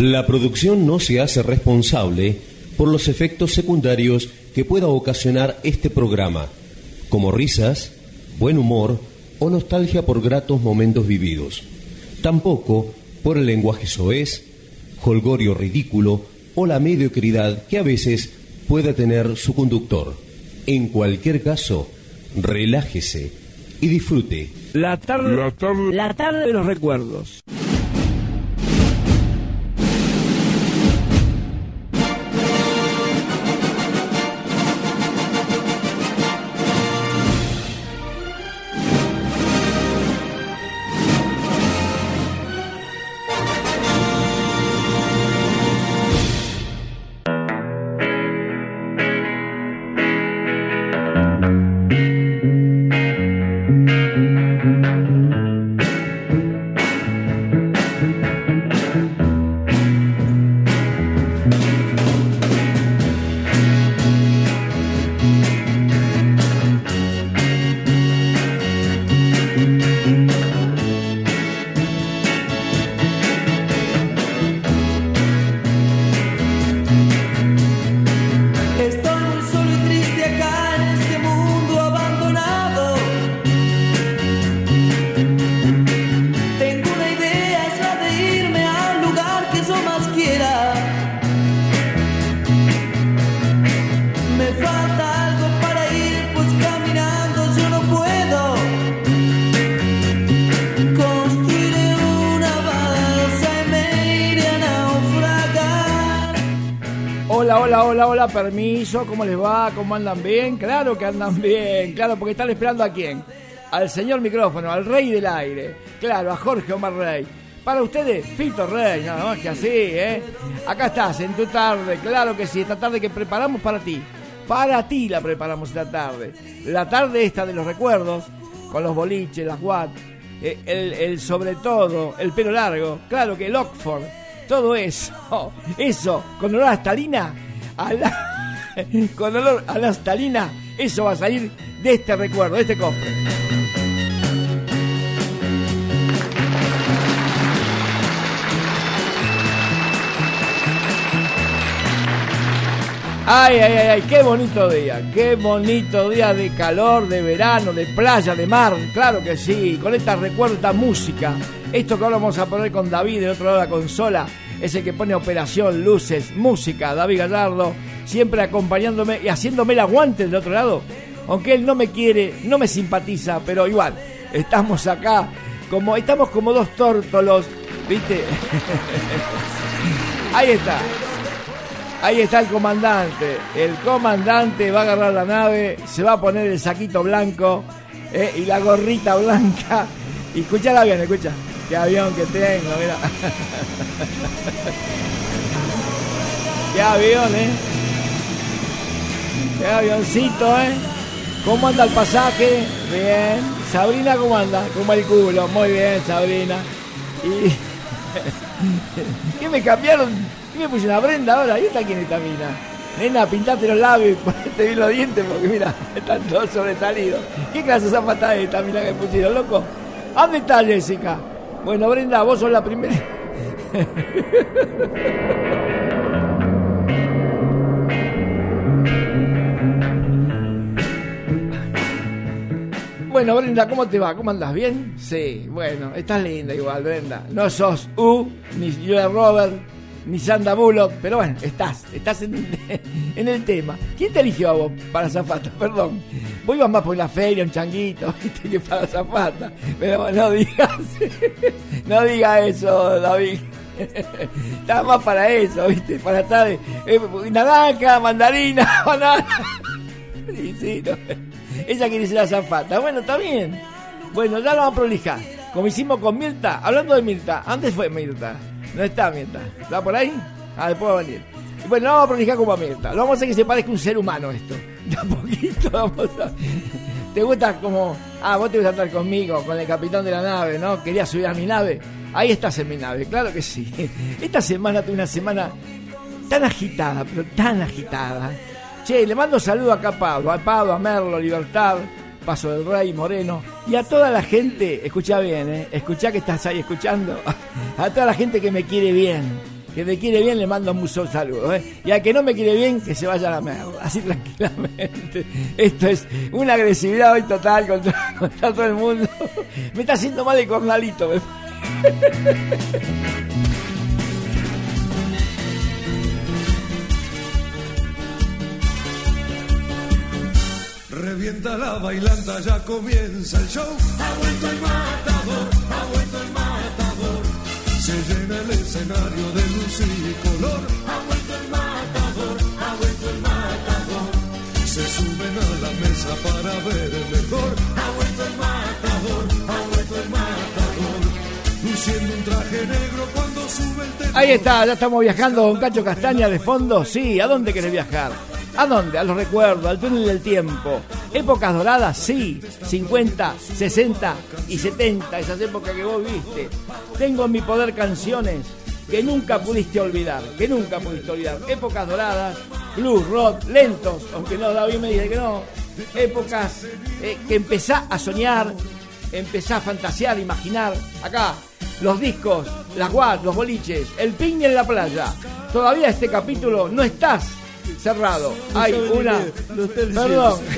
La producción no se hace responsable por los efectos secundarios que pueda ocasionar este programa, como risas, buen humor o nostalgia por gratos momentos vividos. Tampoco por el lenguaje soez, holgorio ridículo o la mediocridad que a veces pueda tener su conductor. En cualquier caso, relájese y disfrute. La tarde, la tarde de los recuerdos. Permiso, ¿cómo les va? ¿Cómo andan bien? Claro que andan bien, claro, porque están esperando a quién. Al señor micrófono, al rey del aire. Claro, a Jorge Omar Rey. Para ustedes, Fito Rey, nada más que así, ¿eh? Acá estás, en tu tarde, claro que sí, esta tarde que preparamos para ti. Para ti la preparamos esta tarde. La tarde esta de los recuerdos, con los boliches, las guat, eh, el, sobre todo, el pelo largo, claro que el Oxford, todo eso, eso, con olor a Stalina, con olor a la eso va a salir de este recuerdo, de este cofre. Ay, ay, ay, ay, qué bonito día, qué bonito día de calor, de verano, de playa, de mar, claro que sí, con esta recuerdo, esta música. Esto que ahora vamos a poner con David del otro lado de la consola, es el que pone operación, luces, música, David Gallardo, siempre acompañándome y haciéndome el aguante del otro lado. Aunque él no me quiere, no me simpatiza, pero igual, estamos acá, como, estamos como dos tórtolos, ¿viste? Ahí está. Ahí está el comandante. El comandante va a agarrar la nave, se va a poner el saquito blanco eh, y la gorrita blanca. Y escuchala bien, escucha. Qué avión que tengo, mira. Qué avión, eh. Qué avioncito, eh. ¿Cómo anda el pasaje? Bien. Sabrina, ¿cómo anda? Como el culo. Muy bien, Sabrina. Y. ¿Qué me cambiaron? ¿Qué me pusieron a Brenda ahora? ¿Y esta quién está mina? Nena, pintate los labios y ponete bien los dientes porque mira, están todos sobresalidos. ¿Qué clase de zapata es esta? Mira que pusieron, loco. ¿Dónde está Jessica? Bueno, Brenda, vos sos la primera. Bueno, Brenda, ¿cómo te va? ¿Cómo andas? ¿Bien? Sí, bueno, estás linda igual, Brenda. No sos U, ni Julia Robert, ni Sandra pero bueno, estás, estás en, el tema. ¿Quién te eligió a vos para Zafata? Perdón. Vos ibas más por la feria, un changuito, viste, que para Zafata. Pero no digas, no digas eso, David. Estaba más para eso, viste, para estar de eh, naranja, mandarina, banana. Sí, sí, no. Ella quiere ser la zafata. Bueno, está bien. Bueno, ya lo vamos a prolijar. Como hicimos con Mirta. Hablando de Mirta, antes fue Mirta. No está Mirta. ¿Está por ahí? Ah, después va a venir. Bueno, vamos a prolijar como a Mirta. Lo vamos a hacer que se parezca un ser humano esto. De poquito vamos a... ¿Te gusta como... Ah, vos te gusta estar conmigo, con el capitán de la nave, ¿no? Querías subir a mi nave. Ahí estás en mi nave, claro que sí. Esta semana tuve una semana tan agitada, pero tan agitada. Che, le mando saludo acá a Pablo, a Pablo, a Merlo, Libertad, Paso del Rey, Moreno, y a toda la gente, escucha bien, ¿eh? escucha que estás ahí escuchando, a toda la gente que me quiere bien, que te quiere bien le mando muchos saludos. ¿eh? Y al que no me quiere bien, que se vaya a la merda, así tranquilamente. Esto es una agresividad hoy total contra, todo el mundo. Me está haciendo mal el cornalito. me- Revienta la bailanta, ya comienza el show. Ha vuelto el matador, ha vuelto el matador. Se llena el escenario de luz y color. Ha vuelto el matador, ha vuelto el matador. Se suben a la mesa para ver el mejor. Ha vuelto el matador, Ahí está, ya estamos viajando con Cacho Castaña de fondo. Sí, ¿a dónde querés viajar? ¿A dónde? A los recuerdos, al túnel del tiempo. Épocas doradas, sí. 50, 60 y 70, esas épocas que vos viste. Tengo en mi poder canciones que nunca pudiste olvidar, que nunca pudiste olvidar. Épocas doradas, blues, rock, lentos, aunque no, David me dice que no. Épocas eh, que empezás a soñar, empezás a fantasear, imaginar. Acá, los discos, las guas, los boliches, el piña en la playa. Todavía este capítulo no estás cerrado. Hay una. Perdón.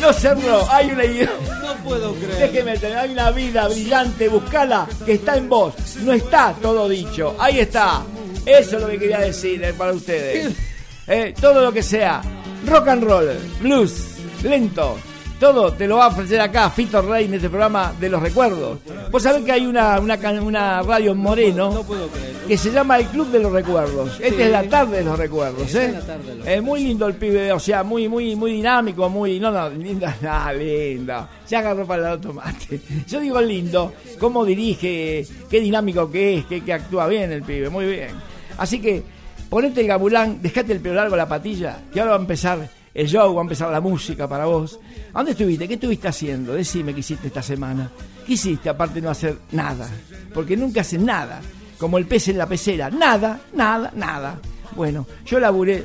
No cerró, hay una idea. No puedo creer. Déjeme tener, hay una vida brillante, buscala, que está en vos. No está todo dicho. Ahí está. Eso es lo que quería decir eh, para ustedes. Eh, todo lo que sea rock and roll, blues, lento, todo te lo va a ofrecer acá Fito Rey en este programa de los recuerdos. Vos sabés que hay una, una, una radio en Moreno No puedo creer. que se llama el Club de los Recuerdos. Esta es la tarde de los recuerdos, ¿eh? es la tarde de los Es muy lindo el pibe, o sea, muy, muy, muy dinámico, muy. No, no, lindo, no, lindo. Ya agarró para el tomate. Yo digo lindo, cómo dirige, qué dinámico que es, que, que actúa bien el pibe, muy bien. Así que, ponete el gabulán, dejate el pelo largo la patilla, que ahora va a empezar el show, va a empezar la música para vos. ¿A dónde estuviste? ¿Qué estuviste haciendo? Decime qué hiciste esta semana. ¿Qué hiciste aparte de no hacer nada? Porque nunca hacen nada. Como el pez en la pecera. Nada, nada, nada. Bueno, yo laburé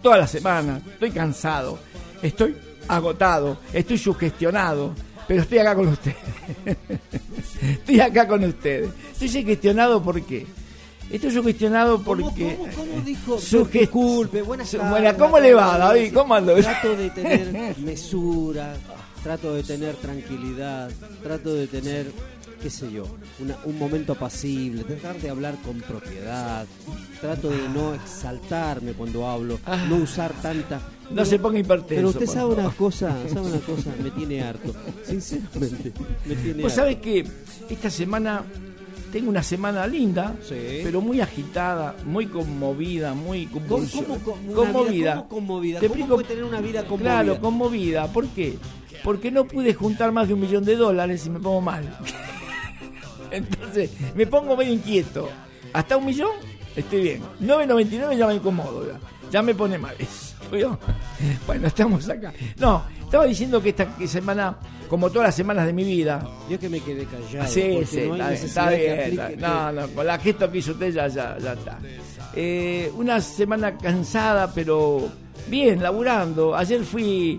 toda la semana. Estoy cansado. Estoy agotado. Estoy sugestionado. Pero estoy acá con ustedes. estoy acá con ustedes. Estoy sugestionado porque... Estoy sugestionado ¿Cómo, porque... cómo, cómo dijo? Suge- Disculpe, buenas tardes. buena, ¿cómo le va, David? ¿Cómo ando? Trato de tener mesura, trato de tener tranquilidad, trato de tener, qué sé yo, una- un momento apacible, tratar de hablar con propiedad, trato de no exaltarme cuando hablo, no usar tanta... Ah. No se ponga hipertenso, Pero usted sabe una cosa, sabe una cosa, me tiene harto, sinceramente, me tiene Vos harto. sabés que esta semana tengo una semana linda, Sí. pero muy agitada, muy conmovida, muy ¿Cómo, convulso- cómo, cómo- una conmovida. cómo conmovida? Te ¿Cómo explico- puede tener una vida conmovida? Claro, conmovida. ¿Por qué? Porque no pude juntar más de un millón de dólares y me pongo mal. Entonces, me pongo medio inquieto. Hasta un millón, estoy bien. 9.99 ya me incomodo, ya, ya me pone mal. Bueno, estamos acá. No, estaba diciendo que esta semana, como todas las semanas de mi vida, Yo que me quedé callado. Sí, sí, no está, bien, está está- No, no, con la gesto que hizo usted ya, ya, ya está. Eh, una semana cansada, pero bien, laburando. Ayer fui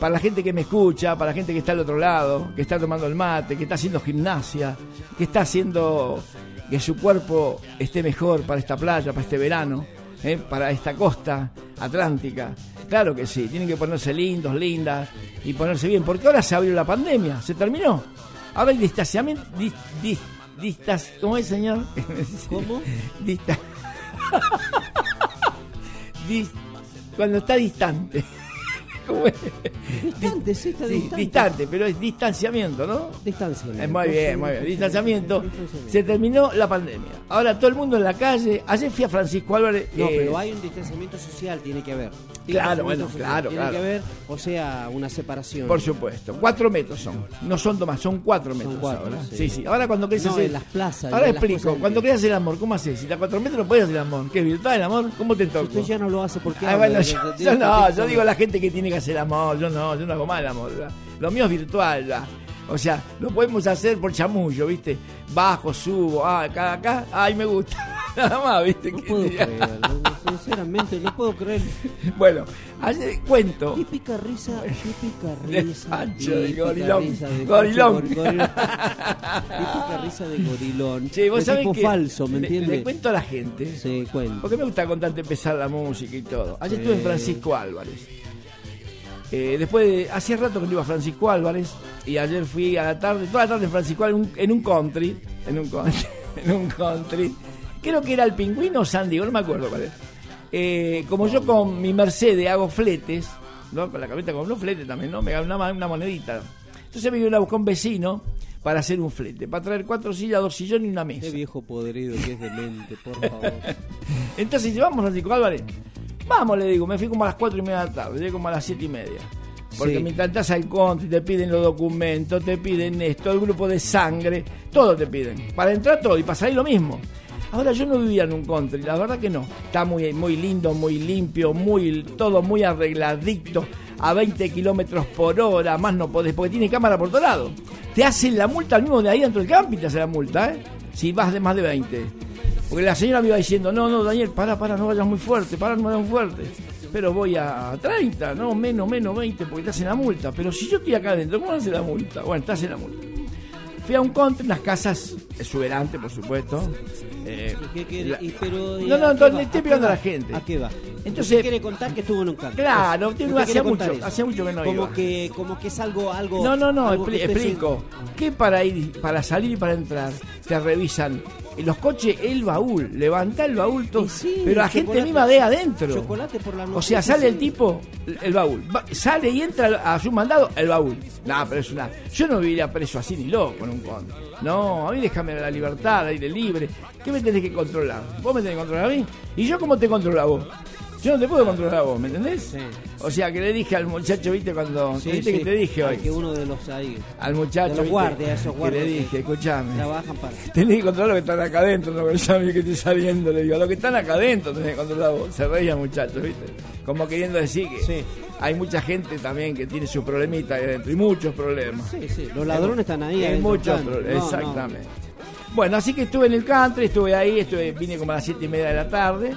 para la gente que me escucha, para la gente que está al otro lado, que está tomando el mate, que está haciendo gimnasia, que está haciendo que su cuerpo esté mejor para esta playa, para este verano, eh, para esta costa atlántica. Claro que sí, tienen que ponerse lindos, lindas y ponerse bien, porque ahora se abrió la pandemia, se terminó. Ahora hay distanciamiento. Dis, dis- distas- ¿Cómo es, señor? ¿Cómo? Dista- Dis- cuando está distante. Distante, sí, está distante. distante, pero es distanciamiento, ¿no? Distancia. Eh, muy bien, muy bien. Distanciamiento. Se terminó la pandemia. Ahora todo el mundo en la calle. Ayer fui a Francisco Álvarez. No, eh, pero hay un distanciamiento social, tiene que haber. Claro, Distanciamiento bueno, social, claro, Tiene claro. que haber, o sea, una separación. Por supuesto. Cuatro metros son. No son dos más, son cuatro metros cuatro, ahora. sí. Sí, sí. Ahora cuando querés No, hacer. en las plazas, Ahora explico. Cuando querés hacer el amor, ¿cómo haces? Si está a cuatro metros no puedes hacer el amor. ¿Qué es virtual el amor? ¿Cómo te Si toco? usted ya no lo hace, ¿por qué Ah, bueno, yo, yo este no, tipo yo digo a la gente que tiene que hacer amor, yo no, yo no hago mal amor. ¿verdad? Lo mío es virtual. O sea, lo podemos hacer por chamullo, ¿viste? Bajo, subo, ah, acá, acá, ay, me gusta. Nada más, ¿viste? No ¿Qué puedo creerlo, Sinceramente, no puedo creerlo. Bueno, ayer cuento. Típica risa, típica risa. Pancho, de gorilón. risa de Gorilón. Pancho Gor- gorilón. típica risa de gorilón. Che, vos sabés que falso, ¿me le- entiendes? Le, cuento a la gente. Sí, cuento. Porque me gusta contarte empezar la música y todo. Ayer estuve en Sí. Francisco Álvarez. Eh, después de. Hacía rato que no iba a Francisco Álvarez. Y ayer fui a la tarde, toda la tarde Francisco Álvarez, en un, en un country. En un country. en un country. Creo que era el pingüino o San Diego, no me acuerdo cuál es. Eh, como yo con mi Mercedes hago fletes, ¿no? Con la camioneta con un flete también, ¿no? Me gano una, una monedita. Entonces me vino a buscar un vecino para hacer un flete, para traer cuatro sillas, dos sillones y una mesa. Qué viejo podrido que es demente, por favor. Entonces llevamos Francisco Álvarez. Vamos, le digo, me fui como a las 4 y media de la tarde, llegué como a las 7 y media. Porque Sí. mientras estás al country, te piden los documentos, te piden esto, el grupo de sangre, todo te piden. Para entrar todo y para salir lo mismo. Ahora yo no vivía en un country, la verdad que no. Está muy, muy lindo, muy limpio, muy todo muy arregladito, a 20 kilómetros por hora, más no podés, porque tiene cámara por todo lado. Te hacen la multa al mismo de ahí dentro del camping, te hacen la multa, ¿eh? Si vas de más de 20. Porque la señora me iba diciendo, no, no, Daniel, para, para, no vayas muy fuerte, para, no vayas muy fuerte. Pero voy a 30, no, menos, menos 20, porque te hacen la multa. Pero si yo estoy acá adentro, ¿cómo hace la multa? Bueno, te hacen la multa. Fui a un country, unas casas exuberantes, por supuesto. Eh, ¿Qué quiere? la- Y, pero, ¿y No, no, qué le estoy ¿A qué pegando a la gente. ¿A qué va? Entonces- Usted quiere contar que estuvo en un campo. Claro, Usted hacía mucho- hacía mucho que no como iba. Que, como que es algo... algo No, no, no, algo explico. Que para ir, para salir y para entrar, te revisan en los coches el baúl, levanta el baúl todo, sí, pero la gente misma de adentro. chocolate por la noche, O sea, sale sí. el tipo, el baúl, va- sale y entra a su mandado el baúl. No, pero es una. Yo no viviría preso así ni loco en un conde. No, a mí déjame la libertad, aire libre. ¿Qué me tenés que controlar? ¿Vos me tenés que controlar a mí? ¿Y yo cómo te controlo a vos? Yo no te puedo controlar a vos, ¿me entendés? Sí. O sea, que le dije al muchacho, viste, cuando. Sí, ¿Viste sí, que te dije hoy? al Que uno de los ahí... al muchacho de los guardias, esos que guardias le que dije, escuchame, Trabajan para... tenés que controlar lo que están acá adentro, no que que estoy saliendo, le digo, a los que están acá adentro tenés que controlar vos. Se reía muchacho, ¿viste? Como queriendo decir que Sí. hay mucha gente también que tiene sus problemitas ahí adentro y muchos problemas. Sí, sí, los ladrones están ahí. Hay muchos del pro- campo. No, no. exactamente. Bueno, así que estuve en el country, estuve ahí, estuve, vine como a las siete y media de la tarde.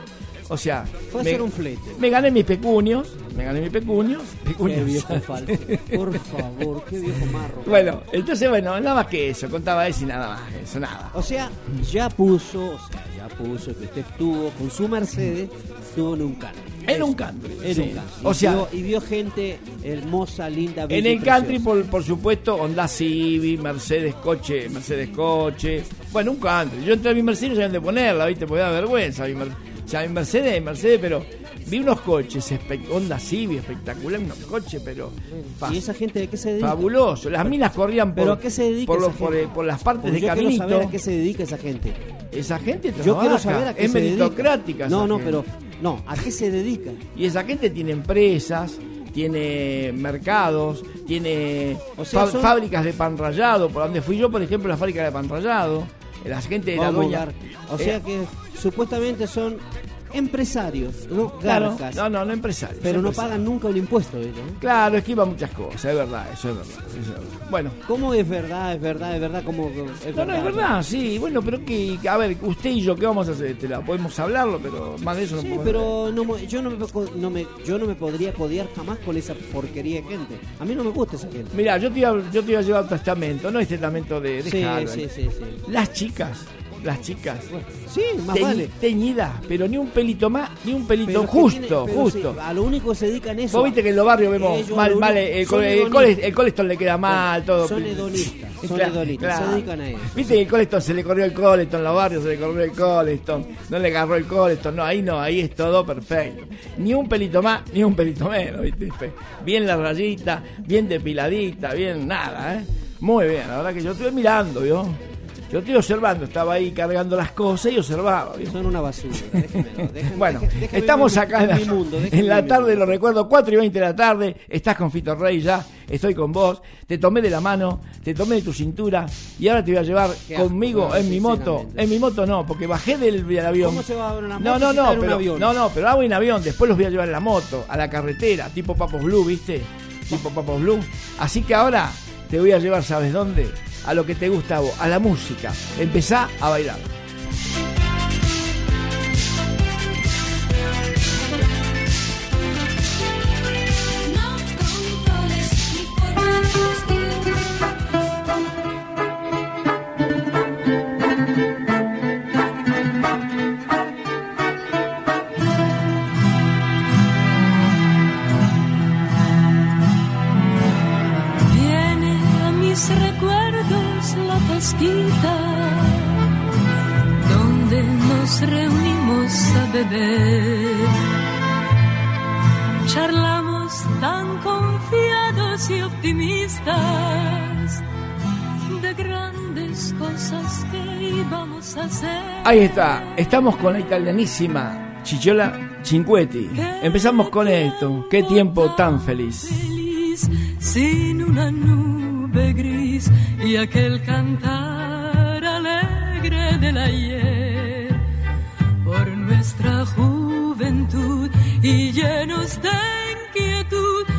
O sea, Fue me, hacer un flete. me gané mis pecunios, me gané mis pecunios. Qué pecunios. viejo falso. Por favor, qué viejo marro. Bueno, entonces, bueno, nada más que eso, contaba eso y nada más, eso, nada. O sea, ya puso, o sea, ya puso que usted estuvo con su Mercedes, estuvo en un country. En un country. En sí. un country. O Y sea, vio- y vio gente hermosa, linda, en bella y el country, por, por supuesto, Honda Civic, Mercedes Coche, Mercedes Coche. Bueno, un country. Yo entré a mi Mercedes y sabía dónde ponerla, ¿viste? Porque da vergüenza. Mi o sea, mi Mercedes, Mercedes, pero vi unos coches, Honda Civic, espectacular, unos coches, pero ¿Y esa gente de qué se dedica? fabuloso. Las minas corrían por, ¿Pero a qué se dedica por, los- esa por, gente? por las partes de yo quiero caminito. saber a qué se dedica esa gente. Esa gente Yo trabaja, quiero saber a qué es se dedica. meritocrática. No, esa no, gente. pero no, ¿a qué se dedica? Y esa gente tiene empresas, tiene mercados, tiene O sea, fa- son- fábricas de pan rallado. Por donde fui yo, por ejemplo, la fábrica de pan rallado. La gente de la Vamos. Gar- O sea Eh, que supuestamente son empresarios, ¿no? claro, Garcas, no, no, no empresarios. pero no empresarios. pagan nunca un impuesto ellos, ¿no? Claro, esquiva muchas cosas, es verdad, eso es verdad. eso es verdad. Bueno, ¿Cómo es verdad? Es verdad, es verdad, ¿cómo es no, no, es verdad, sí. Bueno, pero que, a ver, usted y yo, ¿qué vamos a hacer? Este, la podemos hablarlo, pero más de eso no Sí, pero no, yo, no me, no me, yo no me podría codear jamás con esa porquería de gente. A mí no me gusta esa gente. Mira, yo te iba, yo te iba a llevar un testamento, no es testamento de, de Sí, Harvard. sí, sí, sí. Las chicas, las chicas. Sí, más Teñ- vale. Teñidas, pero ni un pelito más, ni un pelito Pero justo, tiene- justo. sí, a lo único que se dedican es eso. Vos viste que en los barrios vemos Ellos mal, mal, el, son el, hedonistas. cole- el Coleston le queda mal, todo. Son hedonistas, son Claro, hedonistas, claro. se dedican a eso. Viste que el Coleston se le corrió el Coleston, en los barrios se le corrió el Coleston, no le agarró el Coleston, no, ahí no, ahí es todo perfecto. Ni un pelito más, ni un pelito menos, viste. Bien la rayita, bien depiladita, bien nada, ¿eh? Muy bien, la verdad que yo estuve mirando, ¿vio? Yo estoy observando, estaba ahí cargando las cosas y observaba. Son una basura. Bueno, estamos acá en la, mundo, en la tarde, lo recuerdo, 4 y 20 de la tarde, estás con Fito Rey ya, estoy con vos, te tomé de la mano, te tomé de tu cintura y ahora te voy a llevar Qué conmigo en mi moto, en mi moto no, porque bajé del, del avión. ¿Cómo se va a una No, moto no, no, un pero, avión? no, no, pero hago en avión, después los voy a llevar en la moto, a la carretera, tipo Papos Blue, ¿viste? Tipo Papos Blue. Así que ahora te voy a llevar, ¿sabes dónde? A lo que te gusta a vos, a la música. Empezá a bailar. donde nos reunimos a beber. Charlamos tan confiados y optimistas de grandes cosas que íbamos a hacer. Ahí está, estamos con la italianísima Chichola Cinquetti. Empezamos con esto, qué tiempo tan feliz. Sin una nube gris y aquel cantar alegre del ayer. Por nuestra juventud y llenos de inquietud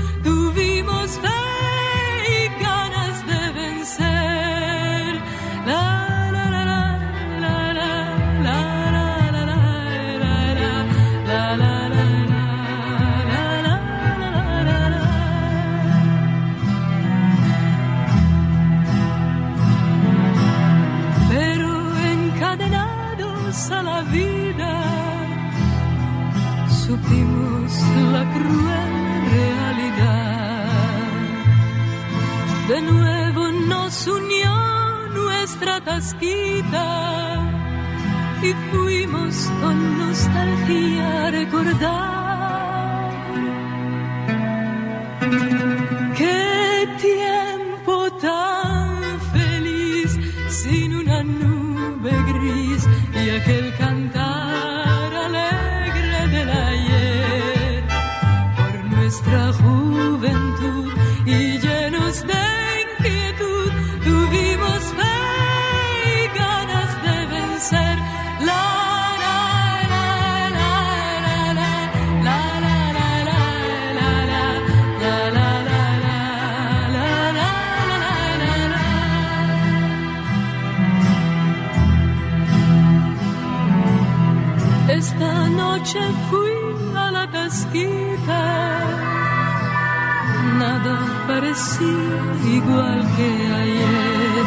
nuestra casquita y fuimos con nostalgia recordar. igual que ayer.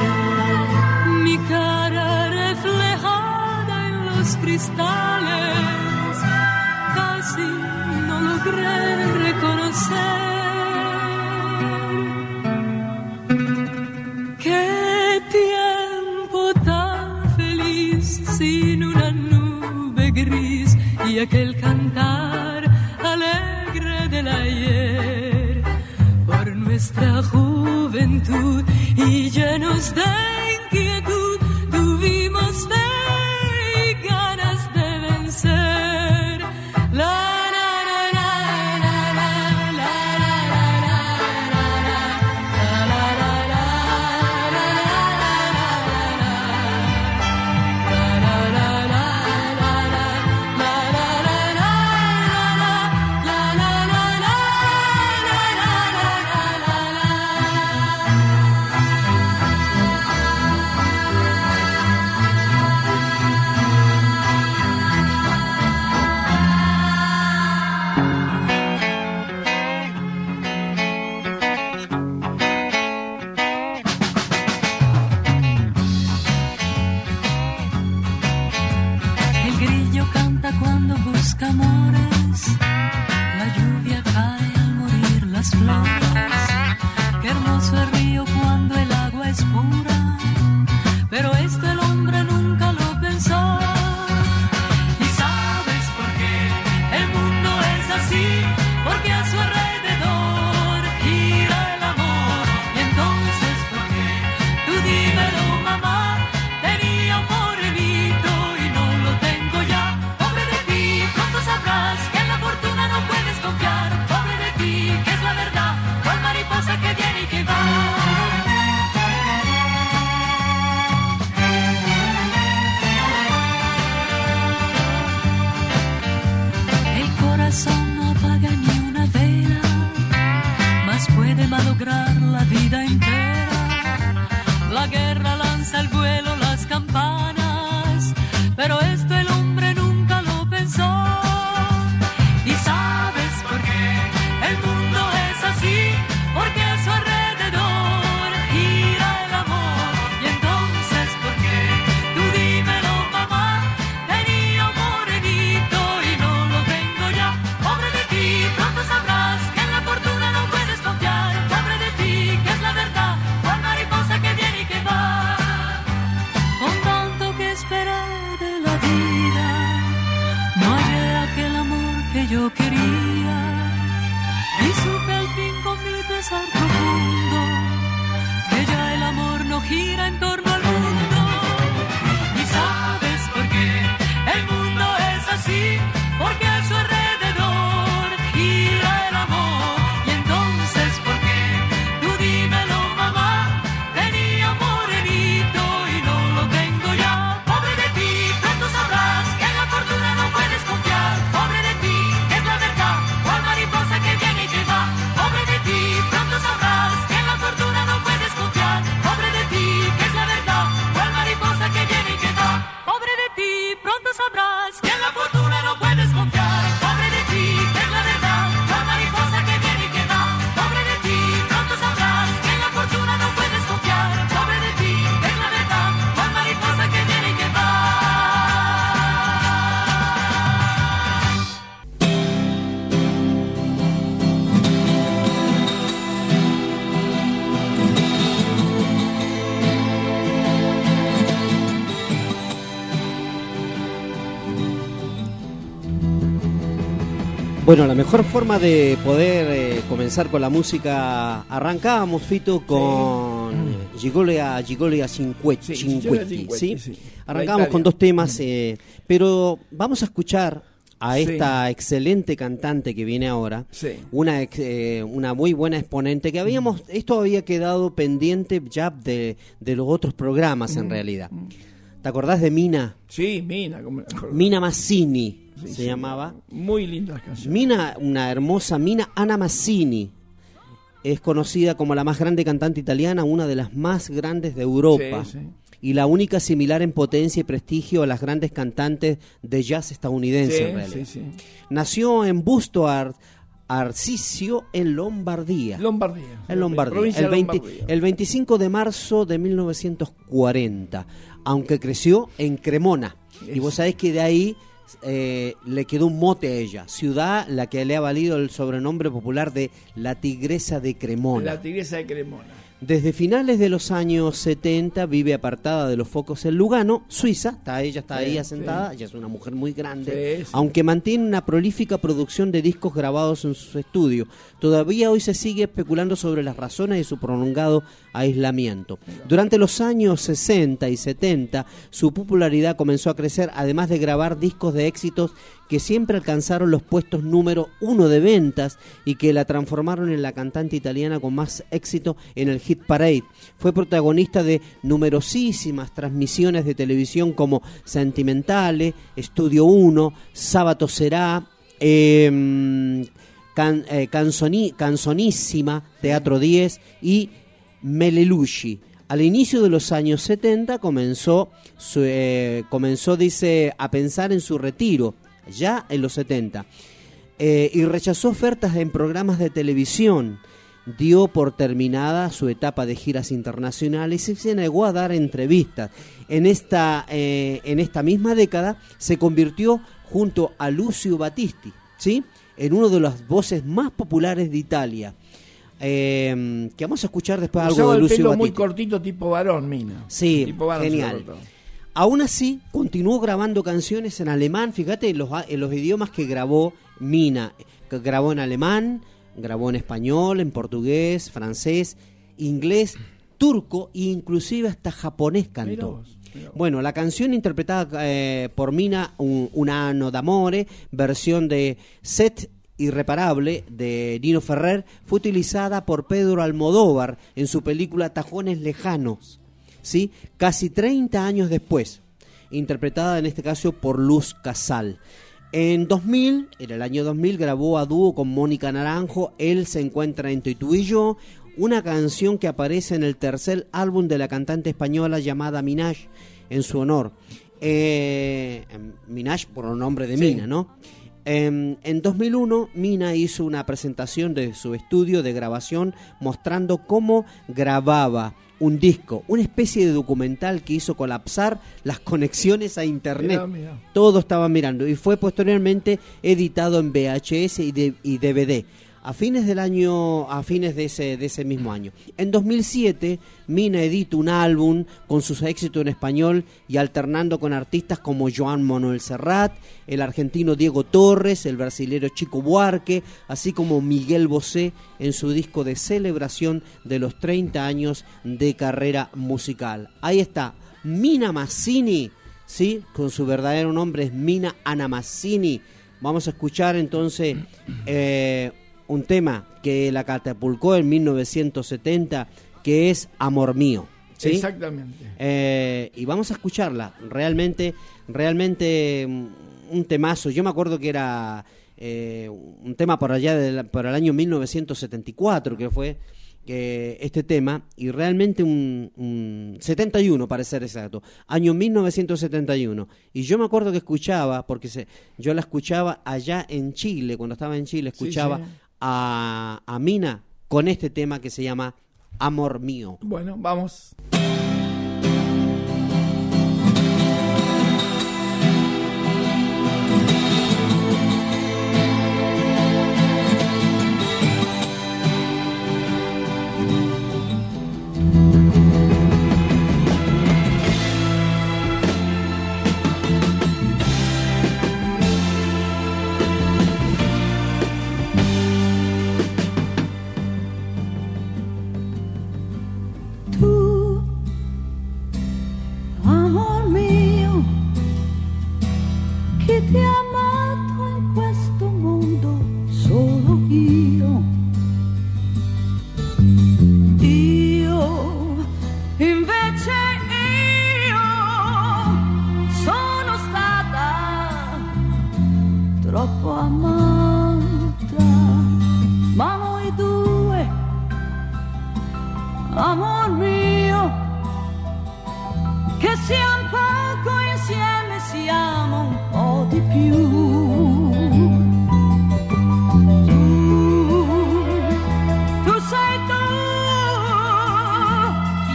Mi cara reflejada en los cristales, casi no logré reconocer. Qué tiempo tan feliz sin una nube gris y aquel cantar alegre del ayer por nuestra juventud juventud y llenos de inquietud. la vida entera. La guerra lanza al vuelo las campanas, pero es Bueno, la mejor forma de poder eh, comenzar con la música, arrancábamos, Fito, con Cinquetti, Sí, Cinquetti, Cinquetti, ¿sí? sí. Arrancamos La con dos temas, eh, pero vamos a escuchar a Sí. esta excelente cantante que viene ahora, Sí. una, ex- eh, una muy buena exponente que habíamos, esto había quedado pendiente ya de, de los otros programas Mm. en realidad. ¿Te acordás de Mina? Sí, Mina, como. Mina Mazzini Sí, se llamaba. Muy lindas canciones. Mina, una hermosa Mina Anna Mazzini. Es conocida como la más grande cantante italiana, una de las más grandes de Europa. Sí. Y la única similar en potencia y prestigio a las grandes cantantes de jazz estadounidense, en. Nació en Busto Ar- Arcisio, en Lombardía. Lombardía. En Lombardía. El, de 20 Lombardía. el 25 de marzo de 1940, aunque creció en Cremona. Y vos sabés que de ahí eh, le quedó un mote a ella, ciudad la que le ha valido el sobrenombre popular de la Tigresa de Cremona. La tigresa de Cremona. Desde finales de los años 70 vive apartada de los focos en Lugano, Suiza, está, ella está Sí, ahí sí. asentada, ella es una mujer muy grande, Sí, aunque mantiene una prolífica producción de discos grabados en su estudio. Todavía hoy se sigue especulando sobre las razones de su prolongado aislamiento. Durante los años 60 y 70 su popularidad comenzó a crecer, además de grabar discos de éxitos que siempre alcanzaron los puestos número uno de ventas y que la transformaron en la cantante italiana con más éxito en el Hit Parade. Fue protagonista de numerosísimas transmisiones de televisión como Sentimentale, Estudio 1, Sábato Será, em, eh, Canzoni- Canzonísima, Teatro 10 y Melelushi. Al inicio de los años 70 comenzó, eh, comenzó dice, a pensar en su retiro, ya en los 70, eh, y rechazó ofertas en programas de televisión. Dio por terminada su etapa de giras internacionales y se negó a dar entrevistas. En esta, eh, en esta misma década se convirtió junto a Lucio Battisti, ¿sí? en uno de las voces más populares de Italia. Eh, que vamos a escuchar después algo Usaba de el Lucio pelo muy Battisti. cortito tipo varón, Mina. Sí, tipo varón se genial. Aún así, continuó grabando canciones en alemán. Fíjate en los, en los idiomas que grabó Mina. Grabó en alemán, grabó en español, en portugués, francés, inglés, turco e inclusive hasta japonés cantó. Bueno, la canción interpretada eh, por Mina, un, un anno d'amore, versión de Set Irreparable de Nino Ferrer, fue utilizada por Pedro Almodóvar en su película Tajones Lejanos, ¿sí? casi 30 años después, interpretada en este caso por Luz Casal. En 2000, en el año 2000, grabó a dúo con Mónica Naranjo, Él se encuentra entre tú y yo, una canción que aparece en el tercer álbum de la cantante española llamada Minaj, en su honor. Eh, Minaj por el nombre de Sí. Mina, ¿no? En, en 2001, Mina hizo una presentación de su estudio de grabación mostrando cómo grababa un disco, una especie de documental que hizo colapsar las conexiones a internet. Mirá, mirá. Todo estaba mirando y fue posteriormente editado en VHS y, de- y DVD a fines del año a fines de ese de ese mismo año. En 2007 Mina edita un álbum con sus éxitos en español y alternando con artistas como Joan Manuel Serrat, el argentino Diego Torres, el brasilero Chico Buarque, así como Miguel Bosé en su disco de celebración de los 30 años de carrera musical. Ahí está Mina Mazzini ¿sí? Con su verdadero nombre es Mina Anamazzini. Vamos a escuchar entonces eh, un tema que la catapulcó en 1970, que es Amor Mío. ¿sí? Exactamente. Eh, y vamos a escucharla. Realmente, realmente mm, un temazo. Yo me acuerdo que era eh, un tema por allá por el año 1974 que fue que este tema y realmente un, un 71 para ser exacto año 1971 y yo me acuerdo que escuchaba porque se, yo la escuchaba allá en Chile cuando estaba en Chile Sí, escuchaba sí. A, a Mina con este tema que se llama Amor Mío Bueno, vamos.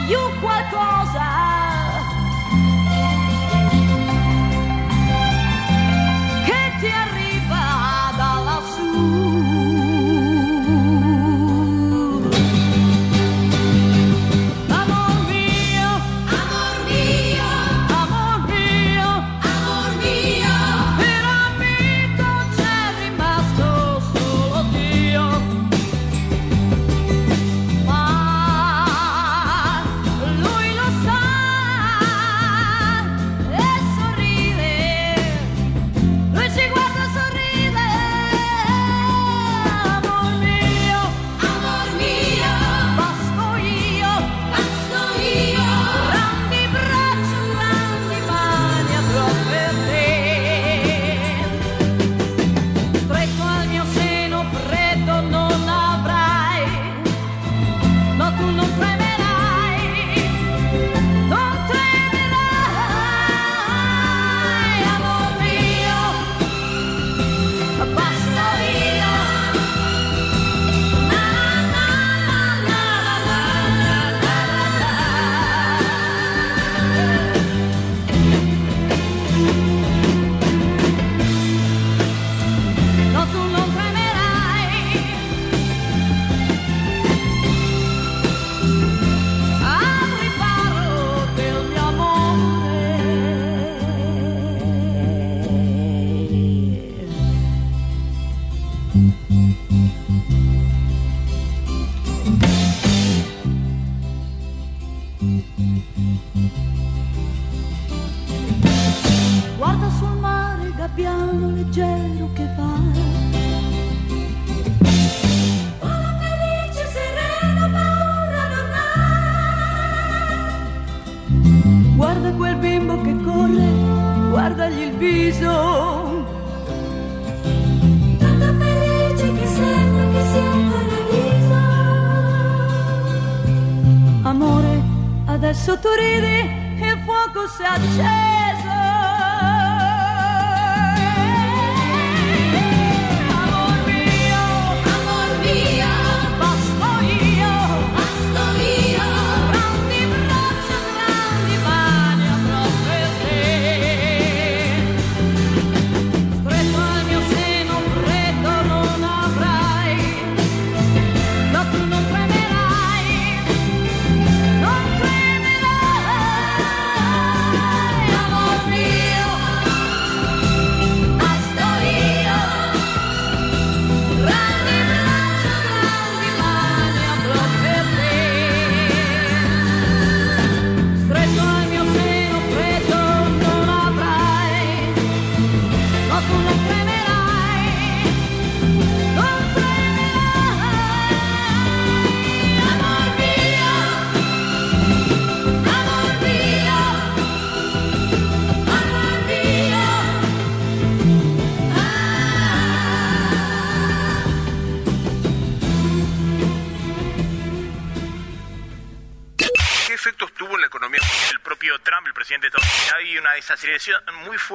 più qualcosa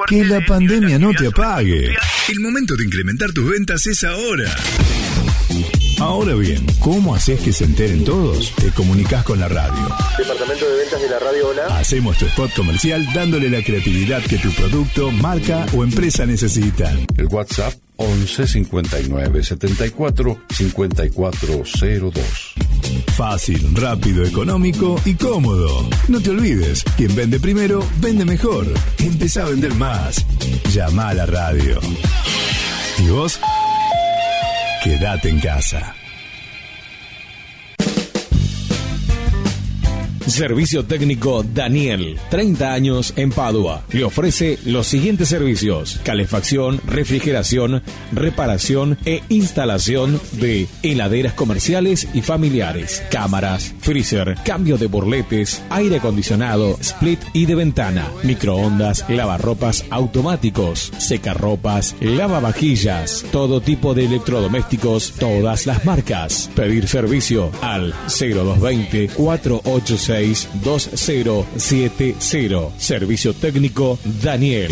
Que la pandemia no te apague. El momento de incrementar tus ventas es ahora. Ahora bien, ¿cómo haces que se enteren todos? Te comunicas con la radio. Departamento de Ventas de la Radio Hola. Hacemos tu spot comercial dándole la creatividad que tu producto, marca o empresa necesitan. El WhatsApp 11 59 74 5402. Fácil, rápido, económico y cómodo. No te olvides, quien vende primero, vende mejor. Empieza a vender más. Llama a la radio. ¿Y vos? Quédate en casa. Servicio técnico Daniel, 30 años en Padua. Le ofrece los siguientes servicios: calefacción, refrigeración, reparación e instalación de heladeras comerciales y familiares, cámaras, freezer, cambio de burletes, aire acondicionado, split y de ventana, microondas, lavarropas automáticos, secarropas, lavavajillas, todo tipo de electrodomésticos, todas las marcas. Pedir servicio al 0220 486 2070. Servicio técnico Daniel.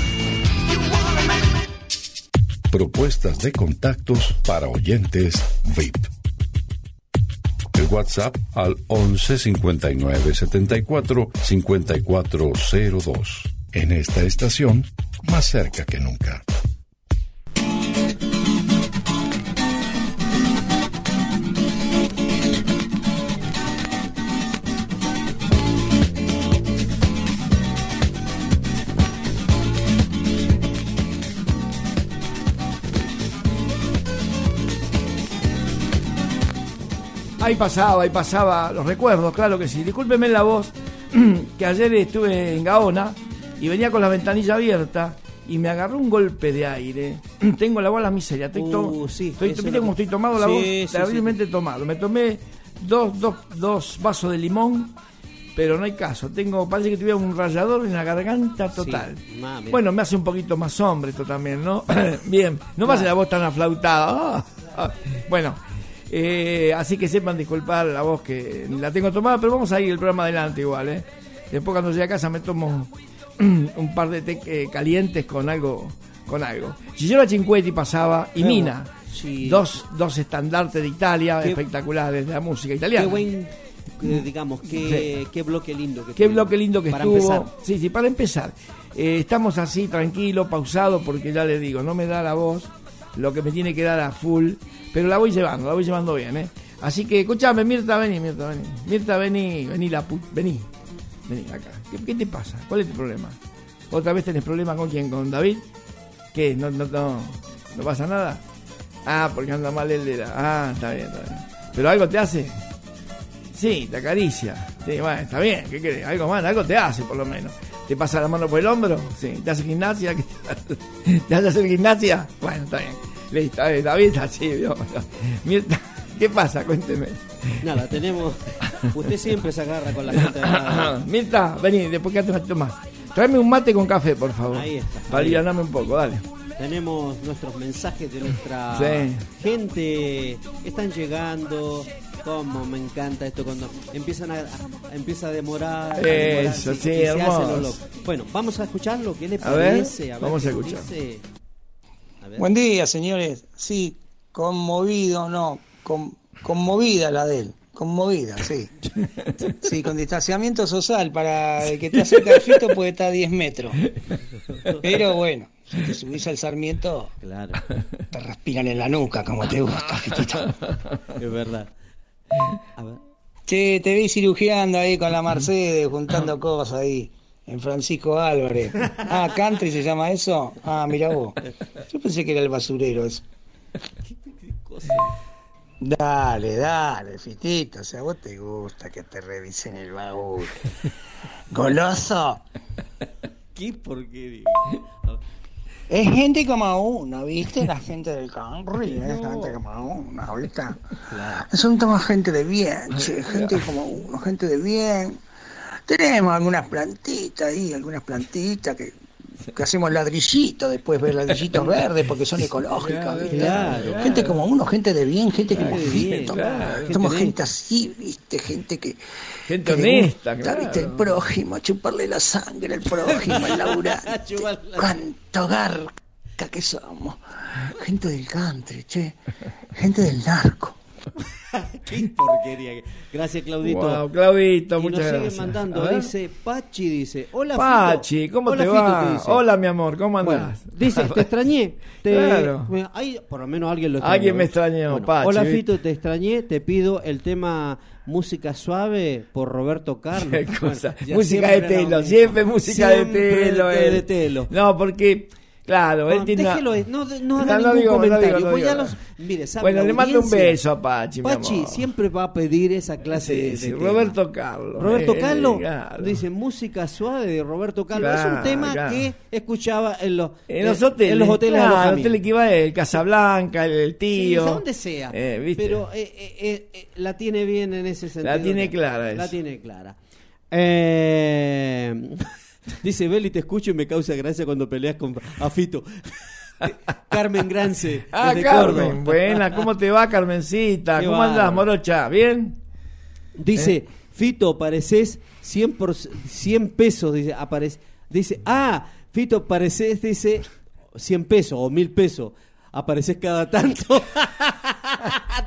Propuestas de contactos para oyentes VIP. El WhatsApp al 11 59 74 5402. En esta estación, más cerca que nunca. Ahí pasaba, ahí pasaba los recuerdos, claro que sí. Discúlpeme la voz, que ayer estuve en Gaona y venía con la ventanilla abierta y me agarró un golpe de aire. Tengo la voz a la miseria. Estoy, to- Uh, sí, estoy, ¿viste cómo estoy tomado la Sí, voz? sí, terriblemente tomado. Me tomé dos, dos, dos vasos de limón, pero no hay caso. Tengo, parece que tuviera un rallador en la garganta total. Sí, mami. Bueno, me hace un poquito más hombre esto también, ¿no? Bien, no me hace la voz tan aflautada. Ah, ah. Bueno, eh, así que sepan disculpar la voz que la tengo tomada, pero vamos a ir el programa adelante igual, ¿eh? Después cuando llegue a casa me tomo un par de té eh, calientes con algo, con algo. Gigero Cinquetti pasaba y Mina, sí. dos, dos estandartes de Italia Qué- espectaculares de la música italiana. Qué buen, eh, digamos, qué, qué bloque lindo que Qué estuvo. bloque lindo que Para estuvo. empezar. Sí, sí, para empezar. Eh, estamos así, tranquilo, pausado, porque ya les digo, no me da la voz lo que me tiene que dar a full, pero la voy llevando, la voy llevando bien, ¿eh? Así que, escúchame, Mirta, vení, Mirta, vení. Mirta, vení, vení, la pu- vení. Vení acá. ¿Qué, te pasa? ¿Cuál es tu problema? ¿Otra vez tenés problema con quién? ¿Con David? ¿Qué? ¿No, no, no, no pasa nada? Ah, porque anda mal él de la... Ah, está bien, está bien. ¿Pero algo te hace? Sí, te acaricia. Sí, bueno, está bien, ¿qué querés? Algo más, algo te hace por lo menos. ¿Te pasa la mano por el hombro? Sí. ¿Te hace gimnasia? ¿Qué te- ¿Te hace hacer gimnasia? Bueno, está bien. Listo, David así, ¿vio? Mirta, ¿qué pasa? Cuénteme. Nada, tenemos. Usted siempre se agarra con la gente de la- Mirta, vení, después quédate un ratito más. Tráeme un mate con café, por favor. Ahí está. Para aliviarme un poco, dale. Tenemos nuestros mensajes de nuestra Sí. gente. Están llegando. Como me encanta esto cuando empiezan a, a- empieza a demorar. a demorar, Eso, y- sí, y hermoso. lo. Bueno, vamos a escucharlo. ¿Qué le A ver, parece? vamos qué a escuchar. dice. Buen día, señores. Sí, conmovido, no, con- conmovida la de él. Conmovida, sí. Sí, con distanciamiento social para el que te acerca al fito puede estar a 10 metros. Pero bueno, si te subís al Sarmiento, Claro, te respiran en la nuca como te gusta, fitito. es verdad. A ver. Che, te vi cirugiando ahí con la Mercedes, juntando cosas ahí, en Francisco Álvarez. Ah, country se llama eso. Ah, mira vos. Yo pensé que era el basurero eso. Dale, dale, fitito. O sea, vos te gusta que te revisen el baúl. Goloso. ¿Qué porquería? Es gente como uno, ¿viste? La gente del country, es gente como uno, ¿viste? Son toda gente de bien, che, gente como uno, gente de bien. Tenemos algunas plantitas ahí, algunas plantitas que, que hacemos ladrillitos, después ver ladrillitos verdes porque son ecológicas, ¿viste? Claro, Gente como uno, gente de bien, gente bien, fito. claro. Somos Gente gente así, ¿viste? Gente que. Gente que honesta, gusta. ¿viste? El prójimo, chuparle la sangre al prójimo, el laburante. Cuánto garca que somos. Gente del country, che. Gente del narco. Qué porquería. Gracias, Claudito. Wow, Claudito, y muchas nos sigue gracias. mandando, A ver. dice Pachi, dice, hola Pachi, Fito. ¿cómo Hola, te Fito, va? dice. Hola, mi amor, ¿cómo Bueno, andás? dice, te extrañé. Te, Claro. Bueno, por lo menos alguien lo extrañó. Alguien me extrañó, Bueno, Pachi, Hola. Fito, te extrañé. Te pido el tema Música Suave por Roberto Carlos. Qué cosa. Música de telo, siempre música Siempre de telo. de telo. No, porque, claro, él tiene. déjelo, no, no No, haga no ningún digo, comentario. digo, pues ya los, mire, Bueno, la le mando un beso a Pachi, mi Pachi amor. siempre va a pedir esa clase Sí, de, sí, de Roberto tema. Carlos. Roberto eh, Carlos claro. dice música suave de Roberto Carlos. es un tema claro. que escuchaba en los, En los eh, hoteles. en los hoteles claro, alojamiento. el hotel que iba el Casablanca, el, el Sí, tío. a donde sea. Eh, ¿viste? Pero eh, eh, eh, eh, la tiene bien en ese sentido. La tiene clara La eso. tiene clara. Eh, dice Beli, te escucho y me causa gracia cuando peleas con a Fito. Carmen Grance. Ah, Carmen, Córdoba. buena, ¿cómo te va, Carmencita? ¿Cómo bárbaro. andás, morocha? ¿Bien? Dice, ¿Eh? Fito, pareces 100, por, 100 pesos. Dice, aparece, dice, ah, Fito, pareces, dice, 100 pesos o 1000 pesos. Apareces cada tanto.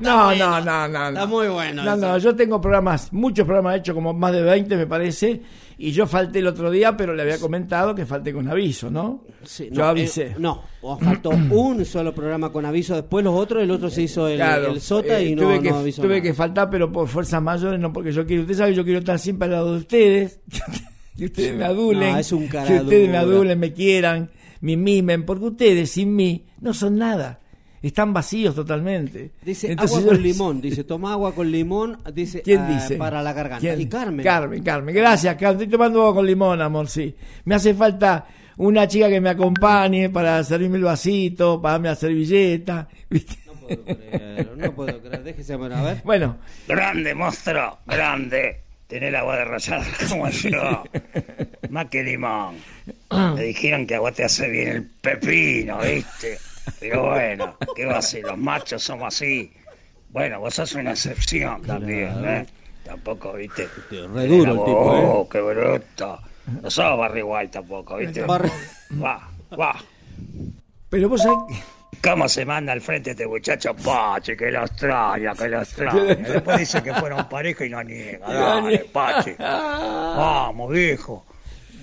No, no, no, no, Está no. muy bueno. No, eso. no, yo tengo programas, muchos programas hechos, como más de 20 me parece, y yo falté el otro día, pero le había comentado que falté con aviso, ¿no? Sí, yo no, avisé. eh, no, os faltó un solo programa con aviso. Después los otros, el otro se hizo el, Claro, el sota eh, y no, tuve, que, no avisó tuve nada. que faltar, pero por fuerzas mayores, no porque yo quiero. Usted sabe que yo quiero estar siempre al lado de ustedes, que ustedes me adulen, No, es un cara que ustedes me adulen, me quieran, me mimen, porque ustedes sin mí no son nada. Están vacíos totalmente. Dice Entonces agua con limón, dice toma agua con limón, dice ¿Quién ah, dice? para la garganta. ¿Quién? Y Carmen. Carmen, Carmen. Gracias, Carmen. Estoy tomando agua con limón, amor, sí. Me hace falta una chica que me acompañe para servirme el vasito, para darme la servilleta. ¿viste? No puedo creer, no puedo creer. Déjese bueno, a ver. Bueno, Grande, monstruo, grande. Tener el agua de rayada como yo. Más que limón. Me dijeron que agua te hace bien el pepino, ¿viste? Pero bueno, ¿qué va a ser? Los machos somos así. Bueno, vos sos una excepción también, ¿eh? Tampoco, ¿viste? re duro el tipo, ¿eh? Oh, qué bruto. No sos Barry White tampoco, ¿viste? Va, va. pero vos sabés ¿Cómo se manda al frente este muchacho Pachi? Que lo extraña, que lo extraña. Después dice que fueron pareja y no niega. Dale, Pachi. Vamos, viejo.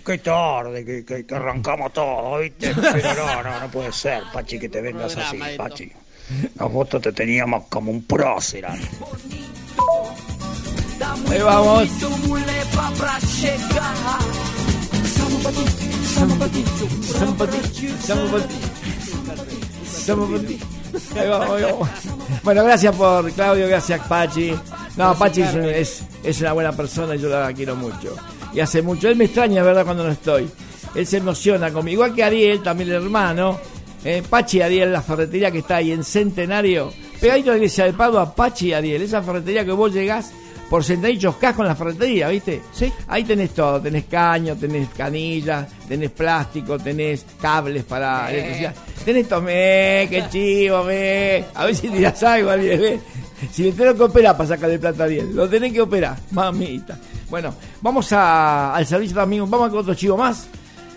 Qué tarde que, que- que arrancamos todo, ¿viste? Pero no, no, no puede ser, Pachi, que te vengas así, Pachi. Nosotros te teníamos como un prócer. Ahí vamos. Ahí vamos, ahí vamos. Bueno, gracias por Claudio, gracias Pachi. No, Pachi es, es una buena persona y yo la quiero mucho. Y hace mucho. Él me extraña, ¿verdad? Cuando no estoy. Él se emociona conmigo. Igual que Ariel, también el hermano. Eh, Pachi y Ariel, la ferretería que está ahí en Centenario. Pegadito a la iglesia de Padua, Pachi y Ariel. Esa ferretería que vos llegás por Centenario y chocás con la ferretería, ¿viste? Sí. Ahí tenés todo. Tenés caño, tenés canillas, tenés plástico, tenés cables para electricidad. Tenés tomé, qué chivo, me. A ver si tirás algo, Ariel, ¿eh? Si le tengo que operar para sacarle plata a Ariel. Lo tenés que operar, mamita. Bueno, vamos a- al servicio también. Vamos con otro chivo más.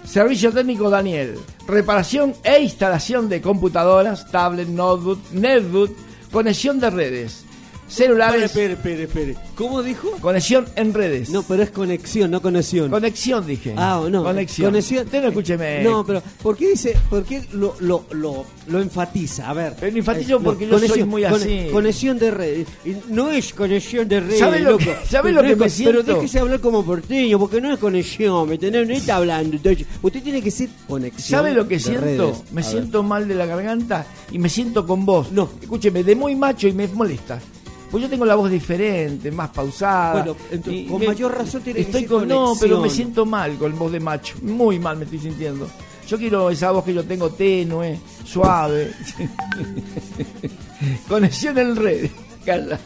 Servicio técnico Daniel. Reparación e instalación de computadoras, tablet, notebook, netbook, conexión de redes, celulares, Espere, espere, espere. ¿Cómo dijo? conexión en redes. No, pero es conexión, no conexión. Conexión dije. Ah, no. Conexión. Conexión. Usted no escúcheme. No, pero ¿por qué dice, por qué lo, lo, lo, lo enfatiza? A ver. Lo enfatizo Eh, porque yo soy muy así. Conexión de redes. No es conexión de redes. ¿Sabe lo que- sabe lo que me siento? Pero déjese hablar como porteño, porque no es conexión, ¿me entendés? No está hablando. usted tiene que ser conexión. ¿Sabe lo que siento? Me siento mal de la garganta y me siento con vos. No. Escúcheme, de muy macho y me molesta. Pues yo tengo la voz diferente, más pausada. Bueno, entonces, con me- mayor razón tiene que estoy decir con No, pero me conexión. siento mal con voz de macho. Muy mal me estoy sintiendo. Yo quiero esa voz que yo tengo tenue, suave. Conexión en red. Calla.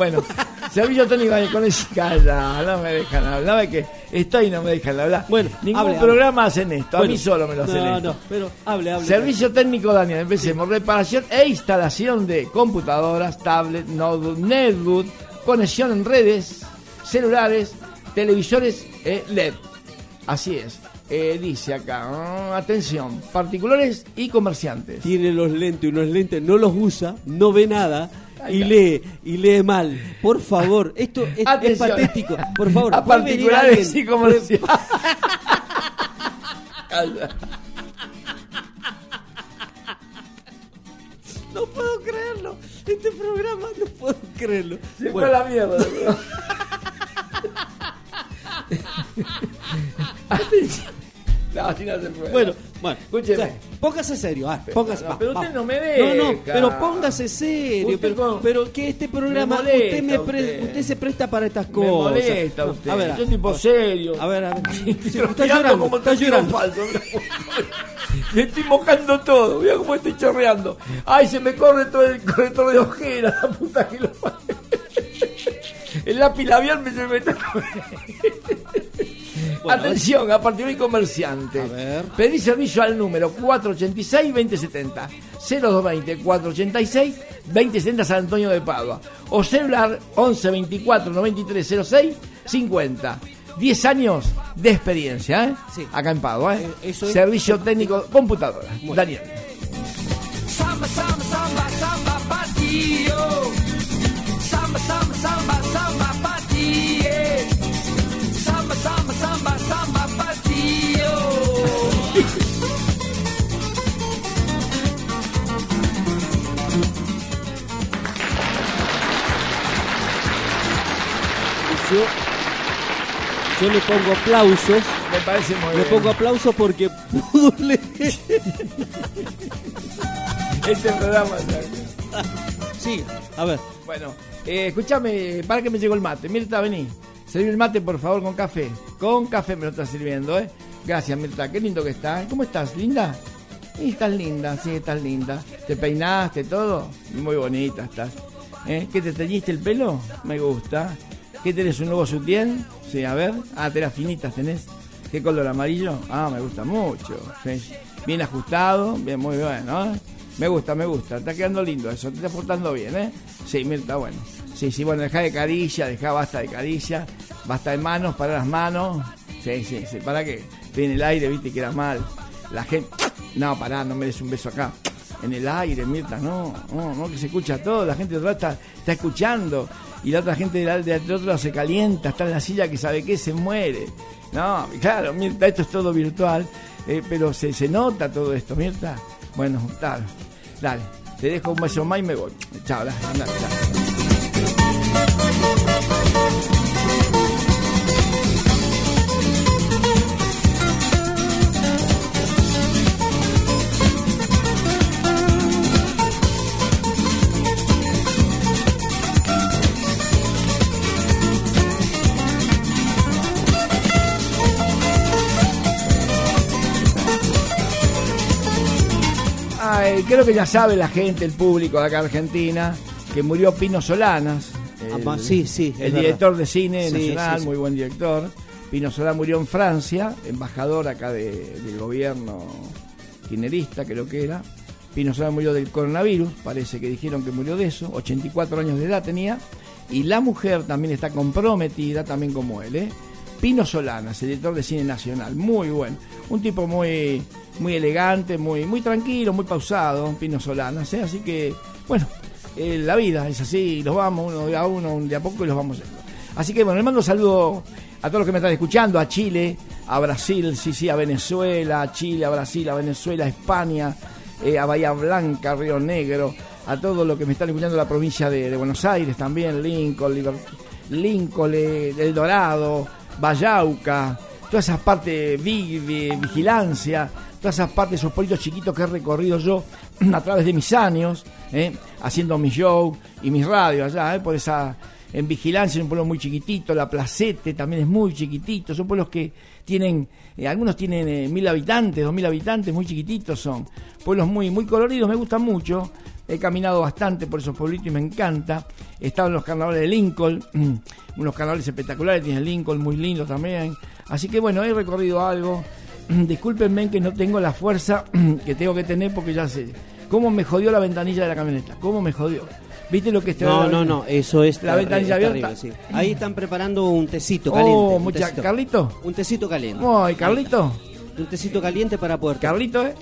Bueno, servicio técnico de conexión. Calla, no me dejan hablar. Que estoy y no me dejan hablar. Bueno, ningún hable, programa hacen esto. A mí solo me lo hacen No, esto. no, pero hable, hable. Servicio técnico, Daniel. Empecemos. Reparación e instalación de computadoras, tablet, notebook, netbook, conexión en redes, celulares, televisores eh, LED. Así es. Eh, dice acá, atención, particulares y comerciantes. Tiene los lentes, unos lentes, no los usa, no ve nada y lee, y lee mal. Por favor, esto es, es patético. Por favor, A particulares y comerciales. No puedo creerlo. Este programa no puedo creerlo. Se Bueno. fue a la mierda. boludo. No, así no se puede. Bueno, bueno, Escúcheme. o sea, póngase serio, ah, póngase, no, va, pero va. usted no me No, no, deja. pero póngase serio, pero, con- pero que este programa Me molesta usted, me pre- usted. usted se presta para estas Me cosas. molesta No, usted. A ver, Yo tipo serio. a ver, a ver. Sí, Pero está llorando, como está llorando. falso. Le estoy mojando todo. Mira cómo estoy chorreando. Ay, se me corre todo el corrector de ojeras. La puta que lo. El lápiz labial me se me está Bueno, Atención, a partir de hoy comerciante. A ver. Pedí servicio al número 486-2070. 0220-486-2070 San Antonio de Padua. O celular 11 24 93 06 50. 10 años de experiencia, ¿eh? Sí. Acá en Padua, ¿eh? Eh, eso es- Servicio técnico computadora. Daniel. Samba, samba, samba, samba, Yo, yo le pongo aplausos, Me parece muy le bien. pongo aplausos porque pudo leer. Este programa. Sí, a ver. Bueno, eh, escúchame, para que me llegó el mate. Mirta, vení. Serví el mate, por favor, con café. Con café me lo está sirviendo, ¿eh? Gracias, Mirta. Qué lindo que está. ¿Cómo estás? ¿Linda? Sí, estás linda, sí, estás linda. ¿Te peinaste todo? Muy bonita estás. ¿Eh? ¿Qué te teñiste el pelo? Me gusta. ¿Qué tenés, un nuevo sutién? Sí, a ver. Ah, telas finitas tenés. ¿Qué color amarillo? Ah, me gusta mucho. Bien ajustado, bien, muy bueno. Me gusta, me gusta. Está quedando lindo eso. Te está portando bien, ¿eh? Sí, Mirta, bueno. Sí, sí, bueno, dejá de caricia, dejá basta de caricia, basta de manos, para las manos. Sí, sí, sí. ¿Para qué? En el aire, viste que era mal. La gente. No, pará, no me des un beso acá. En el aire, Mirta, no, no, no, que se escucha todo. La gente lado está, está escuchando. Y la otra gente del de, otro se calienta, está en la silla que sabe qué, se muere. No, claro, Mirta, esto es todo virtual. eh, pero se, se nota todo esto, Mirta. Bueno, dale, dale. Te dejo un beso más y me voy. Chao, dale, dale. Ay, creo que ya sabe la gente, el público de acá Argentina, que murió Pino Solanas. Ah, el- sí, sí, El director de cine Sí, nacional, muy buen director. Pino Solana murió en Francia, embajador acá de- del gobierno kirchnerista, creo que era. Pino Solana murió del coronavirus, parece que dijeron que murió de eso, 84 años de edad tenía. Y la mujer también está comprometida, también como él, ¿eh? Pino Solanas, el director de cine nacional, muy bueno. Un tipo muy, muy elegante, muy, muy tranquilo, muy pausado, Pino Solanas, ¿eh? Así que, bueno, eh, la vida es así, los vamos uno de a uno, un de a poco y los vamos yendo. Así que bueno, le mando un saludo a todos los que me están escuchando, a Chile, a Brasil, sí, sí, a Venezuela, a Chile, a Brasil, a Venezuela, a España, eh, a Bahía Blanca, Río Negro, a todos los que me están escuchando en la provincia de, Buenos Aires también, Lincoln, Lincoln, El Dorado, Vallauca, todas esas partes, vi- vigilancia, todas esas partes, esos pueblitos chiquitos que he recorrido yo a través de mis años, eh, haciendo mis shows y mis radios allá, eh, por esa en Vigilancia es un pueblo muy chiquitito, La Placete también es muy chiquitito, son pueblos que tienen, eh, algunos tienen mil habitantes, dos mil habitantes, muy chiquititos son, pueblos muy, muy coloridos, me gustan mucho, he caminado bastante por esos pueblitos y me encanta, he estado en los carnavales de Lincoln, unos carnavales espectaculares, tiene Lincoln muy lindo también, así que bueno, he recorrido algo, discúlpenme que no tengo la fuerza que tengo que tener porque ya sé, cómo me jodió la ventanilla de la camioneta, cómo me jodió. ¿Viste lo que está No, no, no, eso es la ventanilla abierta? sí. Ahí están preparando un tecito Oh, caliente. un mucha- tecito. ¿Carlito? Un tecito caliente. Ay, Carlito. Un tecito caliente para Puerto. Carlito, ¿eh?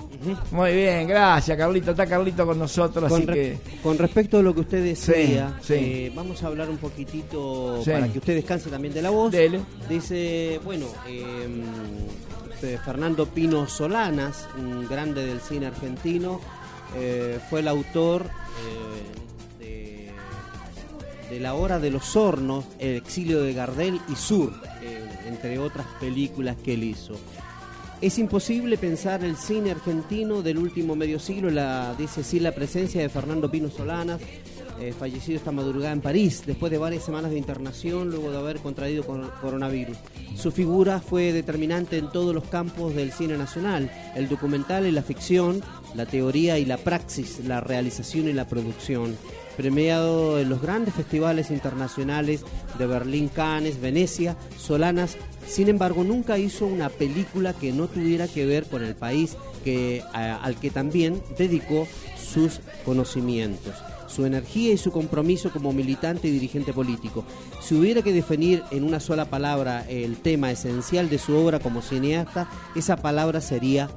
Muy bien, gracias, Carlito. Está Carlito con nosotros, Con, así que. con respecto a lo que usted decía, Sí, sí. eh, vamos a hablar un poquitito Sí. para que usted descanse también de la voz. Dele. Dice, bueno, eh, eh, Fernando Pino Solanas, un grande del cine argentino, eh, fue el autor de, de La Hora de los Hornos, El exilio de Gardel y Sur, entre otras películas que él hizo. Es imposible pensar el cine argentino del último medio siglo, la, dice sí, la presencia de Fernando Pino Solanas, eh, fallecido esta madrugada en París, después de varias semanas de internación, luego de haber contraído cor- coronavirus. Su figura fue determinante en todos los campos del cine nacional, el documental y la ficción, la teoría y la praxis, la realización y la producción. Premiado en los grandes festivales internacionales de Berlín, Cannes, Venecia, Solanas sin embargo, nunca hizo una película que no tuviera que ver con el país que, al que también dedicó sus conocimientos, su energía y su compromiso como militante y dirigente político. Si hubiera que definir en una sola palabra el tema esencial de su obra como cineasta, esa palabra sería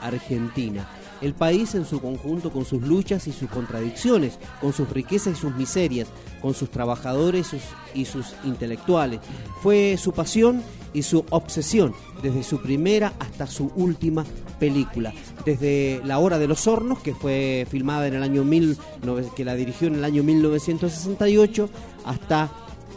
Argentina. El país en su conjunto con sus luchas y sus contradicciones, con sus riquezas y sus miserias, con sus trabajadores y sus, intelectuales. Fue su pasión y su obsesión desde su primera hasta su última película. Desde La Hora de los Hornos, que fue filmada en el año mil, nove- que la dirigió en el año 1968, hasta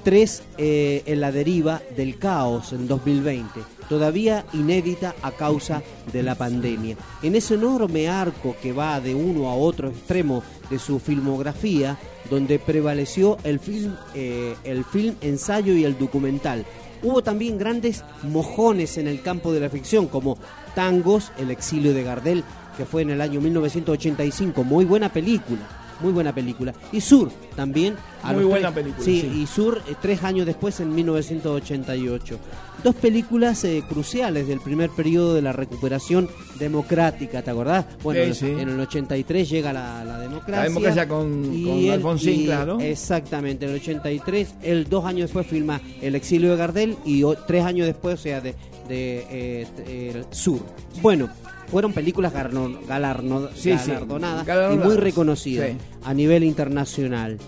Tres eh, en la deriva del caos en 2020, todavía inédita a causa de la pandemia. En ese enorme arco que va de uno a otro extremo de su filmografía, donde prevaleció el film, eh, el film ensayo y el documental. Hubo también grandes mojones en el campo de la ficción, como Tangos, El exilio de Gardel, que fue en el año 1985, muy buena película muy buena película. Y Sur también. a Muy buena tres- película, Sí, sí. y Sur eh, tres años después, en 1988. Dos películas eh, cruciales del primer periodo de la recuperación democrática, ¿te acordás? Bueno, Sí, sí. en el 83 llega la, la democracia. La democracia con- con Alfonsín, y- claro. Exactamente, en el 83. Él dos años después filma El exilio de Gardel y o- tres años después, o sea, de, de, eh, el Sur. Bueno, fueron películas galarno- galarno- Sí, sí. galardonadas y muy reconocidas a nivel internacional.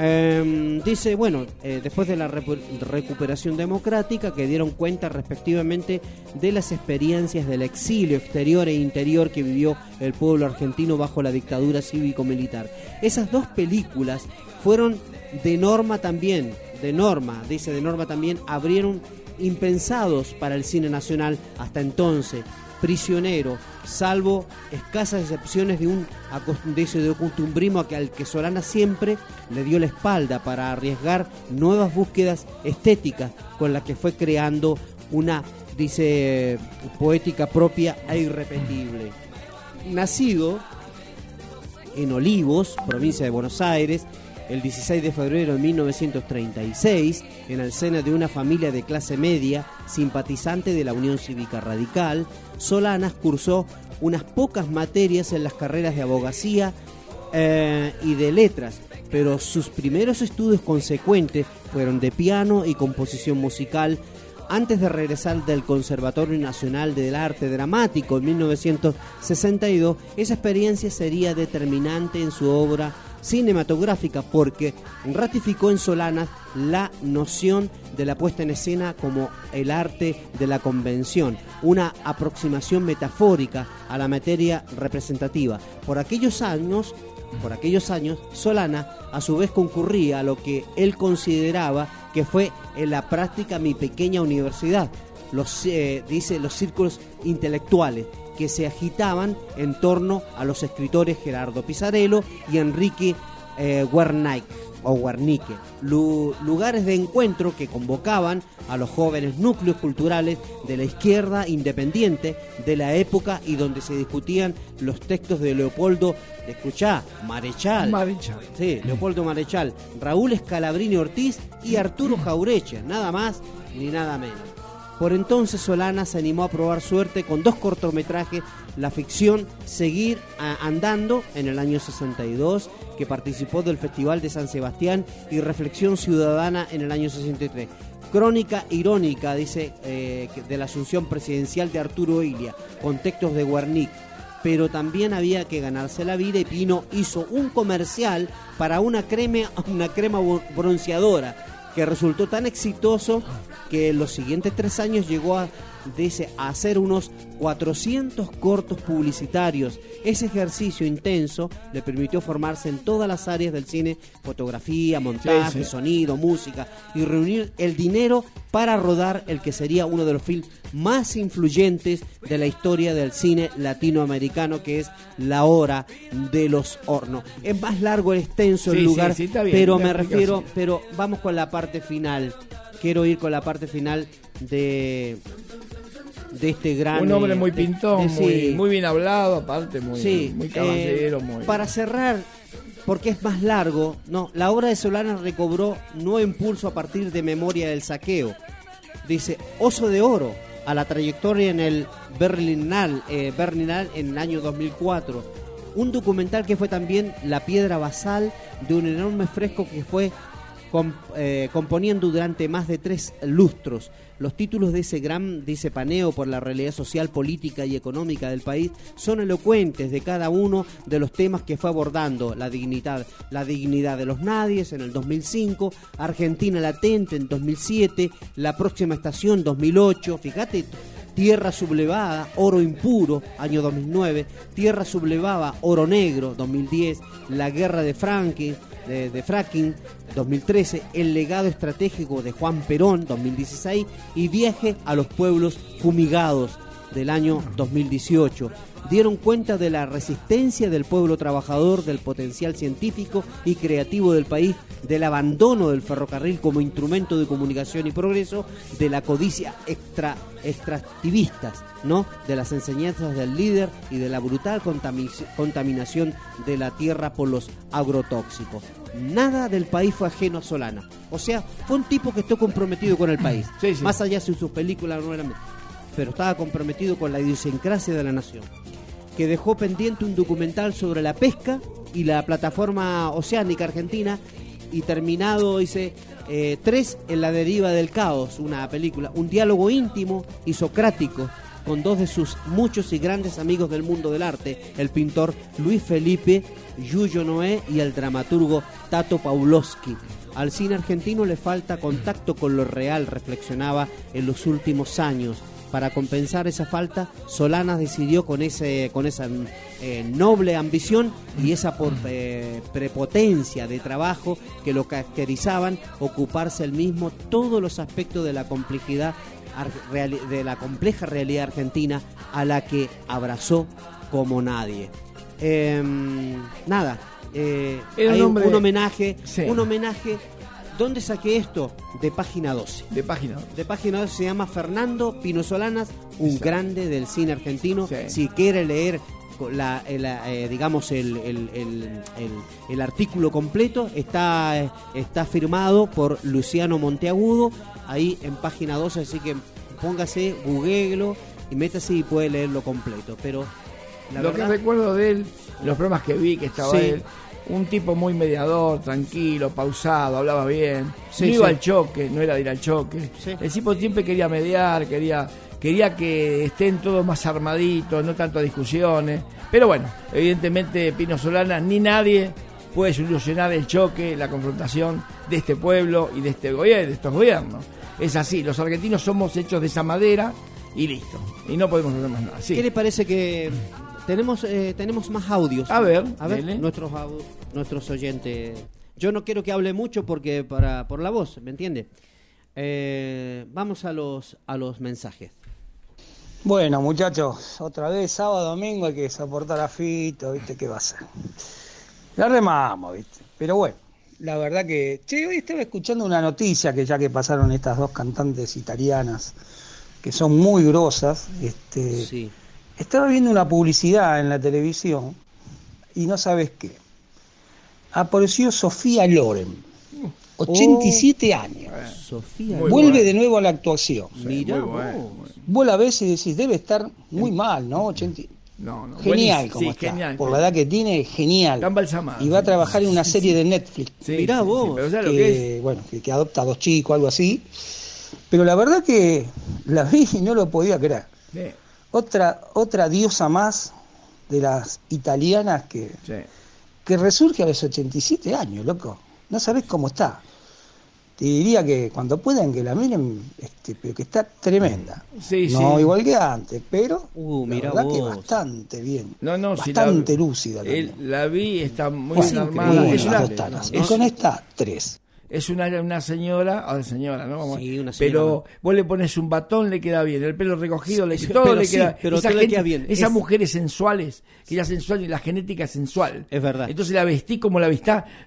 Em, dice, bueno, eh, después de la recuperación democrática, que dieron cuenta respectivamente de las experiencias del exilio exterior e interior que vivió el pueblo argentino bajo la dictadura cívico-militar. Esas dos películas fueron de norma también, de norma, dice de norma también, abrieron impensados para el cine nacional hasta entonces prisionero, salvo escasas excepciones de un acos- de ese de costumbrismo a que- al que Solana siempre le dio la espalda para arriesgar nuevas búsquedas estéticas con las que fue creando una, dice, poética propia e irrepetible. Nacido en Olivos, provincia de Buenos Aires, el 16 de febrero de 1936, en el seno de una familia de clase media, simpatizante de la Unión Cívica Radical, Solanas cursó unas pocas materias en las carreras de abogacía eh, y de letras, pero sus primeros estudios consecuentes fueron de piano y composición musical, antes de regresar del Conservatorio Nacional del Arte Dramático en 1962, esa experiencia sería determinante en su obra cinematográfica porque ratificó en Solanas la noción de la puesta en escena como el arte de la convención, una aproximación metafórica a la materia representativa. Por aquellos años, por aquellos años, Solana a su vez concurría a lo que él consideraba que fue en la práctica mi pequeña universidad, los, eh, dice los círculos intelectuales que se agitaban en torno a los escritores Gerardo Pizarello y Enrique eh, o lu- lugares de encuentro que convocaban a los jóvenes núcleos culturales de la izquierda independiente de la época y donde se discutían los textos de Leopoldo, escuchá, Marechal, Marechal. Sí, Leopoldo Marechal, Raúl Escalabrini Ortiz y Arturo Jaureche, nada más ni nada menos. Por entonces Solana se animó a probar suerte con dos cortometrajes, la ficción Seguir Andando en el año 62, que participó del Festival de San Sebastián, y Reflexión Ciudadana en el año 63. Crónica irónica, dice, eh, de la asunción presidencial de Arturo Ilia, con textos de Guernic. Pero también había que ganarse la vida y Pino hizo un comercial para una crema, una crema bronceadora que resultó tan exitoso que los siguientes tres años llegó a, dice, hacer unos 400 cortos publicitarios. Ese ejercicio intenso le permitió formarse en todas las áreas del cine, fotografía, montaje, Sí, sí. sonido, música, y reunir el dinero para rodar el que sería uno de los films más influyentes de la historia del cine latinoamericano, que es La Hora de los Hornos. Es más largo, extenso el Sí, lugar, bien, pero me refiero, pero vamos con la parte final. Quiero ir con la parte final de de este gran Un hombre eh, muy pintón, de- muy, sí. muy bien hablado, aparte, muy, Sí, muy caballero, eh, muy... Para cerrar, porque es más largo, no, la obra de Solana recobró nuevo impulso a partir de Memoria del Saqueo. Dice, Oso de Oro, a la trayectoria en el Berlinal, eh, Berlinal en el año 2004. Un documental que fue también la piedra basal de un enorme fresco que fue com- eh, componiendo durante más de tres lustros. Los títulos de ese gran, dice paneo por la realidad social, política y económica del país son elocuentes de cada uno de los temas que fue abordando. La dignidad, la dignidad de los nadies en el 2005, Argentina latente en 2007, la próxima estación 2008. Fíjate, Tierra sublevada, oro impuro, año 2009. Tierra sublevada, oro negro, 2010. La guerra de Franklin, de, fracking, 2013. El legado estratégico de Juan Perón, 2016. Y viaje a los pueblos fumigados, del año 2018. Dieron cuenta de la resistencia del pueblo trabajador, del potencial científico y creativo del país, del abandono del ferrocarril como instrumento de comunicación y progreso, de la codicia extra, extractivistas, ¿no? de las enseñanzas del líder y de la brutal contami- contaminación de la tierra por los agrotóxicos. Nada del país fue ajeno a Solana. O sea, fue un tipo que estuvo comprometido con el país. Más allá si sus películas no eran pero estaba comprometido con la idiosincrasia de la nación, que dejó pendiente un documental sobre la pesca y la plataforma oceánica argentina y terminado, dice, eh, tres en la deriva del caos, una película, un diálogo íntimo y socrático con dos de sus muchos y grandes amigos del mundo del arte, el pintor Luis Felipe, Yuyo Noé y el dramaturgo Tato Paulowski. Al cine argentino le falta contacto con lo real, reflexionaba en los últimos años. Para compensar esa falta, Solana decidió con ese con esa eh, noble ambición y esa por- eh, prepotencia de trabajo que lo caracterizaban ocuparse el mismo todos los aspectos de la complejidad de la compleja realidad argentina a la que abrazó como nadie. Em, nada, eh, un hay un, hombre- un homenaje, Sí. un homenaje. ¿Dónde saqué esto? De página 12. De página 12. De página 12 se llama Fernando Pino Solanas, un grande del cine argentino. Si quiere leer la, eh, digamos el, el- el- el- el artículo completo, está, eh, está firmado por Luciano Monteagudo, ahí en página 12, así que póngase, googlelo y métase y puede leerlo completo. Pero la Lo verdad, que recuerdo de él, los programas que vi que estaba Sí. él, un tipo muy mediador, tranquilo, pausado, hablaba bien, Sí, no iba sí. al choque, no era de ir al choque. Sí. El tipo siempre quería mediar, quería, quería que estén todos más armaditos, no tanto discusiones. Pero bueno, evidentemente Pino Solana ni nadie puede solucionar el choque, la confrontación de este pueblo y de este gobierno, de estos gobiernos. Es así, los argentinos somos hechos de esa madera y listo. Y no podemos hacer más nada. ¿qué le parece que tenemos eh, tenemos más audios? A ver, a ver, dele. nuestros au- nuestros oyentes. Yo no quiero que hable mucho porque para por la voz, ¿me entiende? Eh, vamos a los a los mensajes. Bueno, muchachos, otra vez sábado, domingo hay que soportar a Fito, ¿viste qué va a ser? La remamos, ¿viste? Pero bueno, la verdad que. Che, hoy estaba escuchando una noticia que ya que pasaron estas dos cantantes italianas que son muy grosas, este. Estaba viendo una publicidad en la televisión y no sabes qué. Apareció Sofía Loren, 87 años. Sofía. Vuelve de nuevo a la actuación. Mirá muy vos. Vos la ves y decís, debe estar muy mal, ¿no? 80 No, no. Genial buenísimo. como Sí, está. genial. Por la edad que tiene, genial. Y va a sí. trabajar en una serie de Netflix. Sí, Mirá sí, sí, vos, pero ¿sabes que, lo que es? bueno, que, que adopta a dos chicos, algo así. Pero la verdad que la vi y no lo podía creer. Sí, Otra, otra diosa más de las italianas que, sí. Que resurge a los 87 años, loco. No sabés cómo está. Te diría que cuando puedan que la miren, este, pero que está tremenda. Sí, no sí. igual que antes, pero Uh, la que vos. bastante bien. No, no, si bastante la, lúcida. la vi, está muy bien armada. Es es- con esta, tres. Es una, una señora, ahora señora, ¿no? Vamos, Sí, una señora pero vos le pones un batón, le queda bien, el pelo recogido, le, todo pero le sí, queda pero esa le gente- queda bien. Esas Es- mujeres sensuales, que ya sensual y la genética es sensual. Es verdad. Entonces la vestí como la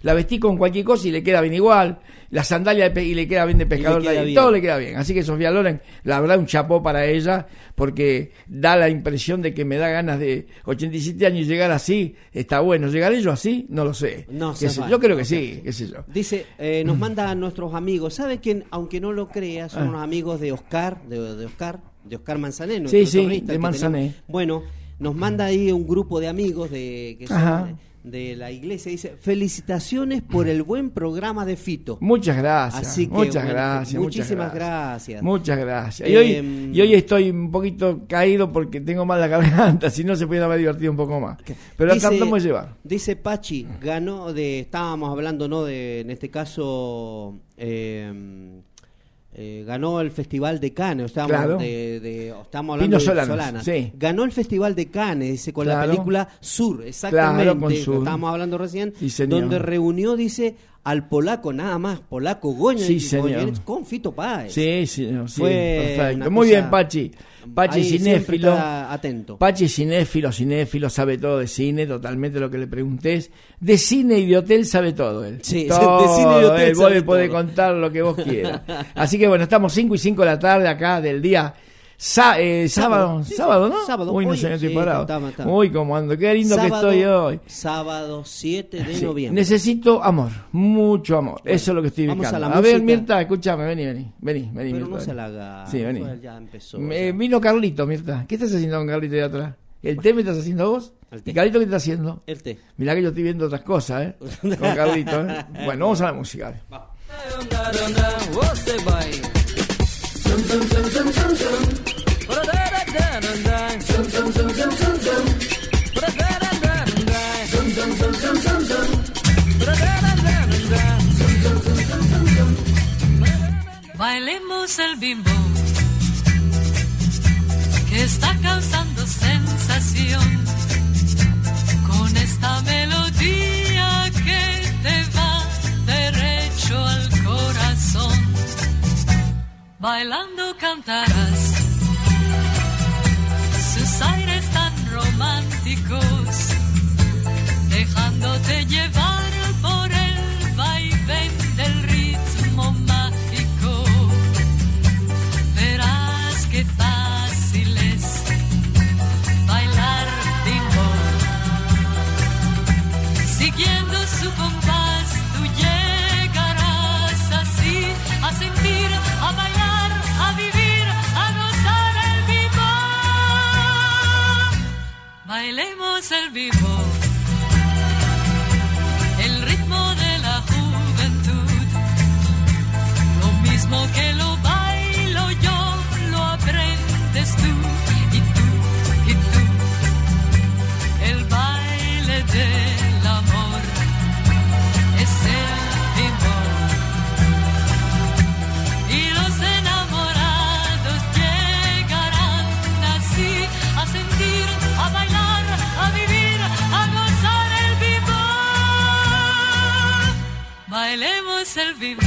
la vestí con cualquier cosa y le queda bien igual. La sandalia y le queda bien de pescador, queda y bien. todo le queda bien. Así que Sofía Loren, la verdad, un chapó para ella, porque da la impresión de que me da ganas de 87 años llegar así. Está bueno. ¿Llegaré yo así? No lo sé. No sé, yo creo que sí, qué sé yo. Dice, eh, nos manda a nuestros amigos. ¿Sabe quién? Aunque no lo crea, son Ah. unos amigos de Oscar, de, de Oscar, de Oscar Manzané. Sí, sí, de Manzané. Bueno, nos manda ahí un grupo de amigos de que son Ajá. De, la iglesia. Dice, felicitaciones por el buen programa de Fito. Muchas gracias. Así que, muchas bueno, gracias. muchísimas muchas gracias. Muchas gracias. Eh, Y hoy, y hoy estoy un poquito caído porque tengo mal la garganta, si no se puede haber divertido un poco más. Pero Dice- tratamos de llevar. Dice Pachi, ganó de, estábamos hablando, ¿no? De, en este caso, eh, eh, ganó el Festival de Cannes, estábamos, Claro. de, de- estábamos hablando Pino de Solanas, sí. Ganó el Festival de Cannes, dice, con la película Sur, exactamente, Claro, con Sur. estábamos hablando recién, Sí, donde reunió, dice, al polaco, nada más, polaco Goña Sí, con Fito Páez. Sí, sí, Fue perfecto. Muy cosa- bien, Pachi. Pachi cinéfilo. atento. Pachi cinéfilo, cinéfilo, sabe todo de cine, totalmente lo que le preguntés. De cine y de hotel sabe todo él. Sí, todo, de cine y de hotel él, vos sabe le podés contar lo que vos quieras. Así que bueno, estamos 5 y 5 de la tarde acá del día Eh, sábado, Sábado, ¿no? sábado. Uy, no sé, estoy sí, parado. Uy, cómo ando, qué lindo Sábado- que estoy hoy. Sábado 7 de Sí, noviembre. Necesito amor, mucho amor. Eso es lo que estoy buscando. a la A, ver. Mirta, escúchame, vení, vení, vení, vení. Pero no Mirta, se la haga. Sí, vení. Pues ya empezó. Me- ya. vino Carlito, Mirta. ¿Qué estás haciendo con Carlito de atrás? ¿El té me estás haciendo vos? El té. ¿Y Carlito qué estás haciendo? El té. Mirá que yo estoy viendo otras cosas, ¿eh? Con Carlito, ¿eh? Bueno, vamos a la música. dale. Bailemos el bimbo que está causando sensación con esta melodía que te va derecho al corazón. Bailando cantarás dejándote llevar por el vaivén del ritmo mágico. Verás qué fácil es bailar bimbo. Siguiendo su compás, tú llegarás así a sentir, a bailar, a vivir, a gozar el vivo. Bailemos el vivo. Bailemos el.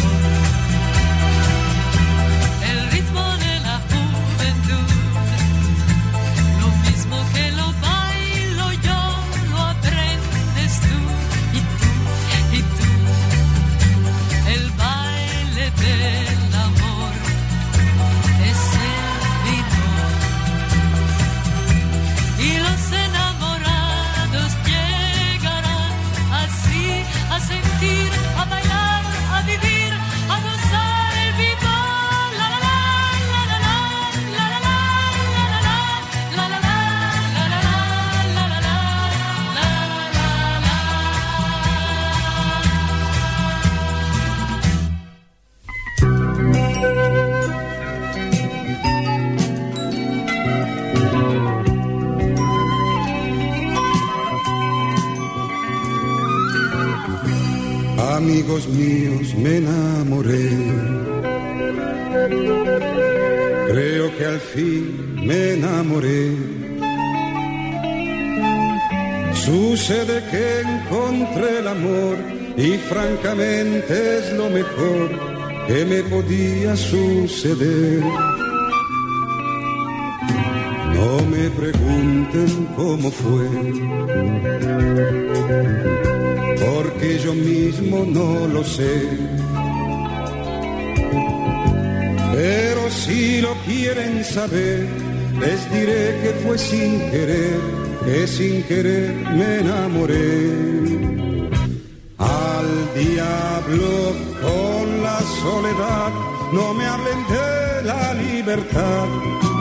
Amigos míos, me enamoré. Creo que al fin me enamoré. Sucede que encontré el amor y francamente es lo mejor que me podía suceder. No me pregunten cómo fue, porque yo mismo no lo sé. Pero si lo quieren saber, les diré que fue sin querer, que sin querer me enamoré. Al diablo con la soledad, no me hablen la libertad.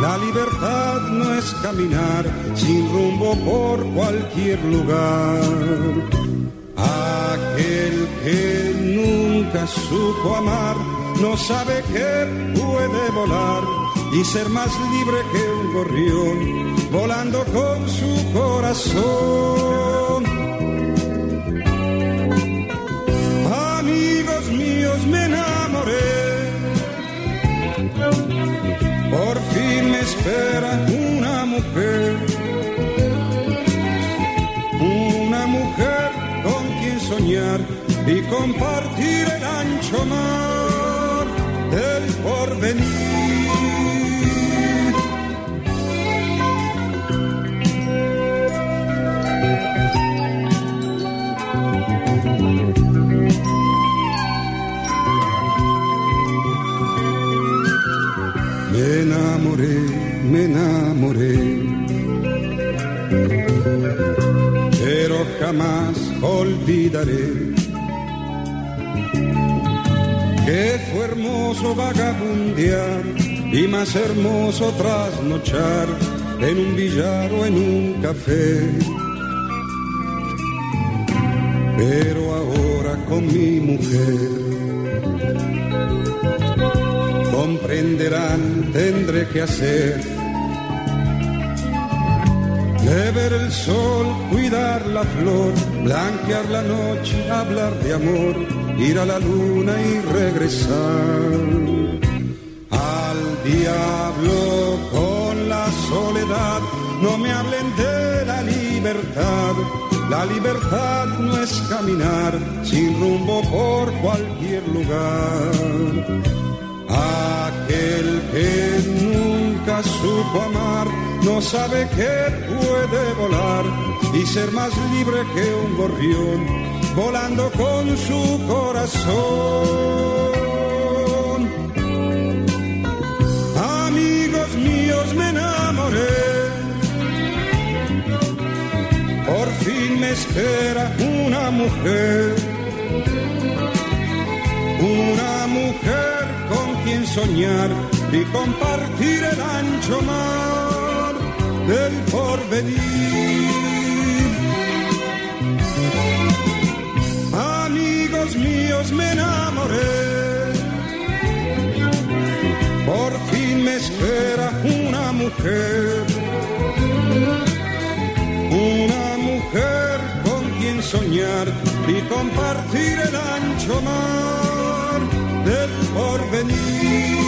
La libertad no es caminar sin rumbo por cualquier lugar. Aquel que nunca supo amar no sabe que puede volar y ser más libre que un gorrión volando con su corazón. Compartir el ancho mar del porvenir. Me enamoré, me enamoré, pero jamás olvidaré hermoso vagabundear y más hermoso trasnochar en un billar o en un café. Pero ahora con mi mujer comprenderán, tendré que hacer. De ver el sol, cuidar la flor, blanquear la noche, hablar de amor, ir a la luna y regresar. Al diablo con la soledad, no me hablen de la libertad. La libertad no es caminar sin rumbo por cualquier lugar. Aquel que nunca supo amar no sabe que puede volar y ser más libre que un gorrión volando con su corazón. Amigos míos, me enamoré. Por fin me espera una mujer. Una mujer con quien soñar y compartir el ancho mar del porvenir. Míos, me enamoré. Por fin me espera una mujer. Una mujer con quien soñar y compartir el ancho mar del porvenir.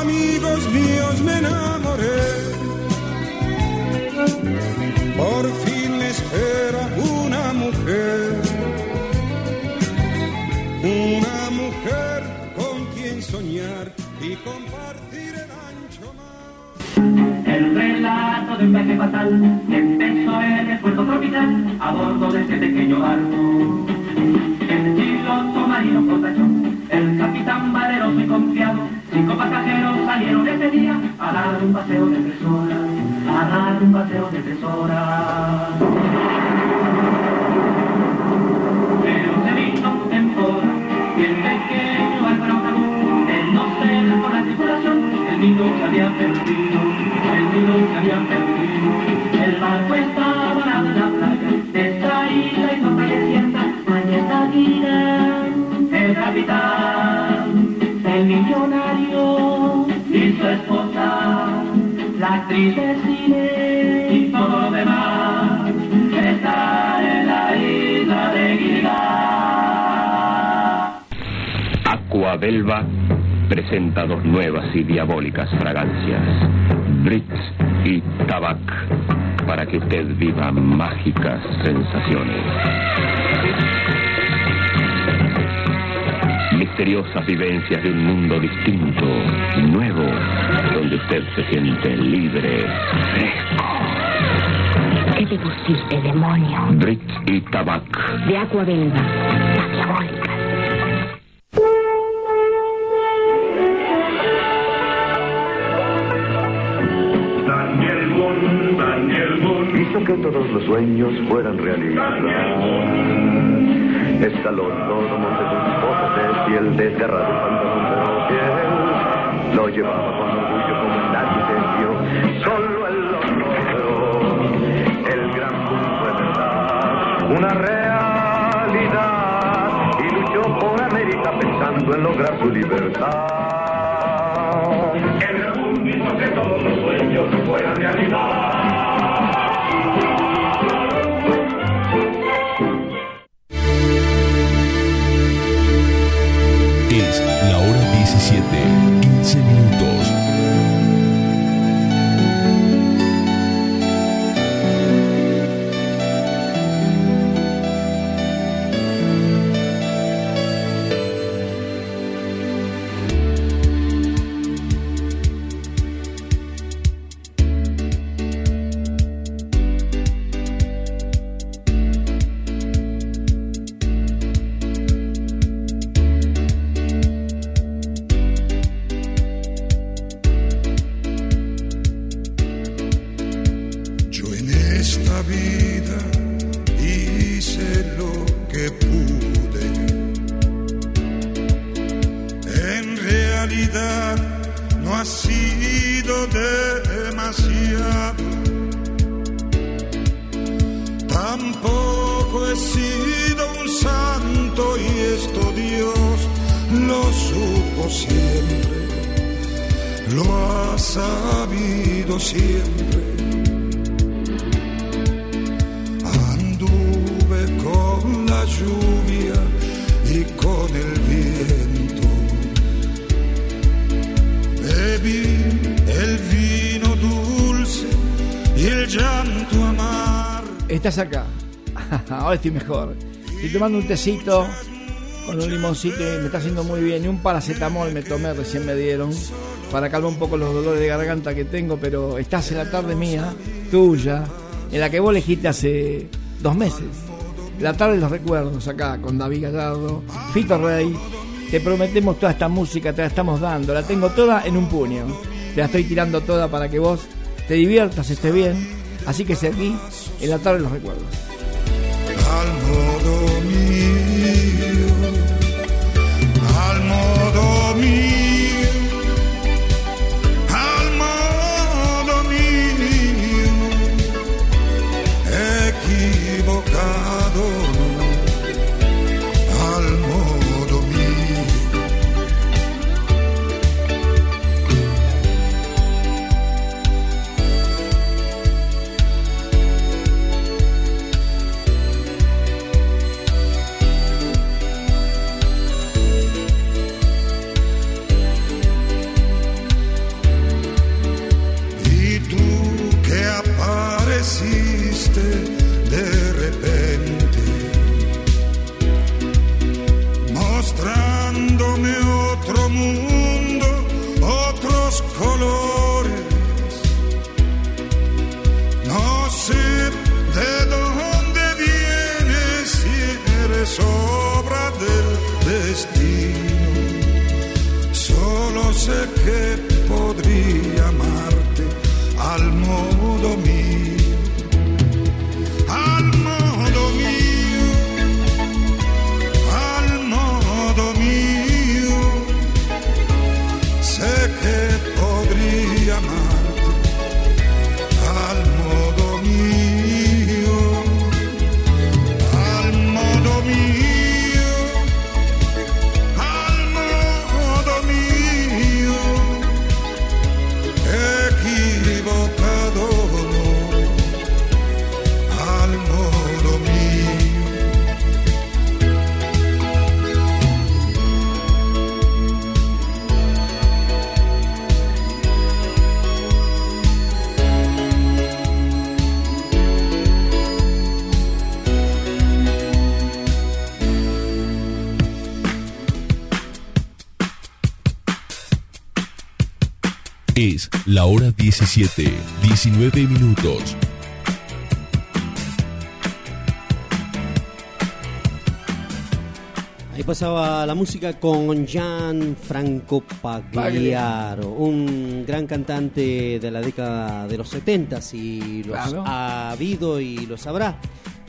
Amigos míos, de un viaje fatal empezó el puerto tropical a bordo de este pequeño barco. El piloto marino fortachón, el capitán valeroso y confiado, cinco pasajeros salieron ese día a dar un paseo de tres horas, a dar un paseo de tres horas. Pero se vino un temporal y el pequeño un tabú, el no ser por la tripulación, el niño se había perdido, el niño se había perdido, el barco está en la playa, distraída y no perecienta, allá está Guirán, el capitán, el millonario y su esposa, la actriz de cine y todo lo demás, está en la isla de Guirán. Aquabelva presenta dos nuevas y diabólicas fragancias, Brits y Tabac para que usted viva mágicas sensaciones. Misteriosas vivencias de un mundo distinto, nuevo, donde usted se siente libre, fresco. ¿Qué te pusiste, demonio? Brits y Tabac. De Aqua Belva, la diabólica. Que todos los sueños fueran realidad. Escaló todo monte con botas de piel desgarrado el pantalón de piel. Lo llevaba con orgullo como nadie te vio. Solo él lo logró. El gran Boone fue verdad. Una realidad. Y luchó por América pensando en lograr su libertad. El Boone hizo que todos los sueños fueran realidad. Estoy mejor. Estoy tomando un tecito con un limoncito y me está haciendo muy bien. Y un paracetamol me tomé, recién me dieron, para calmar un poco los dolores de garganta que tengo. Pero estás en la tarde mía, tuya, en la que vos elegiste hace dos meses. La tarde de los recuerdos acá con David Gallardo, Fito Rey. Te prometemos toda esta música, te la estamos dando. La tengo toda en un puño. Te la estoy tirando toda para que vos te diviertas, estés bien. Así que seguí en la tarde de los recuerdos. Al modo mío, see la hora 17, 19 minutos. Ahí pasaba la música con Gianfranco Pagliaro, un gran cantante de la década de los 70 y los Claro. ha habido y lo sabrá.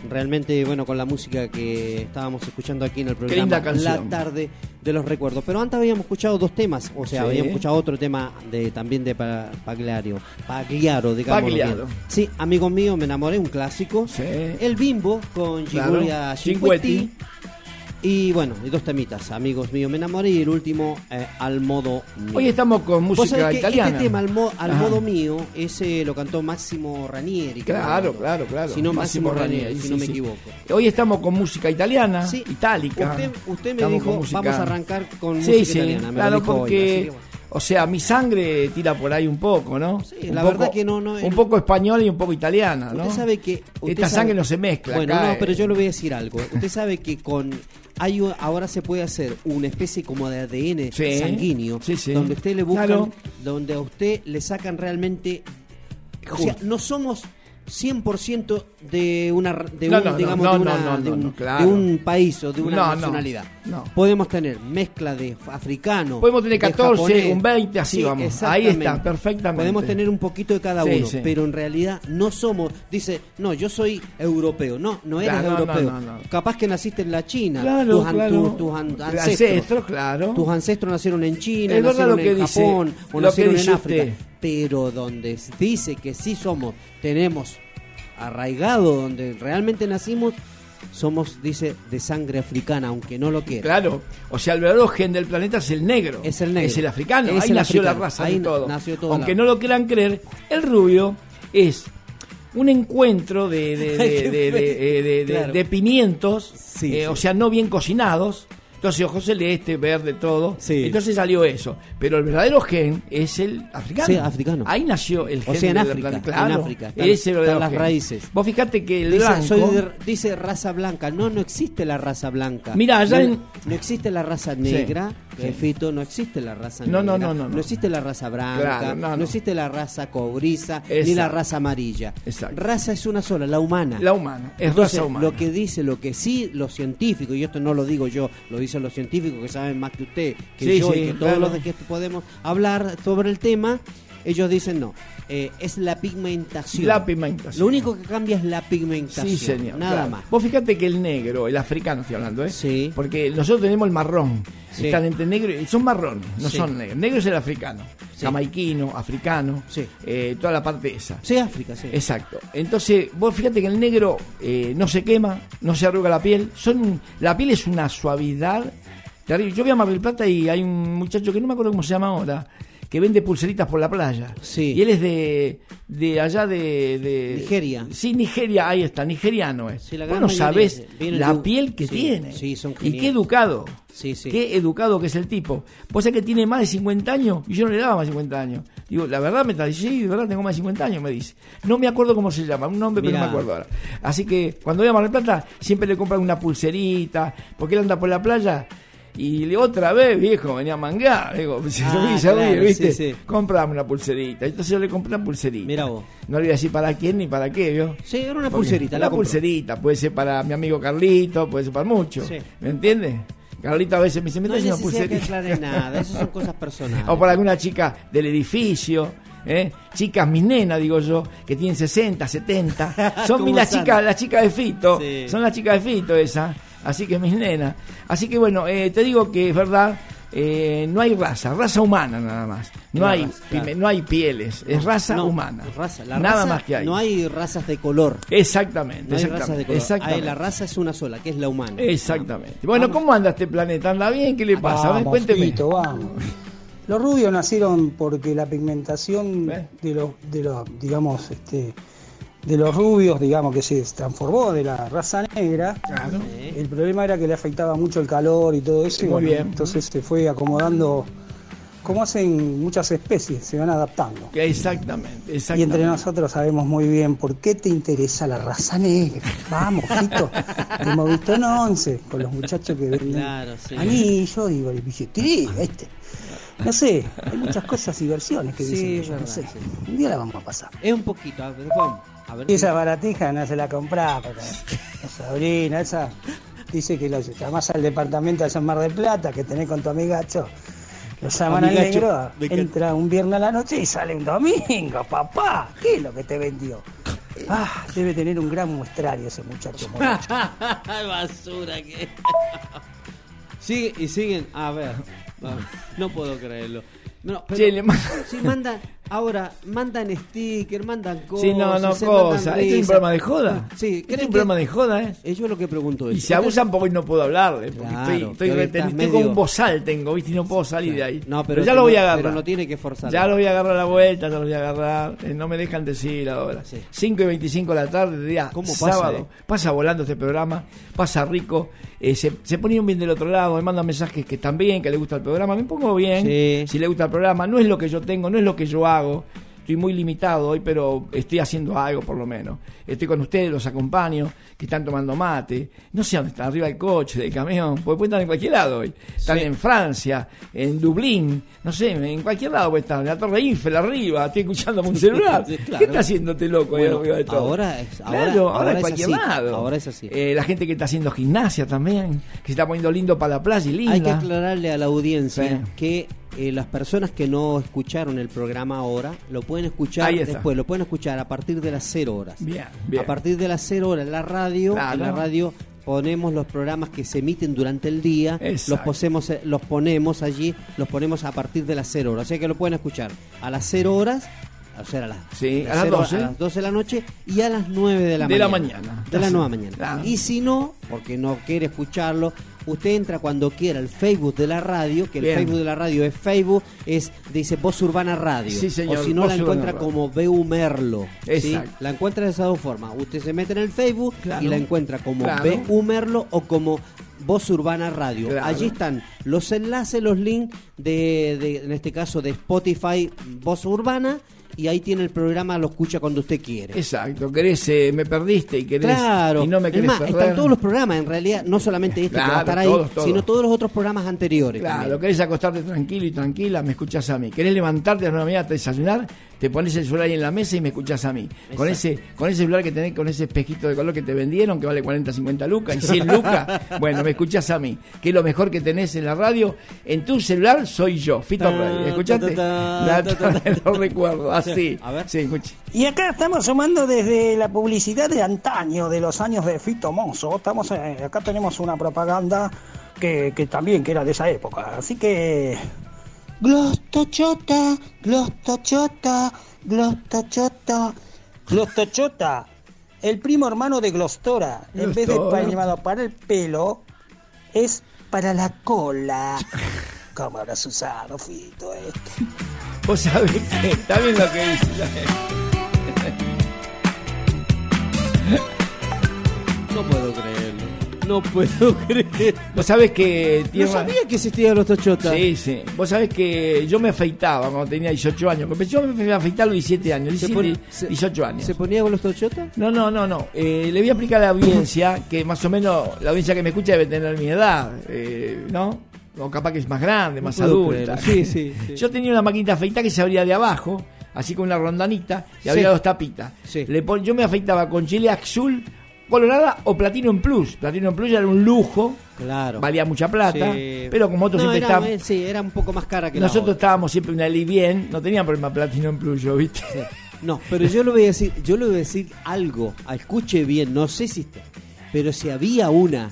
Realmente, bueno, con la música que estábamos escuchando aquí en el programa linda La tarde de los recuerdos. Pero antes habíamos escuchado dos temas, o sea, Sí. habíamos escuchado otro tema de también de Pa- Pagliaro, digamos. Sí, amigo mío, me enamoré, un clásico. El Bimbo con Claro. Giulia. Cinquetti. Y bueno, y dos temitas, amigos míos, me enamoré y el último eh, al modo mío. Hoy estamos con música que italiana. Este tema al, mo- al modo mío, ese lo cantó Máximo Ranieri. Claro, claro, claro. Si no, Máximo, Ranieri, si sí, no me sí. equivoco. Hoy estamos con música italiana, itálica. Usted, usted me Estamos dijo, música- vamos a arrancar con Sí, música sí, italiana. Me claro, hoy, porque, o sea, mi sangre tira por ahí un poco, ¿no? Sí, Un la poco- verdad que no, no, Un poco española y un poco italiana, ¿no? Usted sabe que... usted Esta sabe- sangre no se mezcla. Bueno, acá, no, eh. pero yo le voy a decir algo. Usted sabe que con... Hay, ahora se puede hacer una especie como de ADN Sí, sanguíneo, sí, sí. donde usted le buscan, Claro. donde a usted le sacan realmente... O sea, no somos 100% de una de un, país o de una No, nacionalidad. no. Podemos tener mezcla de africano. Podemos tener de 14, japonés. un 20, así Sí, vamos. Ahí está, perfectamente. Podemos tener un poquito de cada Sí, uno, sí. pero en realidad no somos. Dice, no, yo soy europeo. No, no eres Claro, europeo. Capaz que naciste en la China. Claro, tus, claro. an- ancestros. ancestros, claro. Tus ancestros nacieron en China, Es nacieron en dice- Japón o nacieron en África. usted. Pero donde dice que sí somos, tenemos arraigado, donde realmente nacimos, somos, dice, de sangre africana, aunque no lo quiera. Claro, o sea, el verdadero gen del planeta es el negro. Es el negro. Es el africano. Es Ahí el nació africano. la raza Ahí de todo. nació todo Aunque la- no lo quieran creer, el rubio es un encuentro de, de, de, Claro. pimientos, Sí, eh, sí. o sea, no bien cocinados. Entonces, ojos celeste, verde, todo. Sí. Entonces salió eso. Pero el verdadero gen es el africano. Sí, africano. Ahí nació el O gen sea, en África, planeta. en Claro, África, están- verdadero las gen. raíces. Vos fíjate que el Dice, blanco... soy de- dice raza blanca. No, no existe la raza blanca. Mira, allá no, en- no existe la raza negra. sí. Jefito, no existe la raza No, negra. no, no, no, no. existe la raza blanca. Claro, no, no, no. existe la raza cobriza. Ni la raza amarilla. Exacto. Raza es una sola, la humana. La humana, es Entonces, raza humana. Lo que dice, lo que sí los científicos, y esto no lo digo yo, lo dicen los científicos que saben más que usted, que Sí, yo sí, y que todos claro. los de que podemos hablar sobre el tema, ellos dicen no. eh, es la pigmentación. La pigmentación. Lo único que cambia es la pigmentación. Sí, señor. Nada claro. más. Vos fíjate que el negro, el africano estoy hablando, ¿eh? Sí. Porque nosotros tenemos el marrón. Sí. Están entre negro y son marrones, no Sí. son negros. Negro es el africano. Sí. Jamaiquino, africano. Sí. eh, toda la parte esa. Sí, África, sí. Exacto. Entonces, vos fíjate que el negro eh, no se quema, no se arruga la piel. Son, la piel es una suavidad. Yo voy a Mar del Plata y hay un muchacho que no me acuerdo cómo se llama ahora, que vende pulseritas por la playa. Sí. Y él es de, de allá de, de- Nigeria. Sí, Nigeria, ahí está, nigeriano es. Sí, la Vos gran no mayoría sabés la de- piel que sí, tiene. sí, son y qué educado. Sí, sí. Qué educado que es el tipo. Vos sabés que tiene más de 50 años y yo no le daba más de 50 años. Digo, la verdad me está diciendo, sí, de verdad tengo más de 50 años, me dice. No me acuerdo cómo se llama, un nombre, pero no me acuerdo ahora. Así que cuando voy a Mar del Plata, siempre le compran una pulserita, porque él anda por la playa. Y otra vez, viejo, venía a mangar. Digo, Ah. Comprame una pulserita. Entonces yo le compré una pulserita. Mira vos. No le voy a decir para quién ni para qué, ¿vio? Sí, era una Porque pulserita. Una la pulserita, puede ser para mi amigo Carlito, puede ser para mucho. Sí. ¿Me entiendes? Carlito a veces me dice, me No traes una pulserita. aclare nada. Eso son cosas personales. o para alguna chica del edificio. ¿eh? Chicas, mis nenas, digo yo, que tienen 60, 70. Son ¿Cómo mis, las chicas, las chicas de Fito. Sí. Son las chicas de Fito esas. Así que mis nenas. Así que bueno, eh, te digo que es verdad. eh, no hay raza, raza humana nada más. No hay, raza, claro. pime- no hay pieles, es raza No, humana. raza. La nada raza, más que hay. No hay razas de color. Exactamente, No hay exactamente, razas de color. exactamente. Hay- la raza es una sola, que es la humana. Exactamente. Bueno, ¿cómo anda este planeta? ¿Anda bien? ¿Qué le pasa? A ver, Vamos, cuénteme. Fito, vamos. Los rubios nacieron porque la pigmentación de los, de los, digamos, este, de los rubios, digamos, que se transformó de la raza negra. El problema era que le afectaba mucho el calor y todo eso. y Muy bueno, bien. Entonces se fue acomodando como hacen muchas especies, se van adaptando. Que exactamente, Y exactamente. entre nosotros sabemos muy bien por qué te interesa la raza negra. Vamos, Fito. Te hemos visto en once con los muchachos que venden Claro, sí. anillos y billetería, ¿viste? No sé, hay muchas cosas y versiones que Sí, dicen ellos, no verdad, sé. sí. Un día la vamos a pasar. Es un poquito, a ver, vamos. A ver. Esa baratija no se la compraba, porque la sobrina, esa dice que lo llamás al departamento de San Mar del Plata, que tenés con tu amigacho. Lo llaman al negro, entra un viernes a la noche y sale un domingo, papá. ¿Qué es lo que te vendió? Ah, debe tener un gran muestrario ese muchacho. Basura que. Sigue y siguen. A ver. No puedo creerlo. No, pero, Che, le sí, mandan, ahora, mandan sticker, mandan cosas. Sí, no, no, se cosa. mandan Este es un programa de joda. Sí, Este es ¿creen un programa de joda, ¿eh? Eh, Yo lo que pregunto Y es. se abusan porque hoy no puedo hablarle, porque Claro, estoy, estoy, retenido, estoy con un bozal tengo, ¿viste? Y no puedo salir de ahí. No, pero ya que lo voy a agarrar. pero no tiene que forzar. Ya lo voy a agarrar a la vuelta, ya lo voy a agarrar. Eh, no me dejan decir ahora. 5 y 25 de la tarde, día ¿Cómo pasa, sábado. eh? Pasa volando este programa, pasa rico. eh, se, se ponían bien del otro lado, me mandan mensajes que están bien, que le gusta el programa. Me pongo bien, Sí. si le gusta el programa. No es lo que yo tengo, no es lo que yo hago. Estoy muy limitado hoy, pero estoy haciendo algo por lo menos. Estoy con ustedes, los acompaño, que están tomando mate. No sé dónde están, arriba del coche, del camión, porque pueden estar en cualquier lado hoy. Están Sí. en Francia, en Dublín, no sé, en cualquier lado puede estar. En la Torre Eiffel arriba, estoy escuchando un celular. Sí, claro. ¿Qué está haciendo este loco ahí Bueno, arriba de todo? ahora es- ahora- Claro, ahora, es cualquier así, lado. ahora es así. Eh, la gente que está haciendo gimnasia también, que se está poniendo lindo para la playa y linda. Hay que aclararle a la audiencia Sí. que eh, las personas que no escucharon el programa ahora lo pueden escuchar después, lo pueden escuchar a partir de las 0 horas. Bien, bien. A partir de las 0 horas, la radio, Claro. en la radio ponemos los programas que se emiten durante el día, los, posemos, eh, los ponemos allí, los ponemos a partir de las 0 horas. O sea que lo pueden escuchar a las 0 horas, o sea, a las, Sí, a las 0 12. a las 12 de la noche y a las 9 de la De la mañana. mañana. De la nueva mañana. Claro. Y si no, porque no quiere escucharlo, usted entra cuando quiera al Facebook de la radio, que el Bien. Facebook de la radio es Facebook, es dice Voz Urbana Radio. Sí, señor, o si no Voz la encuentra como BU Merlo. ¿sí? Exacto. La encuentra de esas dos formas. Usted se mete en el Facebook Claro. y la encuentra como Claro. BU Merlo o como Voz Urbana Radio. Claro. Allí están los enlaces, los links de, de- en este caso de Spotify Voz Urbana y ahí tiene el programa, lo escucha cuando usted quiere. Exacto, querés, eh, me perdiste y querés Claro, y no me es querés más, perder. están todos los programas, en realidad, no solamente este que va a Claro, estar ahí, todos, todos. sino todos los otros programas anteriores. Claro, también. querés acostarte tranquilo y tranquila, me escuchás a mí. Querés levantarte a la mañana a desayunar, te pones el celular ahí en la mesa y me escuchás a mí. Con ese, con ese celular que tenés, con ese espejito de color que te vendieron, que vale 40, 50 lucas y 100 lucas, bueno, me escuchás a mí. Que es lo mejor que tenés en la radio. En tu celular soy yo, Fito Rey. ¿Escuchaste? ta, ta, La- ta, ta, Lo recuerdo, así. A ver. Sí, escuche. Y acá estamos sumando desde la publicidad de antaño, de los años de Fito Mozo. Estamos, eh, acá tenemos una propaganda que, que también que era de esa época. Así que. Glostochota, glostochota, glostochota, glostochota. El primo hermano de Glostora, en vez de pañado para el pelo, es para la cola. ¿Cómo habrás usado, Fito, esto? Vos sabés que está bien lo que dice. No puedo creerlo. No puedo creer. Vos sabés que No tierra. sabía que existían los tochotas. Sí, sí. Vos sabés que yo me afeitaba cuando tenía 18 años. Yo me fui a los 17 años. ¿Se 17, pone- se- 18 años. ¿Se ponía con los tochotas? No, no, no, no. Eh, le voy a explicar a la audiencia que más o menos la audiencia que me escucha debe tener mi edad, eh, ¿no? O capaz que es más grande, más adulta. Sí, sí, sí. Yo tenía una maquinita de afeitar que se abría de abajo, así con una rondanita, y Sí. había dos tapitas. Sí. Le pon- yo me afeitaba con chile azul, colorada o platino en plus. Platino en plus era un lujo, Claro. valía mucha plata, Sí. pero como otros No, siempre era, estaban... Sí, era un poco más cara que la Nosotros otra. estábamos siempre una ley bien, no tenían problema platino en plus, yo, ¿viste? No, pero yo le voy a decir, yo le voy a decir algo. Escuche bien, no sé si está, pero si había una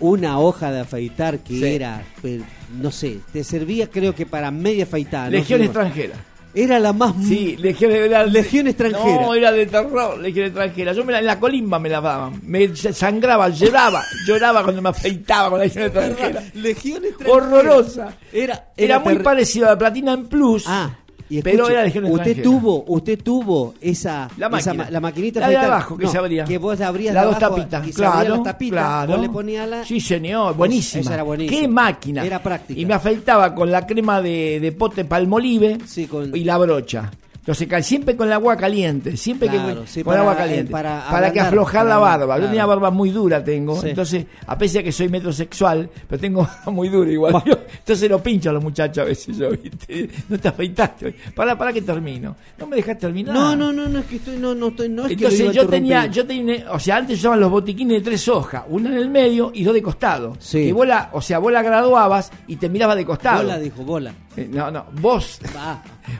una hoja de afeitar que Sí. era, pues, no sé, te servía creo que para media afeitada. no Legión sé, extranjera. Era la más Sí, Legión, era, Legión extranjera. No, era de terror, Legión extranjera. Yo me la, en la colimba me la daban. Me sangraba, lloraba, lloraba cuando me afeitaba con la Legión extranjera. Legión extranjera. Horrorosa. Era, Era, muy parecido a la Platina en Plus. Ah, Y pero era legión usted extranjera. tuvo, usted tuvo esa, La máquina. la maquinita La de abajo que No, se abría. Que vos abrías de dos tapitas. y se Claro, las tapitas, claro. vos le ponías la... Sí, señor, buenísima. Esa era buenísima. Qué máquina. Era práctica. Y me afeitaba con la crema de, de pote palmolive Sí, con- y la brocha. Entonces, siempre con el agua caliente, siempre Claro, que sí, con para- agua caliente. eh, para para que aflojar para la barba. Yo tenía barba muy dura, tengo. Sí. Entonces, a pesar de que soy metrosexual, pero tengo barba muy dura igual. Yo- entonces lo pincho a los muchachos a veces yo, ¿viste? No te afeitaste hoy. Para, para que termino. No me dejas terminar. No, no, no, no, es que estoy, no, no estoy, no es Entonces yo tenía, yo tenía, o sea, antes usaban los botiquines de tres hojas, una en el medio y dos de costado. Sí. Que vos la, o sea, vos la graduabas y te mirabas de costado. Bola, dijo, bola. Eh, No, no, vos,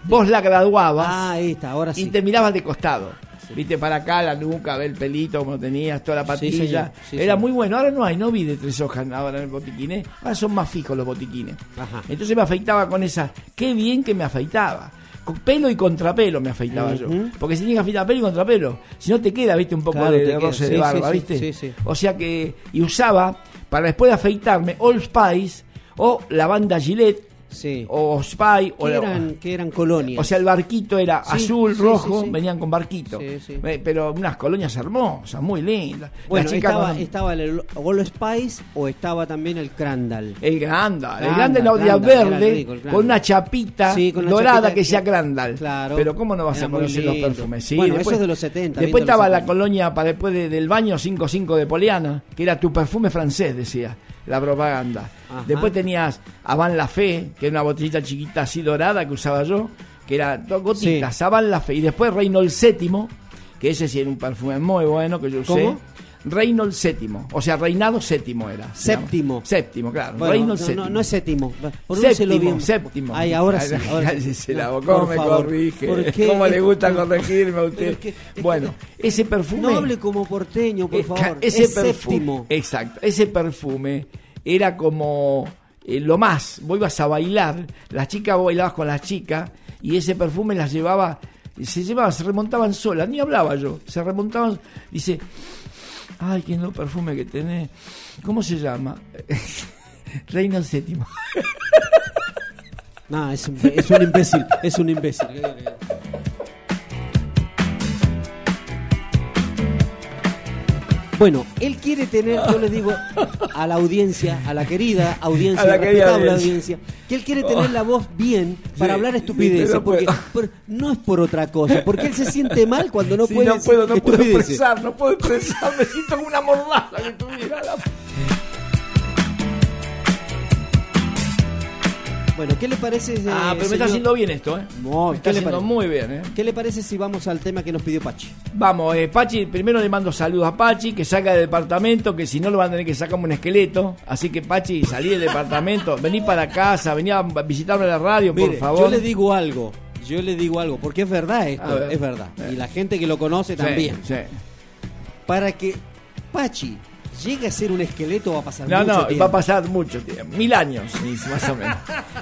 vos la graduabas ah, ahí está, ahora y sí. te mirabas de costado. Viste para acá la nuca, ver el pelito como tenías, toda la patilla. Sí, Era muy bueno. Ahora no hay, no vi de tres hojas ahora en el botiquín. ¿eh? Ahora son más fijos los botiquines. Ajá. Entonces me afeitaba con esa. Qué bien que me afeitaba. Con pelo y contrapelo me afeitaba yo. Porque si tienes que afeitar pelo y contrapelo, si no te queda, viste, un poco Claro, de, de roce de barba, sí, ¿viste? sí, sí. O sea que. Y usaba, para después de afeitarme, Old Spice o la banda Gillette Sí. o Spy o ¿Qué la- eran, qué eran colonias? o sea, el barquito era Sí, azul, sí, rojo, venían con barquito. Eh, Pero unas colonias hermosas, muy lindas. La bueno, estaba, con- estaba el Golo Spice o estaba también el Crandall. El Grandal, el Grandal, era verde rico, con una chapita con dorada chapita que que- sea Grandal. Claro. Pero ¿cómo no vas a conocer los perfumes? Sí, Bueno, después, eso es de los 70, Después estaba la 70. colonia para después de- del baño 55 de Poliana, que era tu perfume francés, decía la propaganda. Ajá. Después tenías Avant La Fe, que era una botellita chiquita así dorada que usaba yo, que era dos gotitas, Sí. Avant La Fe. Y después Reynolds VII, que ese sí era un perfume muy bueno que yo usé. ¿Cómo? Reynolds VII, o sea, Reinado VII era. Séptimo. Séptimo, claro. Bueno, Reynolds no, VII. no, no es séptimo. Pronúncielo Séptimo, séptimo. Ay, ahora sí. Ahora sí. No, por ¿Cómo me favor. corrige? ¿Por qué? ¿Cómo le gusta corregirme a usted? es que- es que- bueno, ese perfume. No hable como porteño, por eh, favor. ese es perfume. séptimo. Exacto. Ese perfume era como eh, lo más. Vos ibas a bailar, las chicas vos bailabas con las chicas y ese perfume las llevaba. Se llevaba, se remontaban solas, ni hablaba yo, se remontaban, dice, ay, qué no perfume que tenés, ¿cómo se llama? Reino Séptimo. No, es un, es un imbécil. Es un imbécil. Bueno, él quiere tener, yo le digo a la audiencia, a la querida audiencia, A la querida audiencia. audiencia, que él quiere tener la voz bien para Sí, hablar estupideces, sí, porque por- no es por otra cosa, porque él se siente mal cuando no Sí, puede no puedo, no puedo expresar, no puedo expresar, me siento como una mordaza que tuviera la... Bueno, ¿qué le parece? eh, Ah, pero me está señor? haciendo bien esto, ¿eh? No, me está ¿qué le haciendo muy bien, ¿eh? ¿Qué le parece si vamos al tema que nos pidió Pachi? Vamos, eh, Pachi, primero le mando saludos a Pachi, que salga del departamento, que si no lo van a tener que sacar como un esqueleto. Así que Pachi, salí del departamento, vení para casa, vení a visitarme a la radio, por favor. Yo le digo algo, yo le digo algo, porque es verdad esto, ver. es verdad. Y la gente que lo conoce Sí, también. sí. Para que Pachi llegue a ser un esqueleto va a pasar No, mucho no, tiempo. va a pasar mucho tiempo, mil años, sí, más o menos.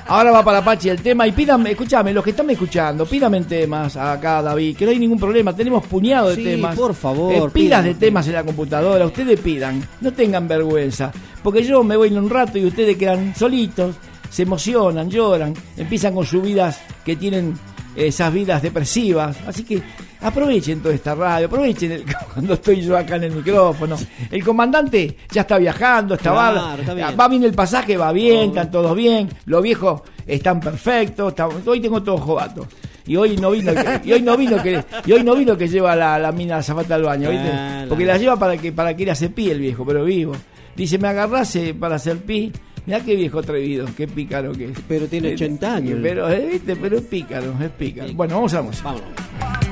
Ahora va para Pachi el tema y pídame, escúchame, los que están escuchando, pídame temas acá, David, que no hay ningún problema, tenemos puñado de Sí, temas. por favor, Eh, pilas de temas en la computadora, ustedes pidan, no tengan vergüenza, porque yo me voy en un rato y ustedes quedan solitos, se emocionan, lloran, empiezan con sus vidas que tienen eh, esas vidas depresivas, así que aprovechen toda esta radio, aprovechen el- cuando estoy yo acá en el micrófono. El comandante ya está viajando, está, Claro, va, está bien. va bien el pasaje, va bien, están todos bien, los viejos están perfectos, está- hoy tengo todos jovatos. Y hoy no vino que, y hoy no vino que y hoy no vino que lleva la, la mina zapata al baño, ¿viste? Ah, Porque la- lleva para que para que ir a hacer pi el viejo, pero vivo. Dice, "Me agarrase para hacer pi." Mirá qué viejo atrevido, qué pícaro que es. Pero tiene 80 años. Pero, eh, ¿viste? pero es pícaro, es pícaro. Bueno, vamos a la música. Vámonos.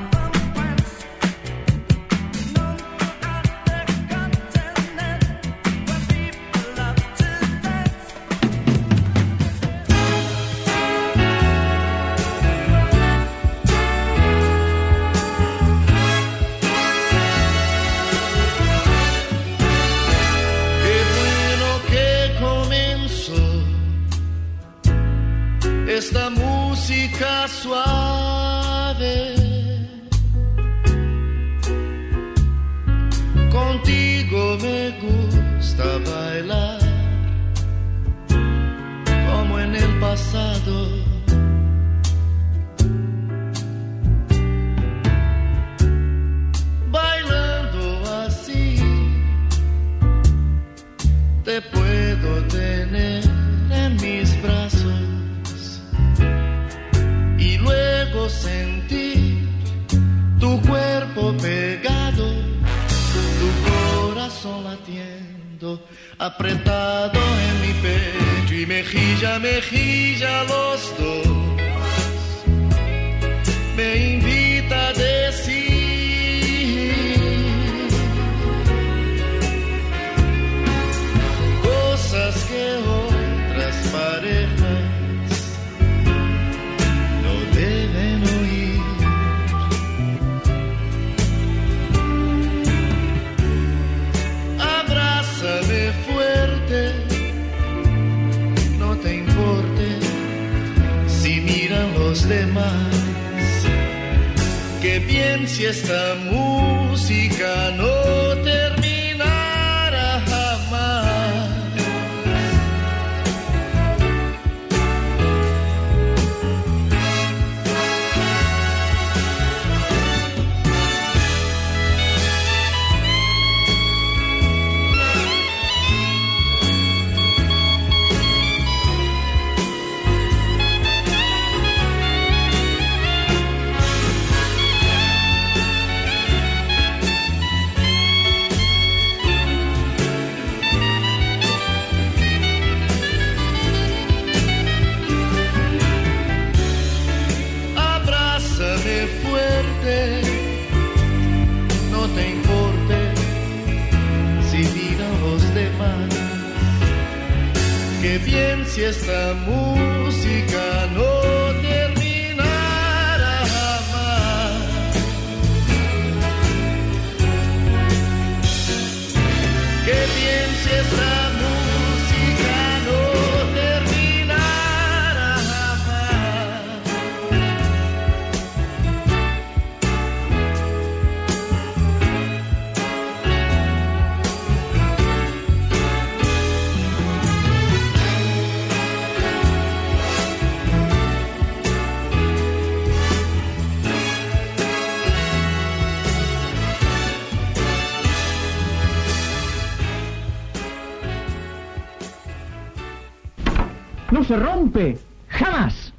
Se rompe. Jamás.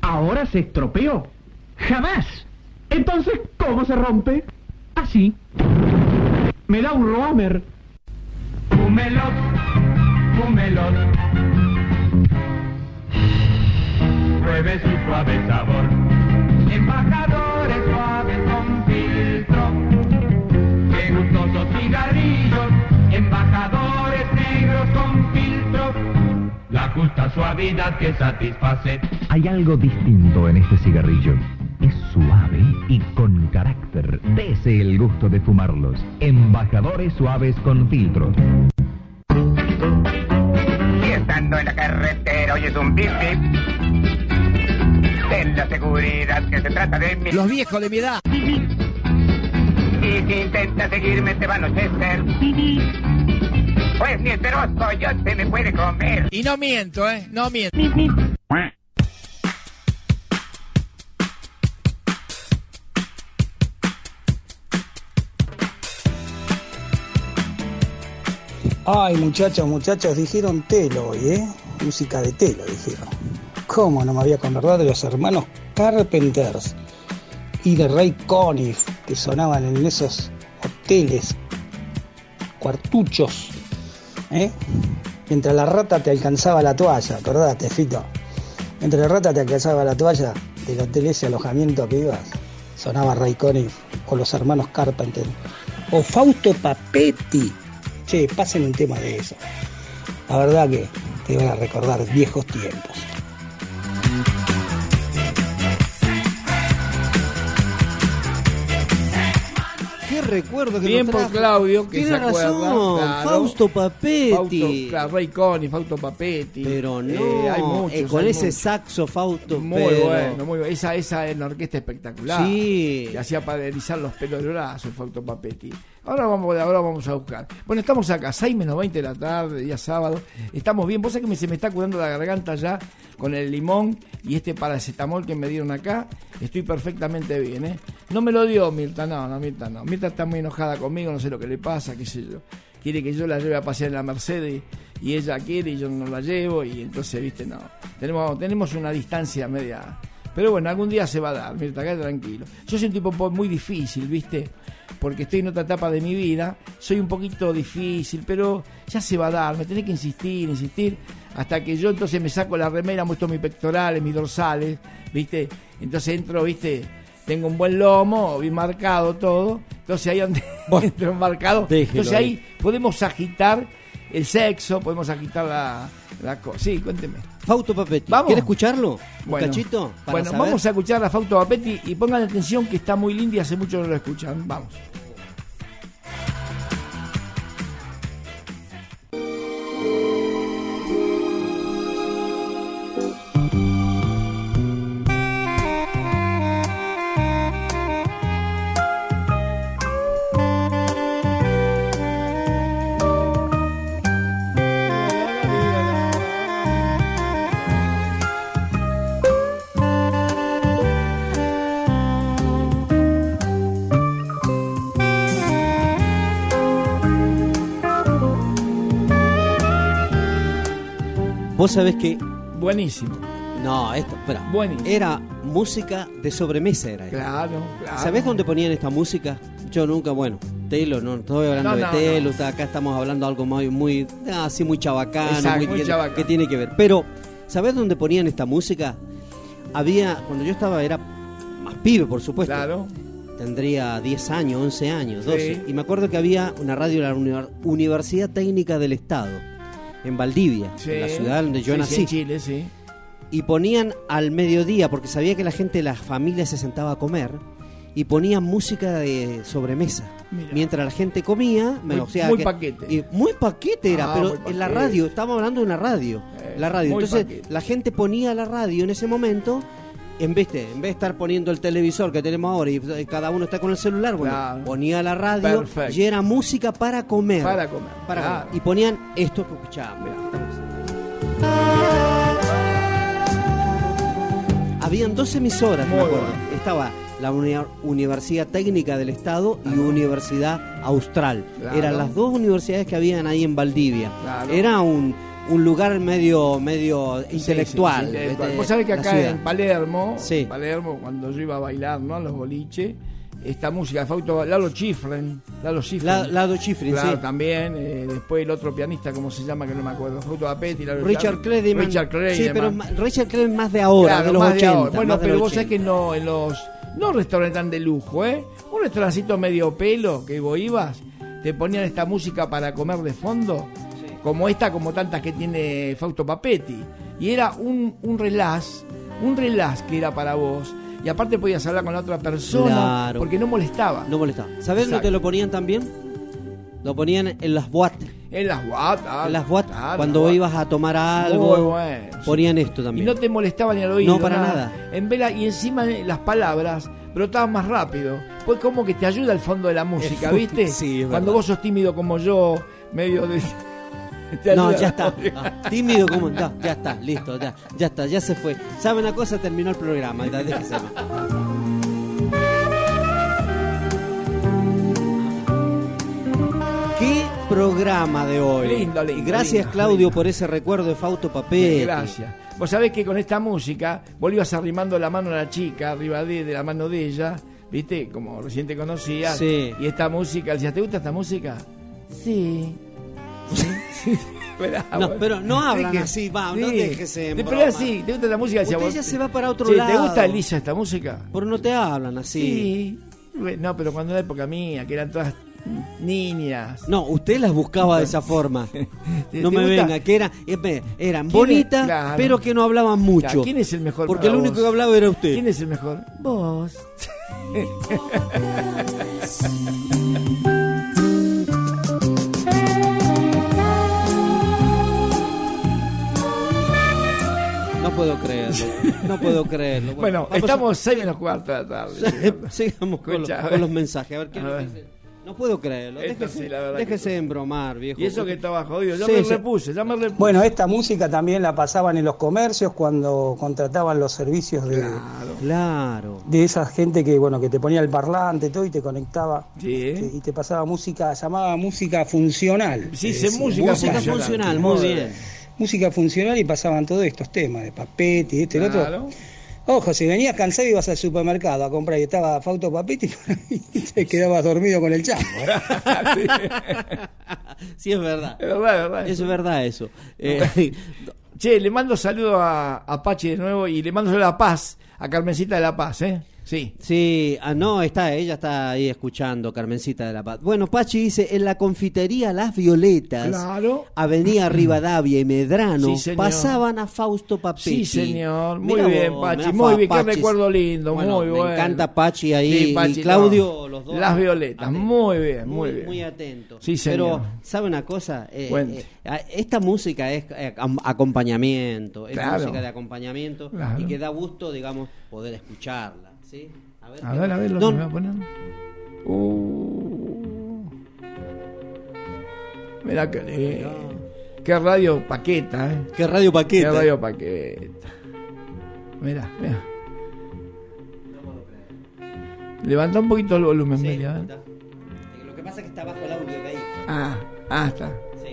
Ahora se estropeó. Jamás. Entonces, ¿cómo se rompe? Algo distinto en este cigarrillo. Es suave y con carácter. Dese el gusto de fumarlos. Embajadores suaves con filtro. Y estando en la carretera oyes un bip bip. Ten la seguridad que se trata de mí. Los viejos de mi edad. Y si intentas seguirme te va a anochecer. Pues ni enteros coyote me puede comer. Y no miento, ¿eh? No miento. Ay, muchachos, muchachos, dijeron Telo hoy, ¿eh? Música de Telo, dijeron. ¿Cómo no me había acordado de los hermanos Carpenters y de Ray Conniff, que sonaban en esos hoteles, cuartuchos, ¿eh? Mientras la rata te alcanzaba la toalla, acordate, Fito. Mientras la rata te alcanzaba la toalla del hotel ese alojamiento que ibas, sonaba Ray Conniff o los hermanos Carpenter. O Fausto Papetti. Che, pasen un tema de eso. La verdad que te van a recordar viejos tiempos. Qué recuerdo que Bien nos por trajo. Claudio, que Tiene se acuerda. razón, claro. Fausto Papetti. Fausto, claro, Ray Conniff, Fausto Papetti. Pero no, Eh, hay muchos, eh, con hay ese muchos. saxo Fausto. Muy pero- bueno, muy bueno. Esa, esa en la orquesta espectacular. Sí. Que hacía para erizar los pelos del brazo, Fausto Papetti. Ahora vamos, ahora vamos a buscar. Bueno, estamos acá, 6 menos 20 de la tarde, día sábado. Estamos bien. Vos sabés que me- se me está curando la garganta ya con el limón y este paracetamol que me dieron acá. Estoy perfectamente bien, ¿eh? No me lo dio Mirta, no, no, Mirta no. Mirta está muy enojada conmigo, no sé lo que le pasa, qué sé yo. quiere que yo la lleve a pasear en la Mercedes y ella quiere y yo no la llevo y entonces, viste, no. Tenemos, tenemos una distancia media. Pero bueno, algún día se va a dar, Mirta, acá tranquilo. Yo soy un tipo po- muy difícil, viste, porque estoy en otra etapa de mi vida. Soy un poquito difícil, pero ya se va a dar. Me tenés que insistir, insistir, hasta que yo entonces me saco la remera, muestro mis pectorales, mis dorsales, viste. Entonces entro, viste, tengo un buen lomo, bien marcado todo. Entonces ahí donde entro marcado. Entonces ahí podemos agitar el sexo, podemos agitar la, la. Sí, cuénteme. Fausto Papetti, Vamos. ¿quiere escucharlo? ¿Un Bueno, cachito? para bueno saber? vamos a escuchar a Fausto Papetti y pongan atención que está muy linda y hace mucho no lo escuchan. Vamos. Vos sabés que. Buenísimo. No, esto, espera. Buenísimo. Era música de sobremesa, era. esto. Claro, claro. ¿Sabés dónde ponían esta música? Yo nunca, bueno, Telo, no estoy hablando No, de no, Telo, está- acá estamos hablando de algo muy, muy ah, así muy chabacano, Exacto, muy muy que, chabacano. que tiene que ver. Pero, ¿sabés dónde ponían esta música? Había, cuando yo estaba, era más pibe, por supuesto. Claro. Tendría 10 años, 11 años, Sí. 12. Y me acuerdo que había una radio de la Uni- Universidad Técnica del Estado, en Valdivia, Sí. en la ciudad donde yo Sí, sí, nací en Chile, sí. y ponían al mediodía, porque sabía que la gente, las familias se sentaba a comer, y ponían música de sobremesa. Mira. Mientras la gente comía, me- Muy- o sea muy que- paquete. muy paquete era, Ah, pero en la radio, estábamos hablando de una radio. Eh, la radio. Entonces, paquete. la gente ponía la radio en ese momento. En vez, de, en vez de estar poniendo el televisor que tenemos ahora y y cada uno está con el celular, bueno, Claro. ponía la radio Perfecto. y era música para comer. Para comer, Para claro. comer. Y ponían esto que escuchábamos. Habían dos emisoras, me Muy acuerdo. bueno. Estaba la Uni- Universidad Técnica del Estado y Universidad Austral. Claro. Eran las dos universidades que habían ahí en Valdivia. Era un, un lugar medio medio Sí, intelectual. sí. ¿viste? Vos sabés que acá en Palermo, Palermo, cuando yo iba a bailar, ¿no? A los boliches, esta música de Fausto, Lalo Schifrin, Lalo Schifrin. La- Lalo Schifrin, Claro, también, eh, después el otro pianista, ¿cómo se llama? Que no me acuerdo, Fausto Apetti, Lalo Richard. Richard Clayderman. Sí, pero Richard Clayderman más de ahora, Claro, de los más 80. ahora. Bueno, pero vos sabés 80. que no, en los. No restaurantes tan de lujo, ¿eh? Un restaurancito medio pelo que vos ibas, te ponían esta música para comer de fondo, como esta, como tantas que tiene Fausto Papetti. Y era un, un relax, un relax que era para vos. Y aparte podías hablar con la otra persona, Claro. porque no molestaba. No molestaba. ¿Sabés dónde lo ponían también? Lo ponían en las boates. En las guatas. En las boates. Cuando ibas a tomar algo, Muy bueno, ponían esto Y también. no te molestaba ni al oído. No, para nada. En vela, y encima las palabras brotaban más rápido. Pues como que te ayuda el fondo de la música, ¿viste? sí, es Cuando vos sos tímido como yo, medio de. No, ya está. Ah, tímido como. Ya, ya está, listo, ya, ya está, ya se fue. ¿Sabe una cosa? Terminó el programa. ya, déjese. ¿Qué programa de hoy? Lindo, lindo, gracias, lindo, Claudio, por ese recuerdo de Fausto Papel. Gracias. Vos sabés que con esta música vos ibas arrimando la mano a la chica, arriba de, de la mano de ella, ¿viste? Como recién te conocías. Sí. Y esta música, decías, ¿te gusta esta música? Sí. Sí, No, pero no hablan así, va, no déjese en Pero así, ¿te gusta la música? Usted ya se va para otro Sí, lado. ¿Te gusta Elisa esta música? Pero no te hablan así. Sí. No, pero cuando era época mía, que eran todas niñas. No, usted las buscaba de esa forma. ¿Te- No me gusta? venga, que era, eh, eran bonitas, Claro. pero que no hablaban mucho. Claro, ¿Quién es el mejor Porque el único vos? que hablaba era usted. ¿Quién es el mejor? Vos. puedo creerlo. No puedo creerlo. Bueno, a- estamos seis menos cuarto de la tarde. Sigamos con, Escucha, los- a con ver. los mensajes. A ver qué A nos ver. dice. No puedo creerlo. Esto Déjese, sí, la verdad que déjese de embromar, viejo. Y eso que estaba jodido. Ya Sí, me sí. repuse, ya me repuse. Bueno, esta música también la pasaban en los comercios cuando contrataban los servicios de, Claro. de esa gente que bueno que te ponía el parlante todo y te conectaba te- y te pasaba música, llamaba música funcional. Sí, música Música funcional. funcional, muy bien. Música funcional y pasaban todos estos temas de papete y este y el Claro. otro. Ojo, si venías cansado ibas al supermercado a comprar y estaba Fausto Papete y te quedabas dormido con el chango. Sí, es verdad. Es verdad, es verdad. Es verdad eso. Eh, Che, le mando saludo a, a Pachi de nuevo y le mando saludo a Paz, a Carmencita de la Paz, ¿eh? Sí. Sí, ah, no, está, ella está ahí escuchando, Carmencita de la Paz. Bueno, Pachi dice, en la confitería Las Violetas, Claro. Avenida Rivadavia y Medrano, Sí, pasaban a Fausto Papetti. Sí, señor. Muy Mirá bien, vos, Pachi. Muy bien. Qué recuerdo lindo. Bueno, muy me bueno. encanta Pachi ahí Sí, Pachi, y Claudio, no. los dos. Las violetas. Muy bien, muy, muy, bien. muy atento. Sí, señor. Pero, ¿sabe una cosa? Eh, eh, esta música es eh, am- acompañamiento, es Claro. música de acompañamiento Claro. y que da gusto, digamos, poder escucharla. ¿Sí? A ver, A ¿qué ver, a ver lo que me va a poner. Uh. Mirá que. Qué radio paqueta, ¿eh? Qué radio paqueta. Qué radio paqueta. Mirá, mirá. Levanta un poquito el volumen, Sí, Melia, ¿eh? Lo que pasa es que está bajo el audio de ahí. Ah, ah, está. Sí.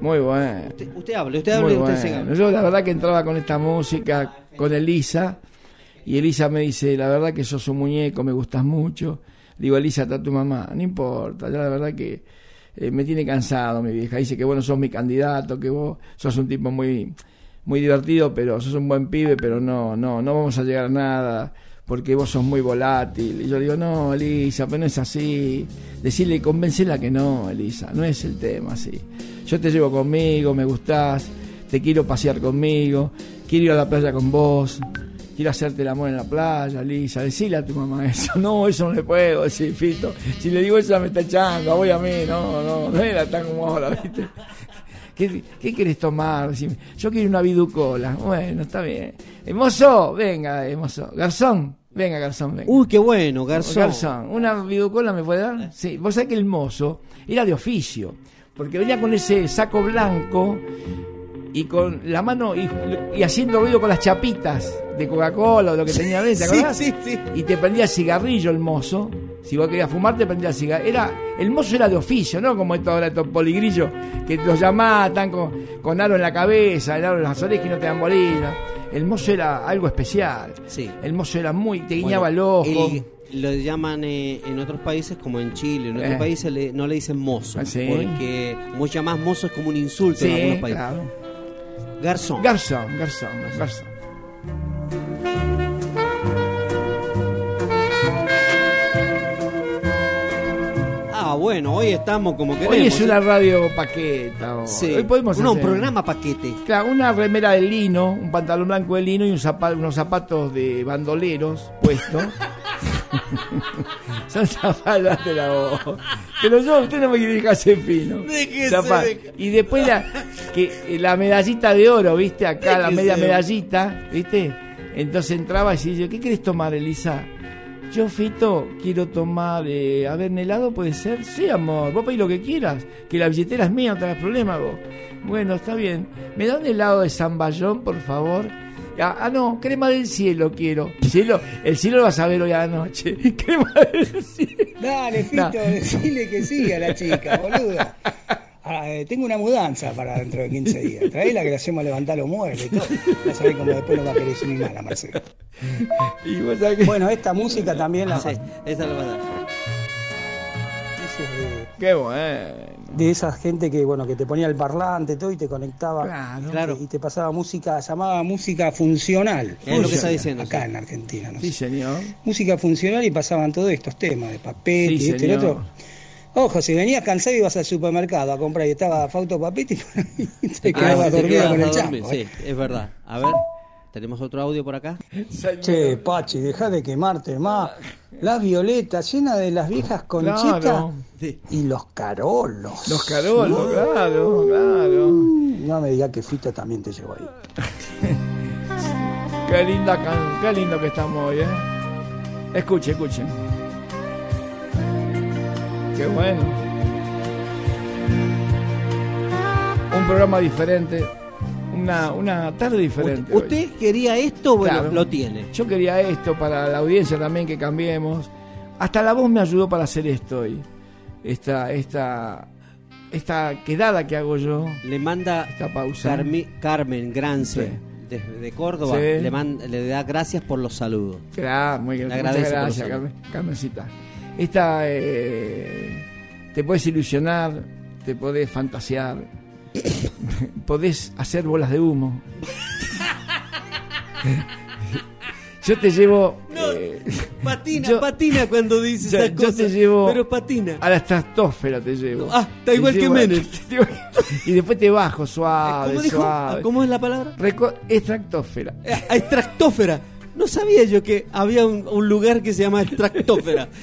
Muy bueno. Usted, usted hable, usted hable, Muy usted bueno. siga. Yo la verdad que entraba con esta música, con Elisa, y Elisa me dice, la verdad que sos un muñeco, me gustas mucho. Digo, Elisa, está tu mamá, no importa, ya la verdad que eh, me tiene cansado mi vieja. Dice que bueno, sos mi candidato, que vos sos un tipo muy, muy divertido, pero sos un buen pibe, pero no, no, no vamos a llegar a nada porque vos sos muy volátil. Y yo digo, no, Elisa, pero no es así. Decirle, convencela que no, Elisa, no es el tema así. Yo te llevo conmigo, me gustás, te quiero pasear conmigo, quiero ir a la playa con vos, quiero hacerte el amor en la playa, Elisa. Decile a tu mamá eso. No, eso no le puedo decir, Fito. Si le digo eso, ya me está echando, voy a mí, no, no, no era tan como ahora, ¿viste? ¿Qué, qué querés tomar? Decime, Yo quiero una viducola. Bueno, está bien. Hermoso, venga, hermoso. Garzón, venga, garzón, venga. Uy, qué bueno, Garzón. Garzón, ¿una viducola me puede dar? Sí, vos sabés que el mozo era de oficio, porque venía con ese saco blanco y con la mano y, y haciendo ruido con las chapitas de Coca-Cola o lo que tenía dentro, ¿te Sí, acordás? sí, sí. Y te prendía el cigarrillo el mozo. Si vos querías fumar, te prendía el cigarrillo. Era, el mozo era de oficio, ¿no? Como estos ahora estos poligrillos que los están con, con aro en la cabeza, el aro en las orejas y no te dan bolilla. El mozo era algo especial. Sí. El mozo era muy, te guiñaba Bueno, el ojo. el- lo llaman eh, en otros países como en Chile, en otros Eh. países le- no le dicen mozo, Ah, sí. porque vos llamás mozo es como un insulto en Sí, algunos países. claro. Garzón. Garzón, garzón, garzón. Ah, bueno, hoy estamos como queremos. Hoy es una radio paqueta. Sí. Hoy podemos No, un hacer- programa paquete. Claro, una remera de lino, un pantalón blanco de lino y un zapa- unos zapatos de bandoleros puestos. Son zapatos de la voz. Pero yo, usted no me quiere dejar ser fino. Déjese Y después la, que, eh, la medallita de oro, ¿viste? Acá la media medallita, ¿viste? Entonces entraba y decía, ¿qué querés tomar, Elisa? Yo, Fito, quiero tomar, eh, a ver, ¿en helado puede ser? Sí, amor, vos pedís lo que quieras, que la billetera es mía, no tengas problema vos. Bueno, está bien. ¿Me da un helado de zamballón, por favor? Ah, ah, no, crema del cielo quiero. Cielo, el cielo lo vas a ver hoy a la noche. Crema del cielo. Dale, Fito, No. decile que sí a la chica, boluda. Ah, eh, tengo una mudanza para dentro de 15 días. Traela que le hacemos levantar los muebles y todo. Ya sabés cómo después nos va a querer decir mi mala, Marcelo. Y vos sabés que- Bueno, esta música también la Sí, esa la va a dar. eso es de, Qué bueno. De esa gente que bueno que te ponía el parlante todo y te conectaba Claro. Claro. y te pasaba música, llamaba música funcional. Es lo que está diciendo, Acá sí. en Argentina, no Sí, sé. señor. Música funcional y pasaban todos estos temas de papel Sí, y este y otro. Ojo, si venías cansado ibas al supermercado a comprar y estaba Fauto Papete y te Ah, quedabas te dormido con el dormir, chango. ¿eh? Sí, es verdad. A ver, ¿tenemos otro audio por acá? Che, Pachi, deja de quemarte más. Las violetas llenas de las viejas conchitas Claro. Y los carolos. Los carolos, claro, claro. No me digas que Fito también te llevó ahí. Qué linda can- qué lindo que estamos hoy, ¿eh? Escuche, escuchen. Qué bueno. Un programa diferente. Una, una tarde diferente. ¿Usted quería esto? Bueno, Claro. lo tiene. Yo quería esto para la audiencia también que cambiemos. Hasta la voz me ayudó para hacer esto hoy. Esta, esta, esta quedada que hago yo. Le manda Esta pausa. Carmi- Carmen Grance de, de Córdoba. Sí. Le, da gracias por los saludos. Gra- muy, Le muchas gracias, Carmen, Carmencita. Esta eh, te puedes ilusionar, te podés fantasear, podés hacer bolas de humo. Yo te llevo eh, Patina, Yo- patina cuando dice yo, esas yo te llevo Pero patina. a la estratosfera te llevo. Ah, está igual que a- Menem. y después te bajo suave, ¿Cómo dijo? suave. ¿Cómo es la palabra? Reco- extractósfera. Eh, extractófera. No sabía yo que había un, un lugar que se llama extractófera.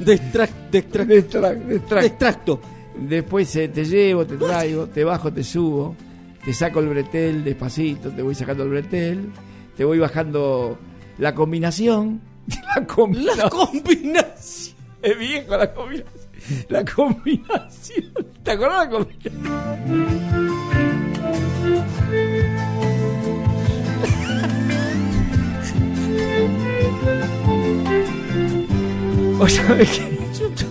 De, extrac- de, extrac- De extrac- de extrac- de extracto. Después eh, te llevo, te traigo, te bajo, te subo, te saco el bretel despacito, te voy sacando el bretel, te voy bajando la combinación. La combinación. La combinación. Es viejo la combinación. La combinación. ¿Te acordás la combinación? ¿Vos sabés qué?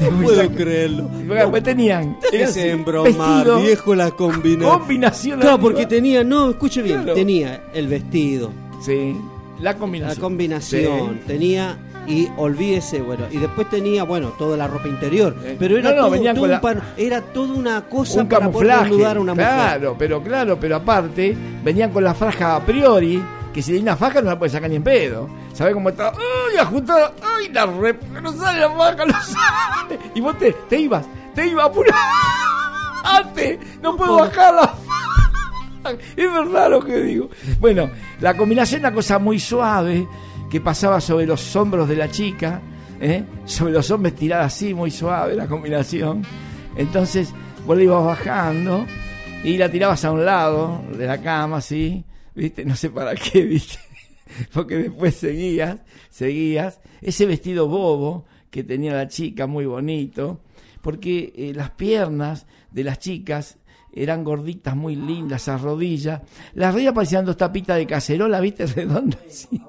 No puedo creerlo. Bueno, pues tenían. embromar, vestido, viejo, la combinación. Combinación. Claro, porque tenía, no, escuche bien, Claro. tenía el vestido, Sí, la la combinación. combinación, Sí. tenía y olvídese, bueno, y después tenía, bueno, toda la ropa interior, Eh, pero era no, no, todo, venían todo con un la- pan- era toda una cosa un para poder camuflaje. desnudar a una mujer. claro, pero claro, pero aparte venían con la faja a priori, que si hay una faja no la puede sacar ni en pedo. ¿Sabes cómo está? ¡Ay, ajustada! ¡Ay, la re... No sale la faja, no sale! Y vos te, te ibas, te ibas apurado. ¡Ate! ¡No puedo bajar la faja! Es verdad lo que digo. Bueno, la combinación una cosa muy suave que pasaba sobre los hombros de la chica, ¿eh? sobre los hombres tirada así, muy suave la combinación. Entonces vos la ibas bajando y la tirabas a un lado de la cama, así, ¿viste? No sé para qué, ¿viste? Porque después seguías, seguías. Ese vestido bobo que tenía la chica, muy bonito, porque eh, las piernas de las chicas eran gorditas, muy lindas, a rodillas. Las rodillas parecían dos tapitas de cacerola, ¿viste? Redondas así.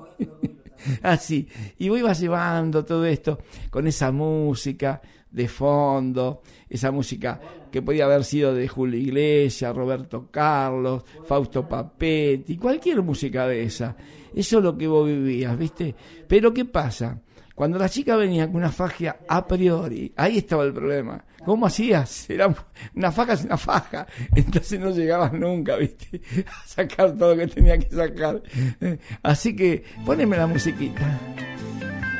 Así. Y vos ibas llevando todo esto con esa música de fondo, esa música que podía haber sido de Julio Iglesias, Roberto Carlos, Fausto Papetti, cualquier música de esa. Eso es lo que vos vivías, ¿viste? Pero ¿qué pasa? Cuando la chica venía con una faja a priori, ahí estaba el problema. ¿Cómo hacías? Era una faja es una faja. Entonces no llegabas nunca, ¿viste? A sacar todo lo que tenía que sacar. Eh, Así que poneme la musiquita.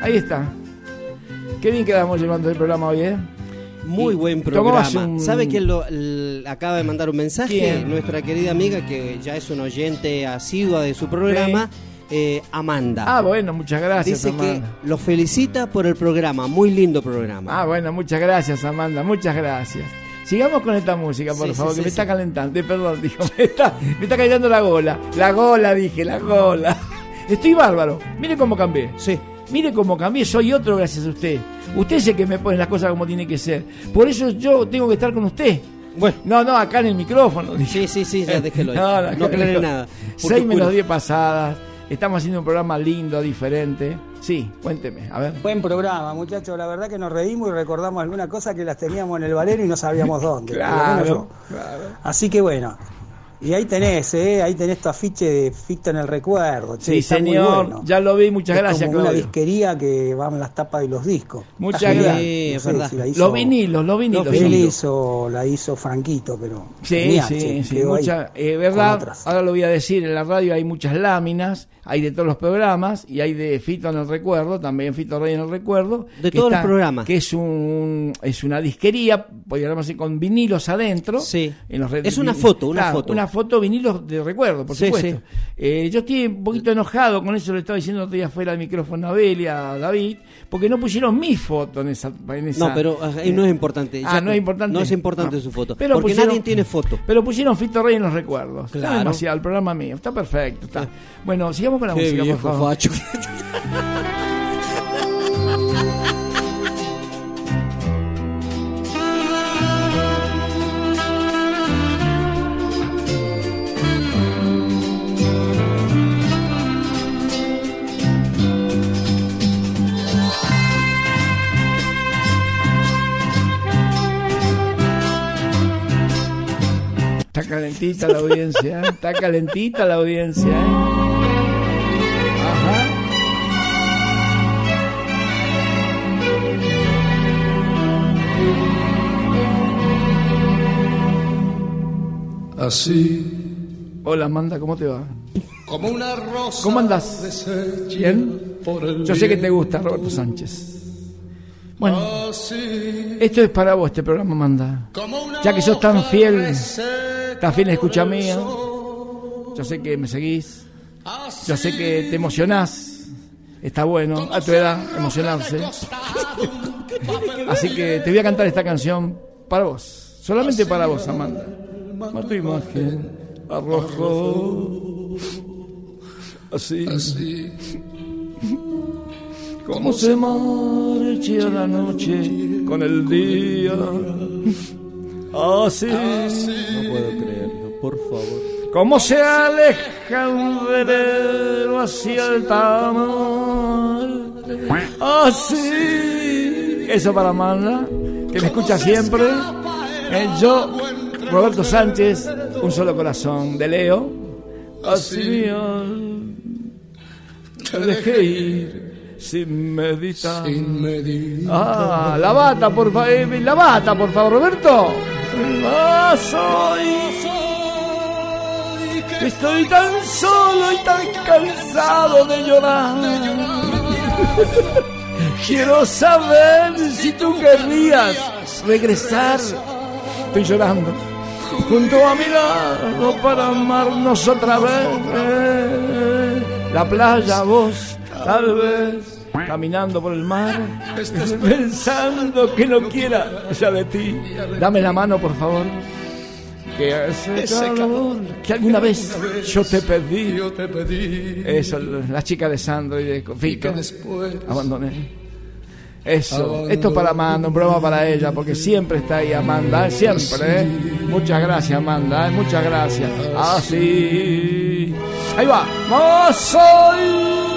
Ahí está. Qué bien quedamos llevando el programa hoy, ¿eh? Muy buen programa. un- ¿Sabe quién lo, l- acaba de mandar un mensaje? ¿Quién? Nuestra querida amiga, que ya es un oyente asidua de su programa, eh, Amanda. Ah, bueno, muchas gracias, Dice Amanda. que lo felicita por el programa, muy lindo programa. Ah, bueno, muchas gracias, Amanda, muchas gracias. Sigamos con esta música, por Sí, favor, sí, que sí, me está calentando. Eh, perdón, dijo, me está, me está calentando la gola. La gola, dije, la gola. Estoy bárbaro. Mire cómo cambié. Sí. Mire cómo cambié, soy otro gracias a usted. Usted es el que me pone las cosas como tiene que ser. Por eso yo tengo que estar con usted. Bueno. No, no, acá en el micrófono. Sí, sí, sí, ya déjelo ahí. No, No, dijo, nada. Seis menos diez pasadas. Estamos haciendo un programa lindo, diferente. Sí, cuénteme, a ver. Buen programa, muchachos. La verdad que nos reímos y recordamos algunas cosas que las teníamos en el valero y no sabíamos dónde. Claro, claro. Así que bueno. Y ahí tenés, ¿eh? Ahí tenés tu afiche de Ficta en el recuerdo. che, Sí, está muy señor. bueno. Ya lo vi, muchas Es gracias, como una disquería que van las tapas de los discos. Muchas Está gracias. No es sé verdad. si la hizo- Los vinilos, los vinilos. Él hizo, la hizo Franquito, pero. Sí, genial, sí, che, sí, mucha, eh, verdad, ahora lo voy a decir, en la radio hay muchas láminas, hay de todos los programas, y hay de Fito en el Recuerdo, también Fito Rey en el Recuerdo. De que todos los programas. Que es un es una disquería, podríamos decir, con vinilos adentro. Sí. En los Es una foto, una Claro, foto. Una foto vinilos de recuerdo, por Sí, supuesto. sí. Eh, yo estoy un poquito enojado, con eso le estaba diciendo otro día fuera del micrófono a Bel y a David, porque no pusieron mi foto en esa... en esa- No, pero eh, no es importante. Ah, Ya no es importante. No es importante No. su foto. Pero porque pusieron- nadie tiene foto. Pero pusieron Fito Rey en los recuerdos. Está Claro. demasiado, el programa mío. Está perfecto. Está. Bueno, sigamos con la Qué música, por favor. facho. Está calentita la audiencia, ¿eh? está calentita la audiencia. ¿eh? Ajá. Así Hola Amanda, ¿cómo te va? como una rosa. ¿Cómo deshecha ¿Bien? Yo sé que te gusta Roberto Sánchez. Bueno, Así esto es para vos este programa, Amanda. Ya que sos tan fiel, tan fiel escucha mía. Yo sé que me seguís. Yo sé que te emocionás. Está bueno, a tu edad, emocionarse. Así que te voy a cantar esta canción para vos. Solamente para vos, Amanda. A tu imagen arrojó. Así. Como se marcha la noche con el día. Así. No puedo creerlo, por favor. Como se aleja un velero hacia el tamar. Así. Eso para Amanda, que me escucha siempre. Eh, yo, Roberto Sánchez, un solo corazón de Leo. Así mío. Te dejé ir sin meditar. Ah, la bata, por favor. La bata, por favor, Roberto. Ah, soy. Estoy tan solo y tan cansado de llorar. Quiero saber si tú querrías regresar. Estoy llorando. Junto a mi lado para amarnos otra vez. Eh, La playa, vos, tal vez. Caminando por el mar, pensando que no quiera ya de ti. Dame la mano, por favor. Que hace calor, que alguna vez yo te pedí. Yo te pedí. Eso, la chica de Sandro y de después Abandoné. Eso, esto para Amanda, un programa para ella, porque siempre está ahí Amanda, ¿eh? siempre. ¿eh? Muchas gracias, Amanda, ¿eh? muchas gracias. Así. Ahí va. No soy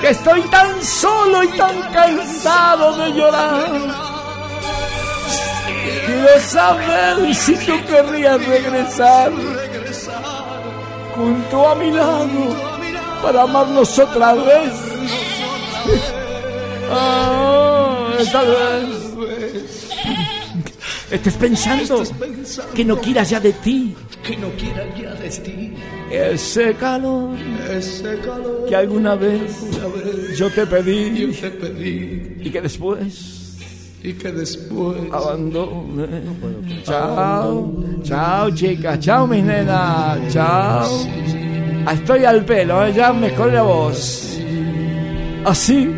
que estoy tan solo y tan cansado de llorar. Quiero saber si tú querrías regresar junto a mi lado para amarnos otra vez. Ah, tal vez estés pensando que no quieras ya de ti Que no quiera ya de ti. ese calor Ese calor. que alguna vez yo te pedí Yo te pedí. y que después Y que después. abandoné. Chao, chao chicas, chao mis nenas, chao. Ah, Estoy al pelo, ¿eh? ya mejoré la voz. Así.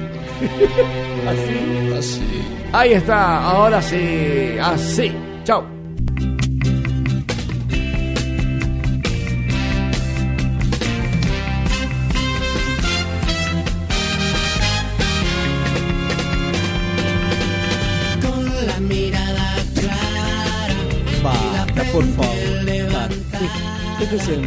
Así. Así. Ahí está, ahora sí, así. Chao.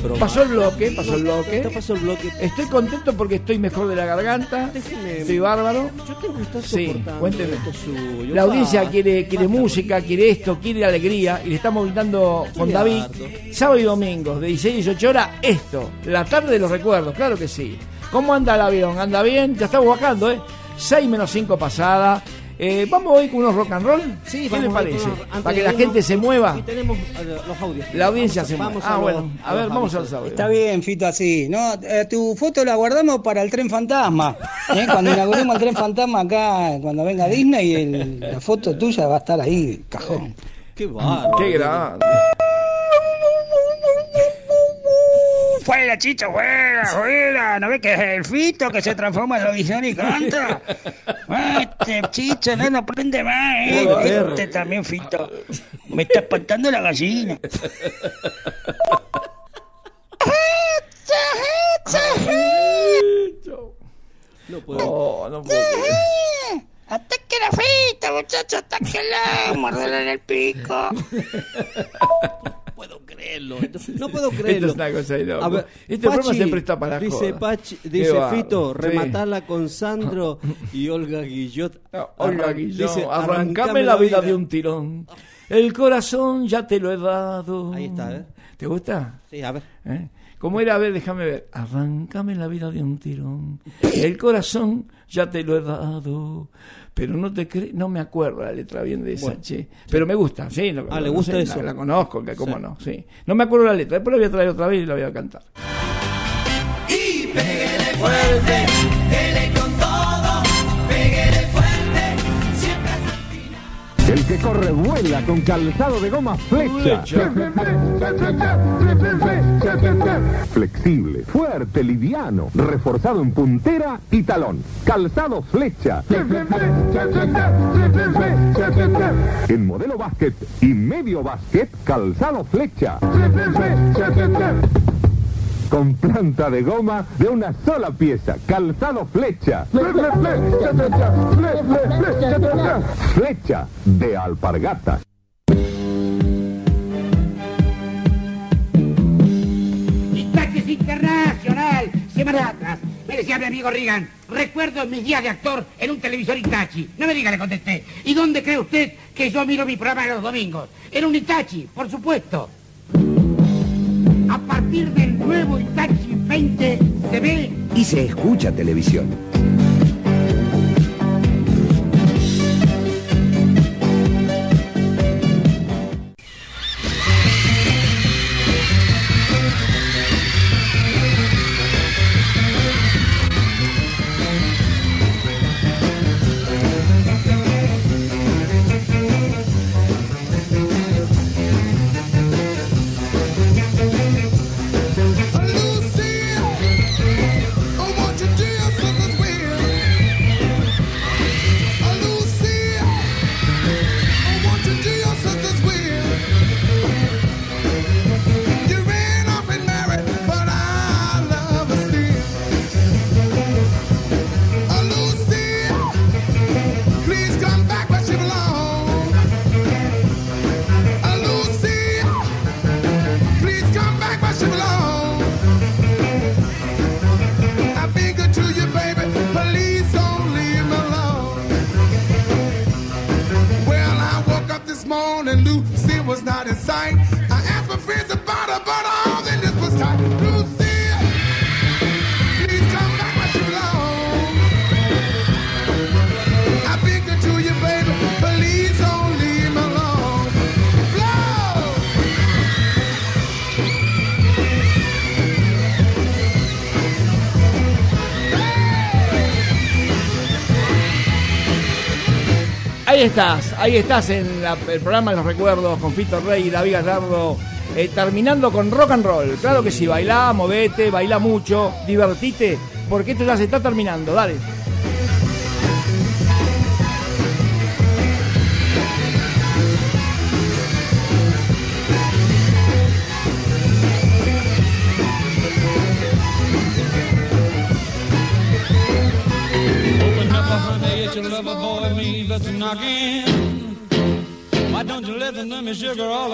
Broma. Pasó el bloque, pasó el bloque. Pasó el bloque. Estoy contento porque estoy mejor de la garganta. Déjeme- Estoy bárbaro. Yo tengo que estar Sí, cuénteme. esto suyo. La audiencia quiere, quiere música, quiere esto, quiere alegría y le estamos brindando con David harto. sábado y domingo de 16 a 18 horas esto, la tarde de los recuerdos, claro que sí. ¿Cómo anda el avión? ¿Anda bien? Ya estamos bajando, ¿eh? 6 menos 5 pasada. Eh, ¿Vamos hoy con unos rock and roll? Sí, ¿Qué le vamos a ir parece? Para que la irnos- gente se mueva. Y tenemos eh, los audios. La audiencia se mueva. vamos Ah, a bueno. los- A ver, vamos a los audios. Está bien, Fito, así. No, Eh, tu foto la guardamos para el tren fantasma. ¿eh? Cuando inauguremos el tren fantasma acá, cuando venga Disney, el- la foto tuya va a estar ahí, cajón. Qué bárbaro. Qué grande. Fuera, chicho, fuera, fuera. ¿No ves que es el Fito que se transforma en audición y canta? Este chicho no lo prende más, ¿eh? Este también, Fito. Me está espantando la gallina. No puedo. Oh, no puedo. Ataque la Fito, muchachos, atáquela. Mordela en el pico. puedo creerlo. No puedo Esto creerlo. es una cosa. A ver, este programa Pachi, se presta para Dice joda. Pachi, dice. Fito, Sí. rematarla con Sandro y Olga Guillot. Olga Arran- Guillón, dice, arrancame la vida de un tirón. El corazón ya te lo he dado. Ahí está, ¿eh? ¿Te gusta? Sí, a ver. ¿Eh? ¿Cómo era? A ver, déjame ver. Arráncame la vida de un tirón. El corazón ya te lo he dado. Pero no te cre no me acuerdo la letra bien de esa, Bueno, che. Pero me gusta, sí. lo- Ah, ¿le no gusta sé, eso? La, la conozco, que cómo Sí. no, sí. No me acuerdo la letra, después la voy a traer otra vez y la voy a cantar. Y fuerte, El que corre vuela con calzado de goma flecha. Flexible, fuerte, liviano, reforzado en puntera y talón. Calzado flecha. En modelo básquet y medio básquet, calzado flecha. Con planta de goma de una sola pieza, calzado flecha. Flecha de alpargatas. Itaques Internacional, semana atrás. Me decía mi amigo Reagan, recuerdo mis días de actor en un televisor Itachi. No me diga, le contesté. ¿Y dónde cree usted que yo miro mi programa los domingos? En un Itachi, por supuesto. A partir del nuevo Itachi 20 se ve Y se escucha televisión. Estás, ahí estás en el programa de los recuerdos con Fito Rey y David Gallardo, eh, terminando con rock and roll. Claro que sí, bailá, movete, bailá mucho, divertite, porque esto ya se está terminando, dale.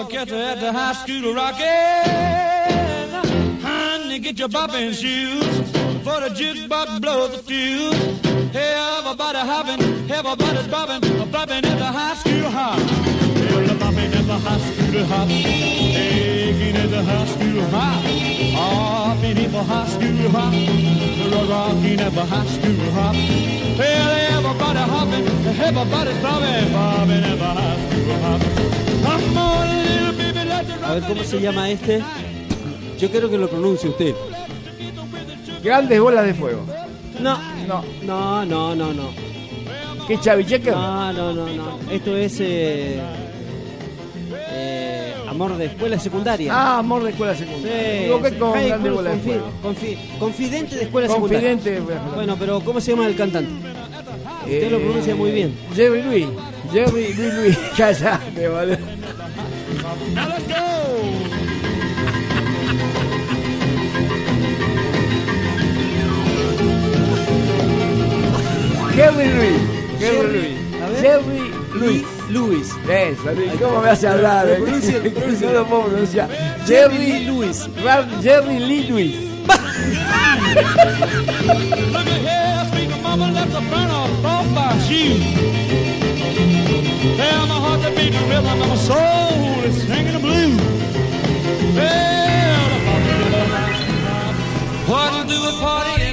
All the are at the high school rocking? Honey, get your bopping shoes, for the jukebox blows the fuse. Everybody hopping, everybody's bopping, bopping at the high school hop. Hey, the at the high school hop, taking at the high school hop. Hopping at the high school hop, rocking at the high school hop. Well, everybody hopping, everybody's bobbing, bobbing at the high school hop. Come on, A ver cómo se llama este. Yo quiero que lo pronuncie usted. Grandes bolas de fuego. No, no, no, no, no, no. ¿Qué Chavi Checker? No, no, no, no. Esto es eh, eh, amor de escuela secundaria. Ah, amor de escuela secundaria. Con bolas de Confi- fuego. confi- confidente de escuela Confidente, secundaria. bueno. Bueno, pero ¿cómo se llama el cantante? Usted lo Eh, pronuncia muy bien. Jerry Luis. Jerry Luis Luis. Callate, boludo. Jerry Luis. Jerry Jerry, Luis. Jerry Luis. Luis. Eso, Luis. ¿Cómo me hace hablar? Eh? No lo puedo pronunciar. Jerry. Ra- Jerry Lee Luis. Look at here, speak mama left the burn off off my shoe. Tell my heart to beat the rhythm and my soul is singing the blues. Well, the party never lasts. What do a party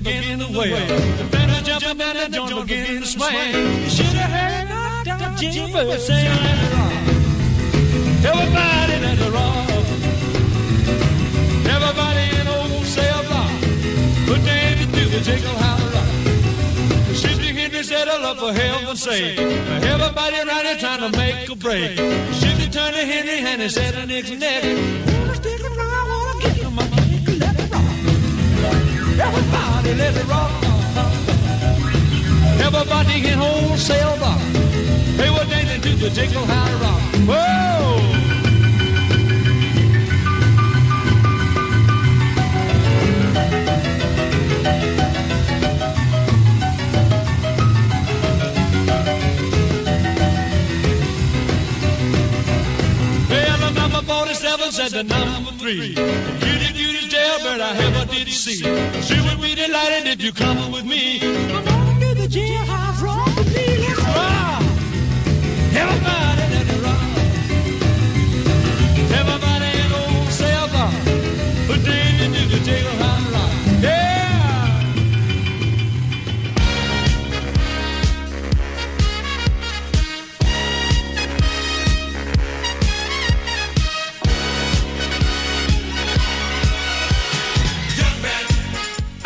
there, they begin to wail. The fans jumping and the joint begin to swing. You should have heard Dr. It rock. Everybody let it rock. Everybody in old cell block. Put hand to the jiggle how to rock. Sister Henry said, I love for heaven's sake. Everybody around here trying to make a break. Sister turned to Henry and he said, the next neck. Everybody let it rock. Everybody in wholesale rock. They were dancing to the jiggle how to rock. Whoa! 47 said the number three. You the cutest jailbird I ever did see. She would be delighted if you come with me. I'm gonna do the jailhouse rock with me. Let's rock. Everybody let it rock. Everybody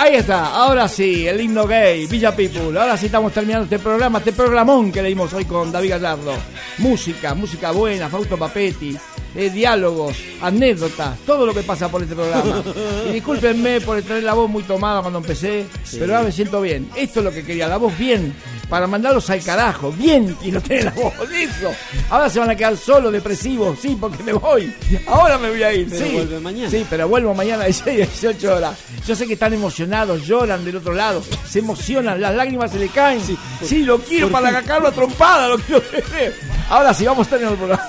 Ahí está, ahora sí, el himno gay, Villa People. Ahora sí estamos terminando este programa, este programón que leímos hoy con David Gallardo. Música, música buena, Fausto Papetti, eh, diálogos, anécdotas, todo lo que pasa por este programa. Y discúlpenme por tener la voz muy tomada cuando empecé, pero ahora me siento bien. Esto es lo que quería, la voz bien, para mandarlos al carajo. Bien quiero tener la voz, eso. Ahora se van a quedar solos, depresivos, sí, porque me voy. Ahora me voy a ir, Pero sí. vuelve mañana. Sí, pero vuelvo mañana de 6 a 18 horas. Yo sé que están emocionados, lloran del otro lado, se emocionan, las lágrimas se le caen. Sí, lo quiero para cagarlo a trompada, lo quiero tener. Ahora sí, vamos a tener el programa.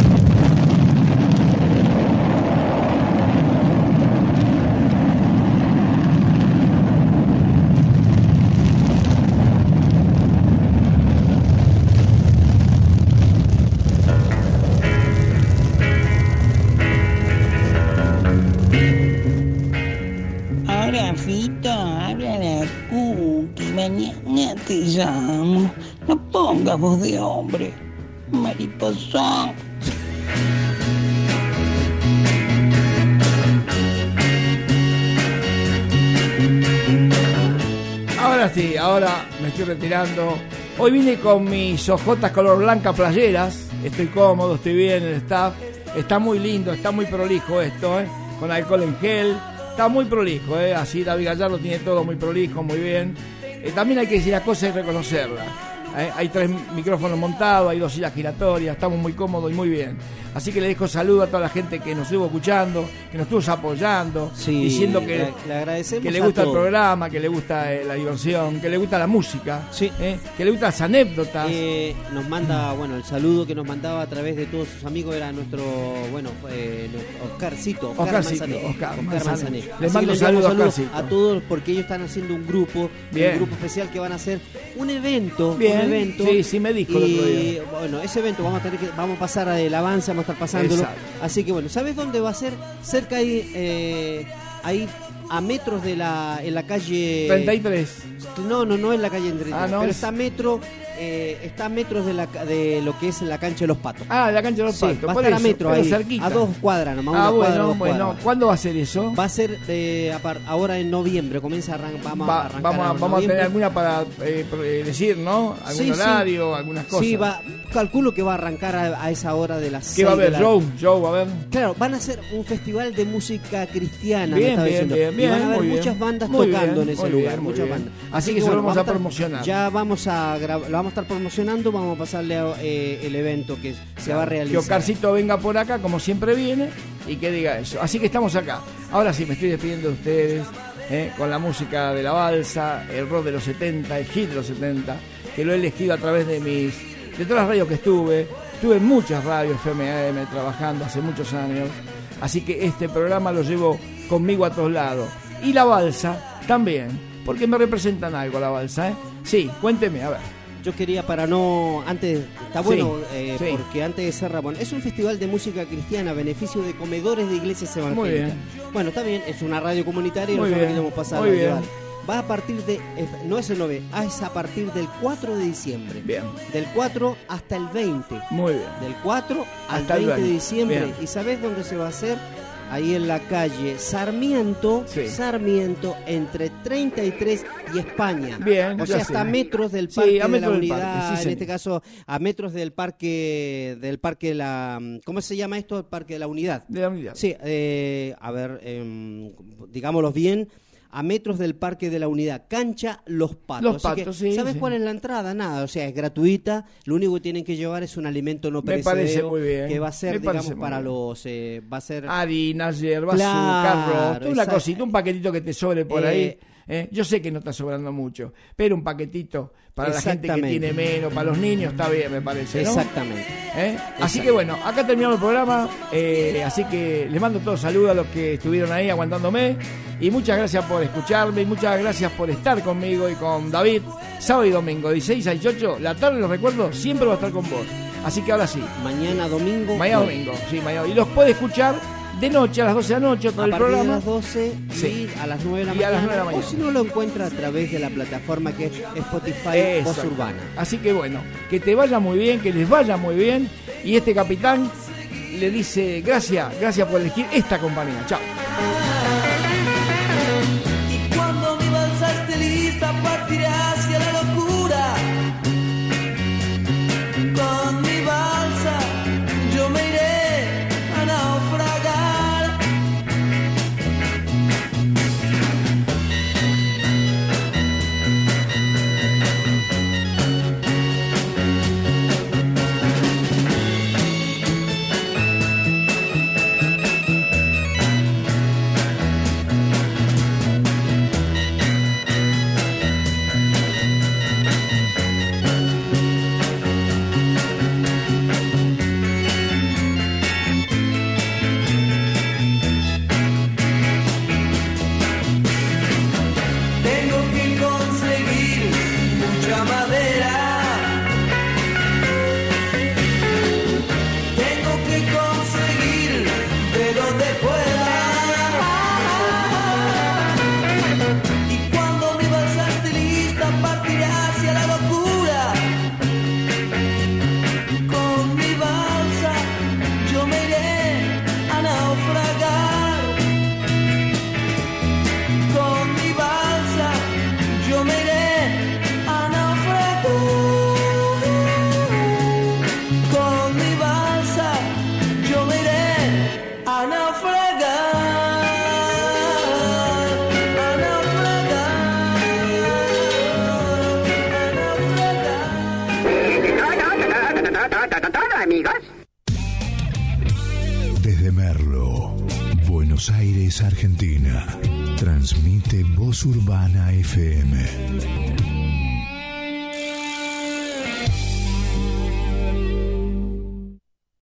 Ahora, Fito, habla la cookie, mañana te llamo. No pongas voz de hombre, mariposón. Ahora sí, ahora me estoy retirando. Hoy vine con mis ojotas color blanca playeras. Estoy cómodo, estoy bien, el staff. Está muy lindo, está muy prolijo esto, ¿eh? Con alcohol en gel. Está muy prolijo, ¿eh? Así David Gallardo tiene todo muy prolijo, muy bien. Eh, también hay que decir las cosas y reconocerlas. ¿eh? Hay tres micrófonos montados, hay dos sillas giratorias, estamos muy cómodos y muy bien. Así que le dejo saludo a toda la gente que nos estuvo escuchando, que nos estuvo apoyando, Sí, diciendo que, le- le agradecemos que le a gusta el programa, que le gusta eh, la diversión, que le gusta la música, ¿eh? que le gustan las anécdotas. Eh, nos manda, bueno, el saludo que nos mandaba a través de todos sus amigos era nuestro, bueno, nuestro Oscarcito, Oscar Oscarcito, Manzané. Oscar Manzané. Manzané. Les mando saludos a Oscarcito. a todos porque ellos están haciendo un grupo, Bien. un grupo especial que van a hacer un evento, Bien. un evento. Sí, sí me dijo el otro día. bueno, ese evento vamos a tener que, vamos a pasar avance, vamos a estar pasándolo. Exacto. Así que bueno, ¿sabes dónde va a ser? Cerca ahí, eh, ahí a metros de la, en la calle 33. No, no, no es la calle 33, Ah, no, pero es- está a metro, eh, está a metros de, la, de lo que es la cancha de los patos. Ah, la cancha de los Sí, patos. va a por estar a eso, metro pero ahí, cerquita. a dos cuadras nomás. Ah, una cuadra, bueno, dos bueno. cuadras. ¿Cuándo va a ser eso? Va a ser par- ahora en noviembre, comienza a vamos Va- a arrancar vamos a, vamos a tener alguna para eh, eh, decir, ¿no? Algún Sí, sí. horario, algunas cosas. Sí, va, calculo que va a arrancar a, a esa hora de las ¿Qué va a haber? la- show, va a haber. Claro, van a hacer un festival de música cristiana, me Bien, estaba bien, bien, y van a haber muchas bandas tocando en ese lugar, muchas bandas. Así que se lo vamos a promocionar. Ya vamos a gra- lo vamos a estar promocionando, vamos a pasarle a, eh, el evento que se va a Que realizar. Oscarcito venga por acá, como siempre viene, y que diga eso. Así que estamos acá. Ahora sí, me estoy despidiendo de ustedes. ¿eh? con la música de la balsa, el rock de los 70, el hit de los 70, que lo he elegido a través de mis de todas las radios que estuve. Estuve en muchas radios FMAM trabajando hace muchos años, así que este programa lo llevo conmigo a todos lados. Y la balsa también, porque me representan algo la balsa, ¿eh? Sí, cuénteme, a ver. Yo quería para no antes está bueno Sí, eh, sí. porque antes de cerrar bueno, es un festival de música cristiana a beneficio de comedores de iglesias Muy evangélicas. bien. Bueno, está bien, es una radio comunitaria y Muy nosotros queremos pasar muy a bien. llevar. Va a partir de eh, no es el 9, ah, es a partir del 4 de diciembre. Bien. Del 4 hasta el 20. Muy bien. Del 4 al Hasta el 20 de 20. diciembre. Bien. ¿Y sabés dónde se va a hacer? Ahí en la calle Sarmiento, Sarmiento, entre 33 y España. Bien, O sea, sé. hasta metros del Sí, parque de la unidad, parque, sí, en este caso, a metros del parque, del parque de la, ¿cómo se llama esto? El parque de la unidad. De la unidad. Sí, eh, a ver, em, digámoslo bien. A metros del parque de la unidad, cancha Los Patos. Los Así que, Patos, sí, ¿Sabes sí. cuál es la entrada? Nada, o sea, es gratuita. Lo único que tienen que llevar es un alimento no Me perecedero. parece muy bien, Que va a ser, digamos, para bien. los. eh, va a ser. Harinas, hierbas, Claro, azúcar, una cosita, un paquetito que te sobre por Eh, ahí. ¿Eh? Yo sé que no está sobrando mucho, pero un paquetito para la gente que tiene menos, para los niños está bien, me parece. ¿no? Exactamente. ¿Eh? Así que bueno, acá terminamos el programa. eh, así que les mando todos saludos a los que estuvieron ahí aguantándome. Y muchas gracias por escucharme y muchas gracias por estar conmigo y con David. Sábado y domingo, 16 a 18. La tarde, los recuerdo, siempre va a estar con vos. Así que ahora sí. Mañana domingo. Mañana domingo, sí, mañana. Y los puede escuchar de noche a las 12 de la noche, todo A el partir de programa. las 12 Sí. y a las 9 de la Y a mañana. las 9 de la O si no lo encuentra a través de la plataforma que es Spotify Voz. Urbana. Así que bueno, que te vaya muy bien, que les vaya muy bien. Y este capitán le dice gracias, gracias por elegir esta compañía. Chao. Argentina. Transmite Voz Urbana FM.